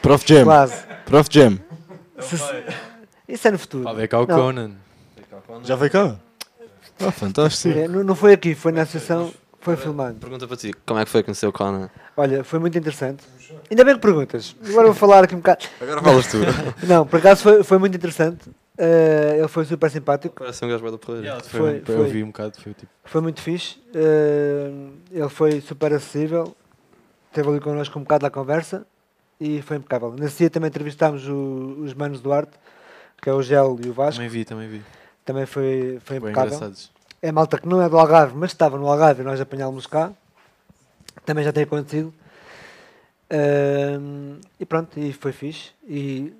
Prof Jam. Prof Jam. Se- isso é no futuro. Pá, vem cá o Não. Conan. Já veio cá? Ah, fantástico. É, Não, não foi aqui, foi na associação, foi filmado. Pergunta para ti, como é que foi conhecer o Conan? Olha, foi muito interessante. Ainda bem que perguntas. Agora vou falar aqui um bocado. Agora falas tu. [LAUGHS] Não, por acaso foi, foi muito interessante. Eh, ele foi super simpático. Parece um gajo da porreira. Foi- Foi, foi. Eu vi um bocado, foi tipo. Foi muito fixe. eh, ele foi super acessível. Esteve ali connosco um bocado à conversa e foi impecável. Nesse dia também entrevistámos o- os manos do arte, que é o Gel e o Vasco. Também vi, também vi. Também foi, foi impecável. É malta que não é do Algarve, mas estava no Algarve e nós apanhámos cá. Também já tem acontecido. Ahm, e pronto, e foi fixe. E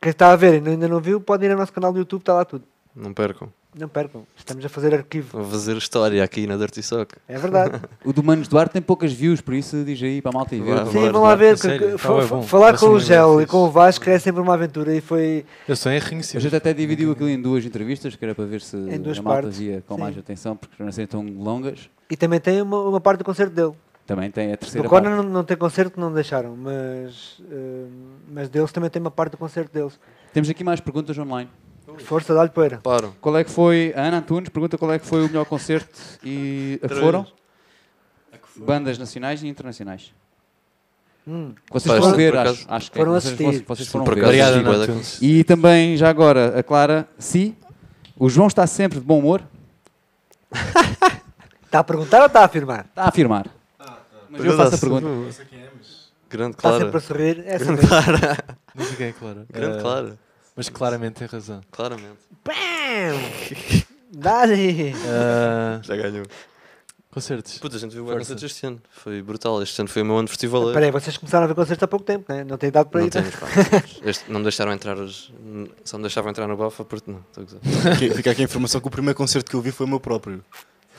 quem está a ver e ainda não viu, pode ir ao nosso canal do YouTube, está lá tudo. Não percam. Não percam, estamos a fazer arquivo. Vou fazer história aqui na Dirty Sock. É verdade. [LAUGHS] O do Manos Duarte tem poucas views, por isso diz aí para a malta e ver. Sim, vão lá ver. a sério? Tá bem, bom. falar com o Gel e com o Vasco é sempre uma aventura e foi. Eu sou A enriquecido. gente até dividiu aquilo em duas entrevistas, que era para ver se Em duas a malta partes, via com sim. mais atenção, porque não serem tão longas. E também tem uma, uma parte do concerto dele. Também tem a O terceira Conan parte. não, não tem concerto que não deixaram, mas, ahm, mas deles também tem uma parte do concerto deles. Temos aqui mais perguntas online. Força, dá-lhe poeira. Param. Qual é que foi, a Ana Antunes pergunta qual é que foi o melhor concerto e a que foram? Bandas nacionais e internacionais. Hum, Vocês foram ver, acho, acho que Foram vocês, assistir. vocês, vocês foram ver. Obrigado. E também, já agora, a Clara, se o João está sempre de bom humor, [LAUGHS] Está a perguntar ou está a afirmar? está a afirmar. Mas eu faço a pergunta. Grande Está Clara. sempre a sorrir. É Grande. Clara. Não sei quem é Clara. Grande Eh, Clara. Mas claramente tem razão. Claramente. Bam! [LAUGHS] Dá-lhe! Ah, Já ganhou. concertos. Puta, a gente viu o Força. concertos este ano. Foi brutal. Este ano foi o meu ano de festival. Espera aí, vocês começaram a ver concertos há pouco tempo, né? não tem dado para Não ir. temos, pá. [LAUGHS] Este, não me deixaram entrar os. Só me deixavam entrar no Bafa porque não. Estou a gozar. Fica aqui a informação que o primeiro concerto que eu vi foi o meu próprio.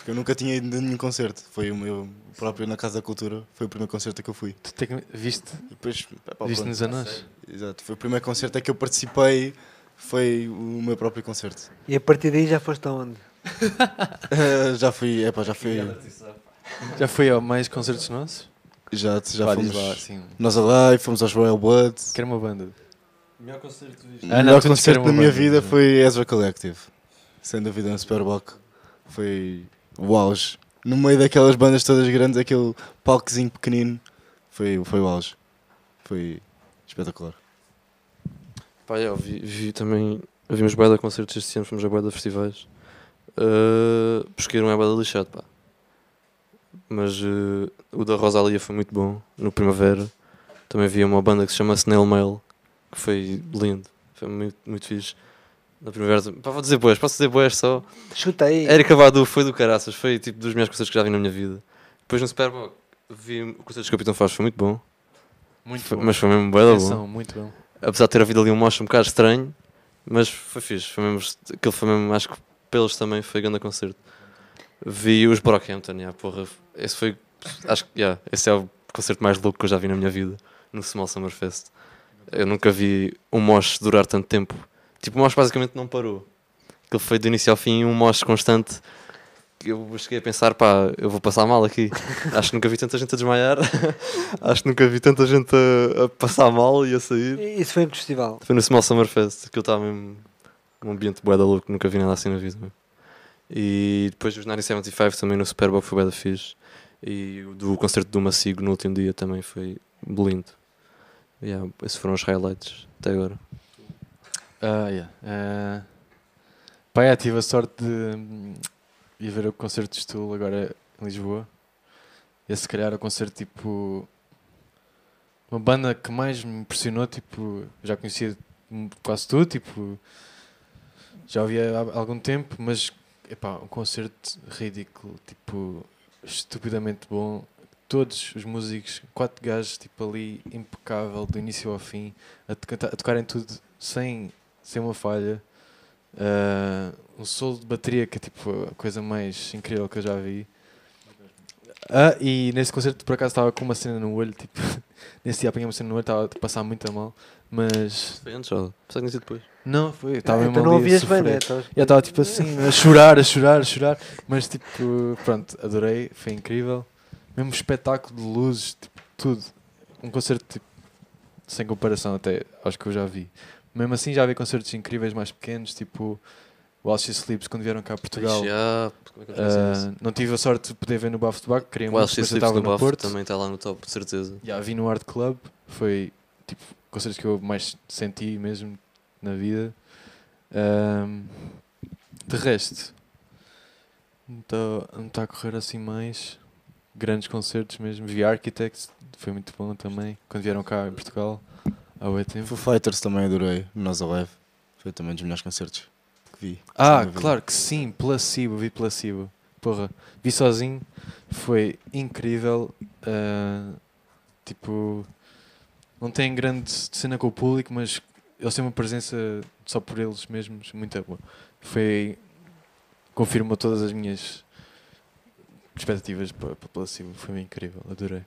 Porque eu nunca tinha ido a nenhum concerto. Foi o meu próprio na Casa da Cultura. Foi o primeiro concerto que eu fui. Tu tem- viste? E depois, Viste-nos pronto. a nós? Exato. Foi o primeiro concerto a que eu participei. Foi o meu próprio concerto. E a partir daí já foste aonde? Eh, [LAUGHS] já fui, é pá, já fui. Já foi a mais concertos nossos? Já, já Pá, fomos. lá, assim. Nós Alive, fomos aos Royal Bloods. Quero uma banda. Melhor concerto O Ah, não, melhor que era concerto da minha banda. vida foi Ezra Collective. Sem dúvida, no Superbock. Foi o auge. No meio daquelas bandas todas grandes, aquele palcozinho pequenino. Foi, foi o auge. Foi espetacular. Pá, eu vi, vi também. Vimos bué de concertos este ano, fomos a bué de festivais. Uh, Pesqueiro é de lixado, pá. Mas uh, o da Rosalia foi muito bom, no Primavera. Também vi uma banda que se chama Snail Mail, que foi lindo. Foi muito, muito fixe. Na Primavera, pá, vou dizer boas, posso dizer boas só? Chuta aí. Érica Badu foi do caraças, foi tipo dos melhores concertos que já vi na minha vida. Depois no Superbowl vi o concerto do Capitão Faz, foi muito bom. Muito Foi- bom. mas foi mesmo da bom muito bom. apesar de ter havido ali um mocho um bocado estranho, mas foi fixe. Foi mesmo, aquilo foi mesmo, acho que pelos também foi grande concerto. Vi os Brockhampton, yeah, porra, esse foi, acho que, yeah, esse é o concerto mais louco que eu já vi na minha vida, no Small Summer Fest. Eu nunca vi um mosh durar tanto tempo. Tipo, o mosh basicamente não parou. Aquilo foi do início ao fim um mosh constante. que Eu cheguei a pensar, pá, eu vou passar mal aqui. [LAUGHS] Acho que nunca vi tanta gente a desmaiar. [LAUGHS] Acho que nunca vi tanta gente a, a passar mal e a sair. Isso foi que festival? Foi no Small Summer Fest, que eu estava mesmo um ambiente bué da louco, nunca vi nada assim na vida. mesmo. E depois os 975 também no Super Bowl foi bué da fixe. E o do concerto do Macigo no último dia também foi lindo. Yeah, esses foram os highlights até agora. Ah, yeah. Ah, pá, yeah, tive a sorte de hum, ir ver o concerto de Stool agora em Lisboa. Esse, se calhar, é o concerto tipo. Uma banda que mais me impressionou, tipo, já conhecia quase tudo, tipo, já ouvia há algum tempo, mas, epá, um concerto ridículo, tipo, estupidamente bom. Todos os músicos, quatro gajos, tipo, ali, impecável, do início ao fim, a, a tocarem tudo sem, sem uma falha. Ah, um solo de bateria que é tipo a coisa mais incrível que eu já vi. Ah, e nesse concerto por acaso estava com uma cena no olho, tipo, [LAUGHS] nesse dia apanhei uma cena no olho, estava a passar muito a mal, mas Foi antes, ou? Depois. não, foi, estava Ah, mesmo então não ouvias bem, né? Já estava tipo assim, a chorar, a chorar, a chorar. Mas tipo, pronto, adorei, foi incrível. Mesmo espetáculo de luzes, tipo, tudo. Um concerto tipo, sem comparação até aos que eu já vi. Mesmo assim já vi concertos incríveis mais pequenos, tipo o Alcia Sleeps quando vieram cá a Portugal. Ixi, ah, como é que nisso? não tive a sorte de poder ver no Bafo de Baco, queria O muito, mas eu estava no Porto. também está lá no top, de certeza. Já vi no Art Club, foi tipo concertos que eu mais senti mesmo na vida. Ahm, de resto, não está tá a correr assim mais. Grandes concertos mesmo. Vi Architects, foi muito bom também. Quando vieram cá em Portugal, há oito tempo. Foo Fighters também adorei, no Nós Alive. Foi também um dos melhores concertos que vi. Ah, claro que sim, Placebo, vi Placebo. Porra, vi sozinho, foi incrível. ah, tipo, não tem grande cena com o público, mas eles têm uma presença só por eles mesmos muito boa. Foi, confirmou todas as minhas expectativas para, para Placebo, foi incrível, adorei.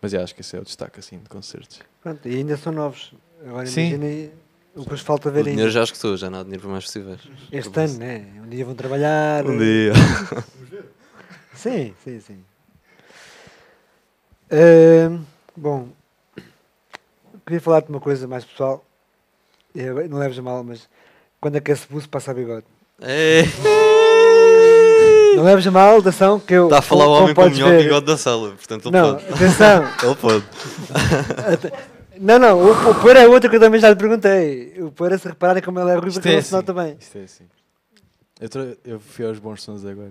Mas já acho que esse é o destaque assim de concertos. Pronto, e ainda são novos. Agora Sim. imaginem o que vos falta O ver ainda. dinheiro já escutou, já não há dinheiro para mais festivais. Este ano, né? Um dia vão trabalhar. Um dia. [LAUGHS] Sim, sim, sim. Ahm, bom, queria falar de uma coisa mais pessoal. Eu- Não leves a mal, mas quando aquece buço passa a bigode. É, Não leves a mal, atenção, que eu. Está a falar o homem com o melhor ver- bigode da sala, portanto ele Não, pode. atenção. [LAUGHS] Ele pode. Não, não, o, o poeira é outro que eu também já lhe perguntei. O poeira, se repararem como ele é ruivo, Isto que é não assim. bem. Isto é assim. Eu, tra- eu fui aos bons sons agora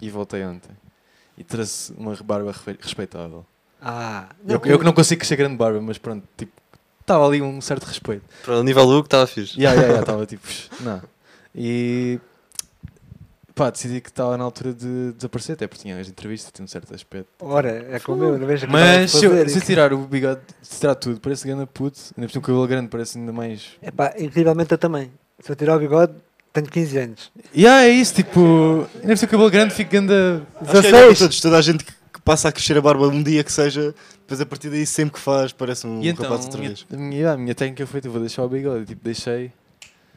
e voltei ontem. E trouxe uma barba respeitável. Ah, Eu, eu que não consigo ser grande barba, mas pronto, tipo, estava ali um certo respeito. Para o nível Hugo estava fixe. E yeah, yeah, estava tipo, [LAUGHS] não. E pá, decidi que estava na altura de desaparecer, até porque tinha as entrevistas, tinha um certo aspecto. Ora, é como eu, não vejo Mas se eu, se eu tirar o bigode, se tirar tudo, parece grande puto, ainda por cima o cabelo grande parece ainda mais. Epá, incrivelmente eu também. Se eu tirar o bigode, tenho 15 anos. E yeah, é isso, tipo, ainda por cima o cabelo grande fica que é para 16! todos, toda a gente que, que passa a crescer a barba um dia que seja, depois a partir daí sempre que faz parece um E então, rapaz outra vez. a minha, a minha técnica foi, tipo, vou deixar o bigode, tipo, deixei.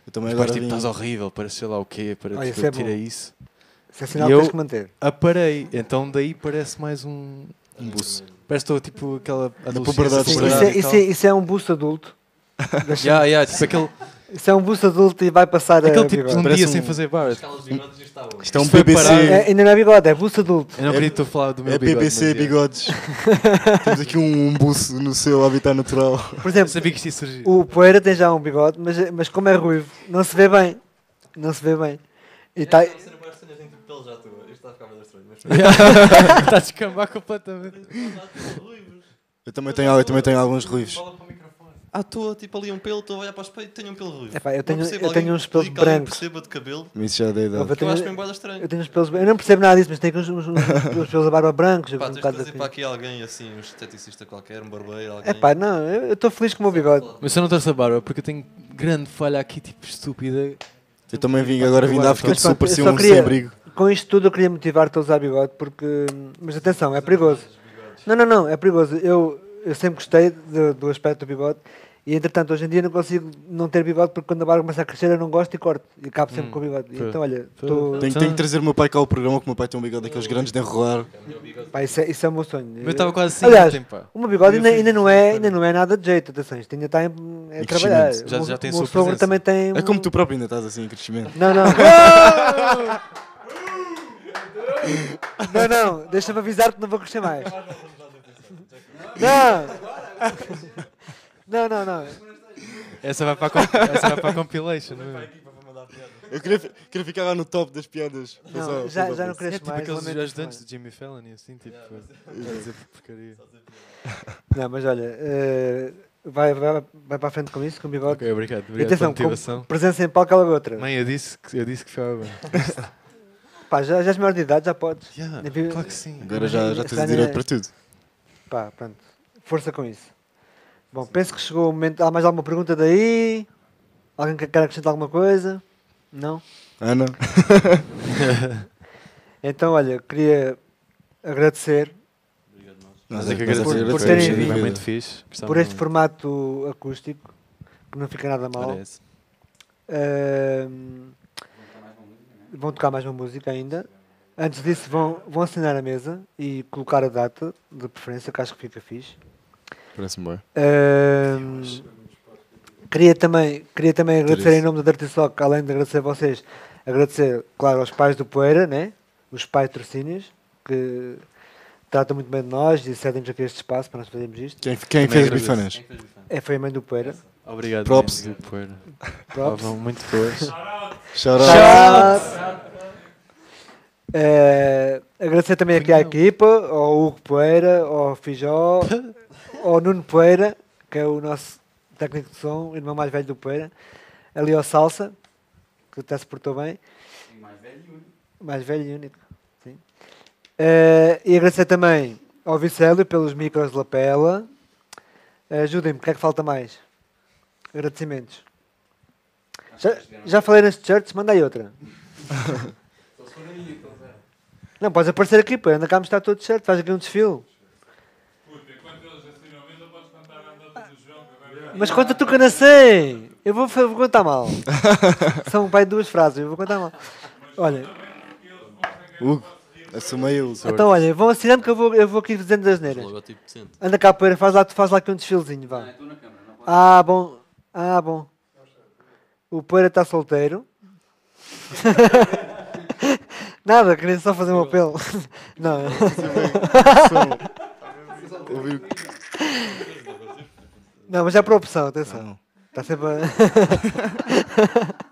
Eu também Depois, agora tipo, estás horrível, parece sei lá o quê, para Olha, tipo, isso é bom. isso. Se é sinal E que eu- tens que manter. Aparei, então daí parece mais um. um buço. Parece que estou tipo aquela adolescência. Sim, Sim, isso, puberdade é, isso, é, isso é um buço adulto. [LAUGHS] Deixa- Yeah, yeah, tipo aquele, Isso é um buço adulto e vai passar a aquele tipo de bigode. um dia um- sem fazer barba. Isto é um BBC, É, ainda não é bigode, é buço adulto. Eu não acredito a falar do meu é bigode. BBC mas, yeah. bigodes. [LAUGHS] Temos aqui um, um buço no seu habitat natural. Por exemplo, sabia que isto ia surgir. o Poeira tem já um bigode, mas, mas como é ruivo, não se vê bem. Não se vê bem. E tá, Está [LAUGHS] a descambar completamente. Eu também tenho, eu também tenho alguns ruivos. Ah, estou tipo ali um pelo, estou a olhar para o espelho tenho um pelo ruivo. Epá, eu tenho- eu alguém tenho uns pelos brancos. perceba de cabelo. Mas Isso já dei idade. eu, Que eu tenho, acho bem boada estranho. eu tenho uns pelos Eu não percebo nada disso, mas tenho uns, uns, uns, [LAUGHS] uns pelos da barba brancos. Pá, um tens de trazer assim. para aqui alguém assim, um esteticista qualquer, um barbeiro, alguém. É pá, não, eu estou feliz com o meu bigode. Mas eu não trouxe a barba porque eu tenho grande falha aqui, tipo estúpida. Eu também vim, agora vim da África do Sul, parecia um sem-abrigo. Com isto tudo eu queria motivar-te a usar bigode porque. Mas atenção, é perigoso. Não, não, não, é perigoso. Eu, eu sempre gostei do, do aspecto do bigode e entretanto hoje em dia não consigo não ter bigode porque quando a barba começa a crescer eu não gosto e corto. E acabo sempre Hum, com o bigode. foi. Então olha, tô, Tenho, tenho que trazer o meu pai cá ao programa, que o meu pai tem um bigode daqueles grandes de enrolar. pá, isso, é, isso é o meu sonho. Eu estava quase assim Aliás, ontem, pá. O meu bigode ainda, ainda, não é, ainda não é nada de jeito, atenção, isto ainda está em, é Em trabalhar. Já- já tem o meu sua sogro presença. também tem. É como um- tu próprio ainda estás assim em crescimento. Não, não. [LAUGHS] Não, não, deixa-me avisar que não vou crescer mais. Não! Não, não, não. Essa vai para a, comp- essa vai para a compilation, não é? Eu queria, queria ficar lá no top das piadas. Foi Não, só- já, foi já não cresço É tipo mais. aqueles ajudantes de Jimmy Fallon e assim, tipo, a dizer porcaria. Não, mas olha, eh, vai, vai, vai para a frente com isso, com o bigode. Ok, obrigado. E Obrigado pela atenção, motivação. com presença em palco é logo outra. Mãe, eu disse que, eu disse que ficava bem. [LAUGHS] Pá, já, já és maior de idade, já podes. Yeah, claro que sim. Agora já, já tens direito é- para tudo. Pá, pronto. Força com isso. Bom, penso que chegou o momento. Há mais alguma pergunta daí? Alguém que quer acrescentar alguma coisa? Não? Ah, [LAUGHS] não? Então, olha, queria agradecer Nós é que por- por terem foi muito fixe. Gostava por este muito. formato acústico, que não fica nada mal. Parece. Ahm, vão tocar mais uma música ainda. Antes disso, vão, vão assinar a mesa e colocar a data, de preferência, que acho que fica fixe. Parece-me bem. Queria, também, queria também agradecer em nome da Dirty Sock, além de agradecer a vocês, agradecer, claro, aos pais do Poeira, né? os pais patrocínios, que tratam muito bem de nós e cedem-nos aqui este espaço para nós fazermos isto. Quem, quem fez as bifanas? É, foi a mãe do Poeira. Obrigado. Props. Props. Estavam muito boas. Shout out. Shout! Eh, agradecer também aqui à equipa, ao Hugo Poeira, ao Fijó, [LAUGHS] ao Nuno Poeira, que é o nosso técnico de som, irmão mais velho do Poeira, ali ao Salsa, que até se portou bem. Mais velho e único. Sim. Eh, e agradecer também ao Vicélio pelos micros de lapela. Eh, Ajudem-me, o que é que falta mais? Agradecimentos. Já, já falei nas t-shirts, manda aí outra. [LAUGHS] Não, podes aparecer aqui, pô. Anda cá mostrar todo certo, faz aqui um desfile. Mas conta tu que eu não sei. Eu vou, vou contar mal. [LAUGHS] São pai duas frases, eu vou contar mal. Olha, Hugo. Assumei eu. então olha, vão assinando que eu vou, eu vou aqui dizendo das neiras. Decente. Anda cá, poeira, faz lá, faz lá aqui um desfilezinho, vá. Ah, bom. Ah, bom. O poeira está solteiro. [LAUGHS] Nada, queria só fazer um apelo. [LAUGHS] Não. O Não, mas é para opção, atenção. Não. Está sempre a... [LAUGHS]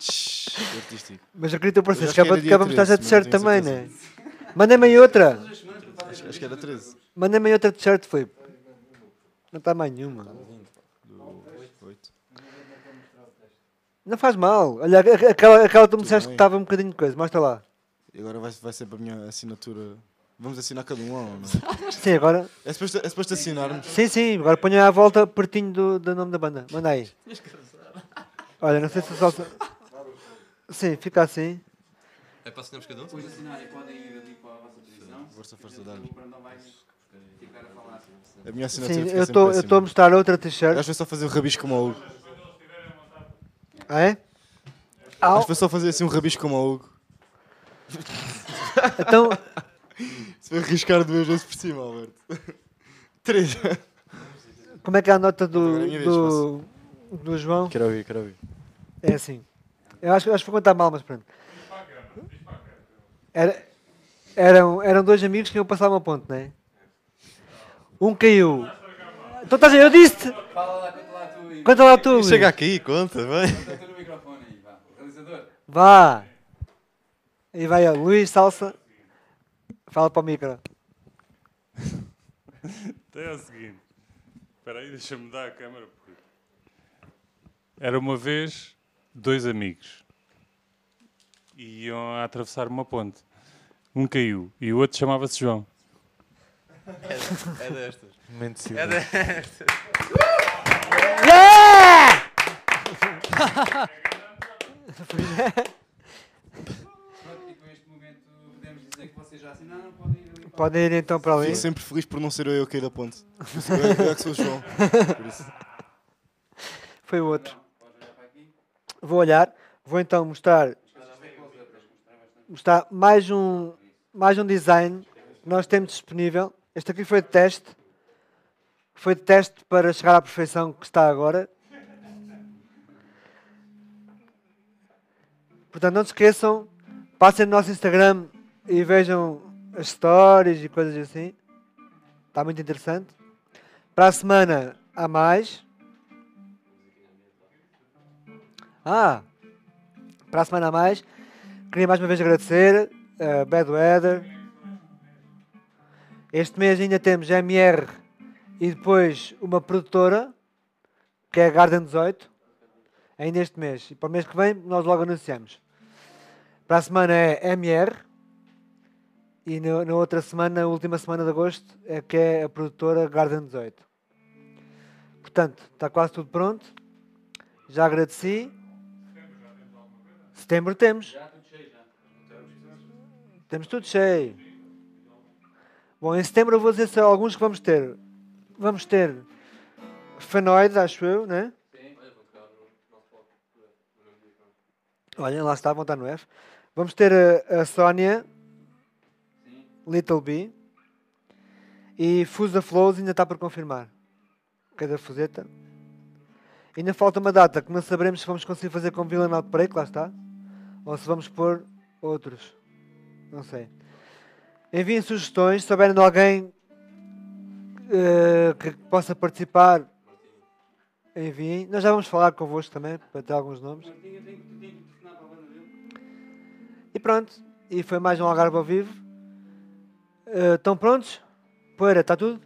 Artístico. Mas eu queria é que é para dia mostrar a 13, t-shirt não também, tenho né? Mandem-me aí outra. Acho, acho que era 13. Mandem-me aí outra t-shirt, Filipe. Não está mais nenhuma. Oito. Não faz mal. Olha, a- a- aquela, aquela tu me Tudo disseste que estava um bocadinho de coisa. Mostra lá. E agora vai, vai ser para a minha assinatura. Vamos assinar cada um ou não? Sim, agora. É suposto, é suposto assinarmos. Sim, sim. Agora ponha à volta pertinho do, do nome da banda. Manda aí. Olha, não sei se só... Sim, fica assim. É para assinarmos cada um? Força, força, dá A minha assinatura Sim, eu estou para eu estou a mostrar outra t-shirt. Acho que foi só fazer o rabisco como ao Hugo. Ah, é? Acho que foi só fazer assim um rabisco como ao Hugo. [LAUGHS] Então, Se foi arriscar duas vezes por cima, Alberto. [LAUGHS] Três. como é que é a nota do, do, do João? Quero ouvir, quero ouvir. É assim. Eu acho, acho que vou contar mal, mas pronto. Era, eram, eram dois amigos que iam passar uma ponte, não é? Um caiu. Então estás a eu disse-te! Fala lá, conta lá tu Conta lá tu! Chega aqui, conta, vai. conta tu no microfone aí, vá. Realizador. Vá! E vai, ó, Luís Salsa. Fala para o micro. Então é o seguinte. Espera aí, deixa-me dar a câmera. porque- Era uma vez dois amigos. E iam a atravessar uma ponte. Um caiu e o outro chamava-se João. É destas. Momento de É destas. Yeah! [LAUGHS] [LAUGHS] que já assinaram, podem ir ali Podem ir então para ali. Fico sempre feliz por não ser eu a cair da ponte. [LAUGHS] Eu, eu é que sou o João. Por isso. Foi o outro. Vou olhar. Vou então mostrar, mostrar mais um, mais um design que nós temos disponível. Este aqui foi de teste. Foi de teste para chegar à perfeição que está agora. Portanto, não se esqueçam, passem no nosso Instagram e vejam as stories e coisas assim. Está muito interessante. Para a semana há mais. Ah, para a semana há mais. Queria mais uma vez agradecer a Bad Weather. Este mês ainda temos MR e depois uma produtora que é a Garden 18. Ainda este mês. E para o mês que vem nós logo anunciamos. Para a semana é MR. E na, na outra semana, na última semana de agosto, é que é a produtora Garden 18. Portanto, está quase tudo pronto. Já agradeci. Setembro temos. Temos tudo cheio. Bom, em setembro eu vou dizer só alguns que vamos ter. Vamos ter Fanoide, acho eu, né? Olhem, lá está, vão estar no F. Vamos ter a, a Sónia, Little B. E Fusa Flows ainda está por confirmar. Cada fuseta. Ainda falta uma data que não saberemos se vamos conseguir fazer com Villain Outbreak, lá está. Ou se vamos pôr outros. Não sei. Enviem sugestões. Se souberem de alguém eh, que possa participar, enviem. Nós já vamos falar convosco também, para ter alguns nomes. E pronto. E foi mais um Algarve ao vivo. Eh, estão prontos? Poeira, está tudo?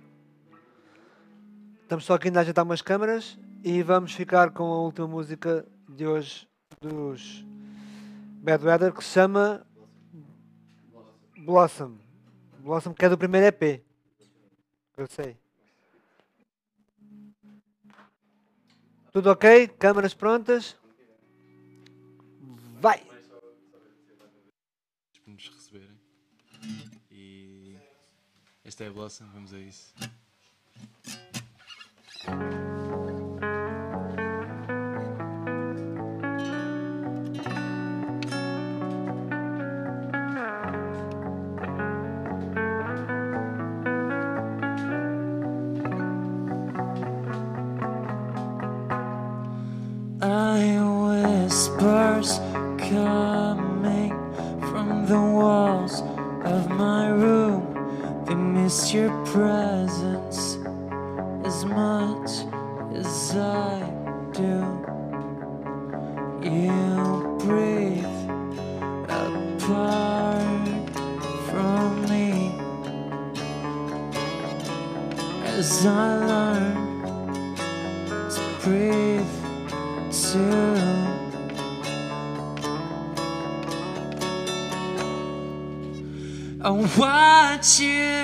Estamos só aqui ainda a ajeitar umas câmaras e vamos ficar com a última música de hoje dos Bad Weather que se chama Blossom. Blossom que é do primeiro EP. Eu sei. Tudo ok? Câmaras prontas? Esta é a Blossom, vamos a isso. I whispers coming from the walls miss your presence as much as I do. You breathe apart from me as I learn to breathe too. I watch you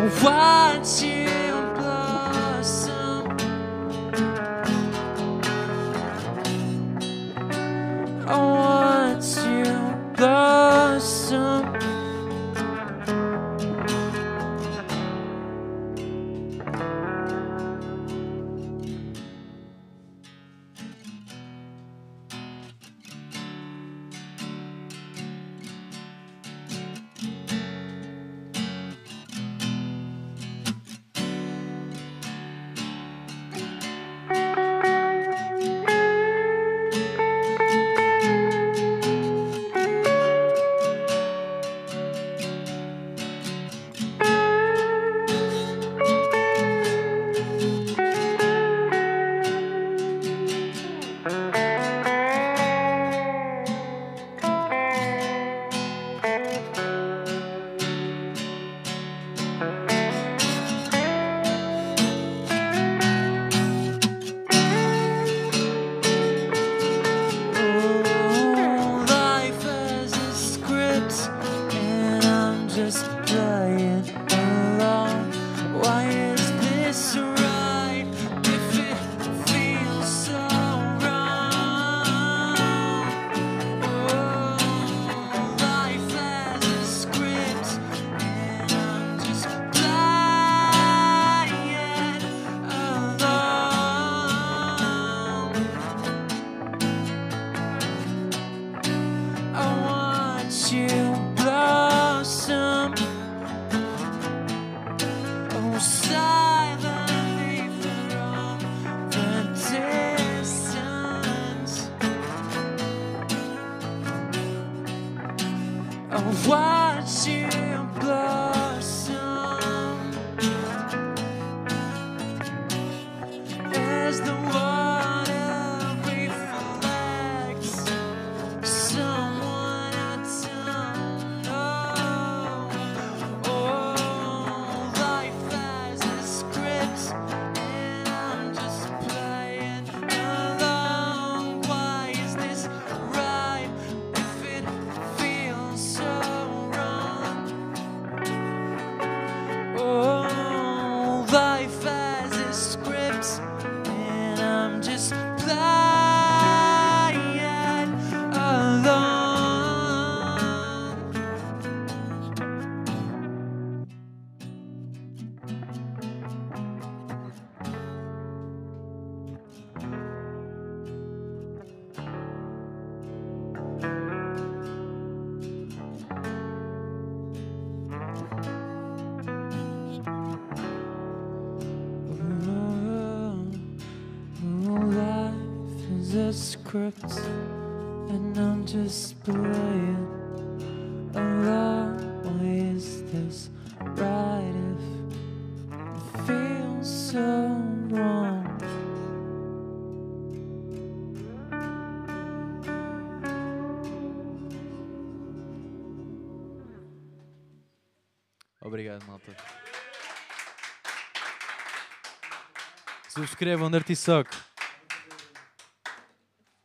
我忘记。Subscrevam Dirty Sock.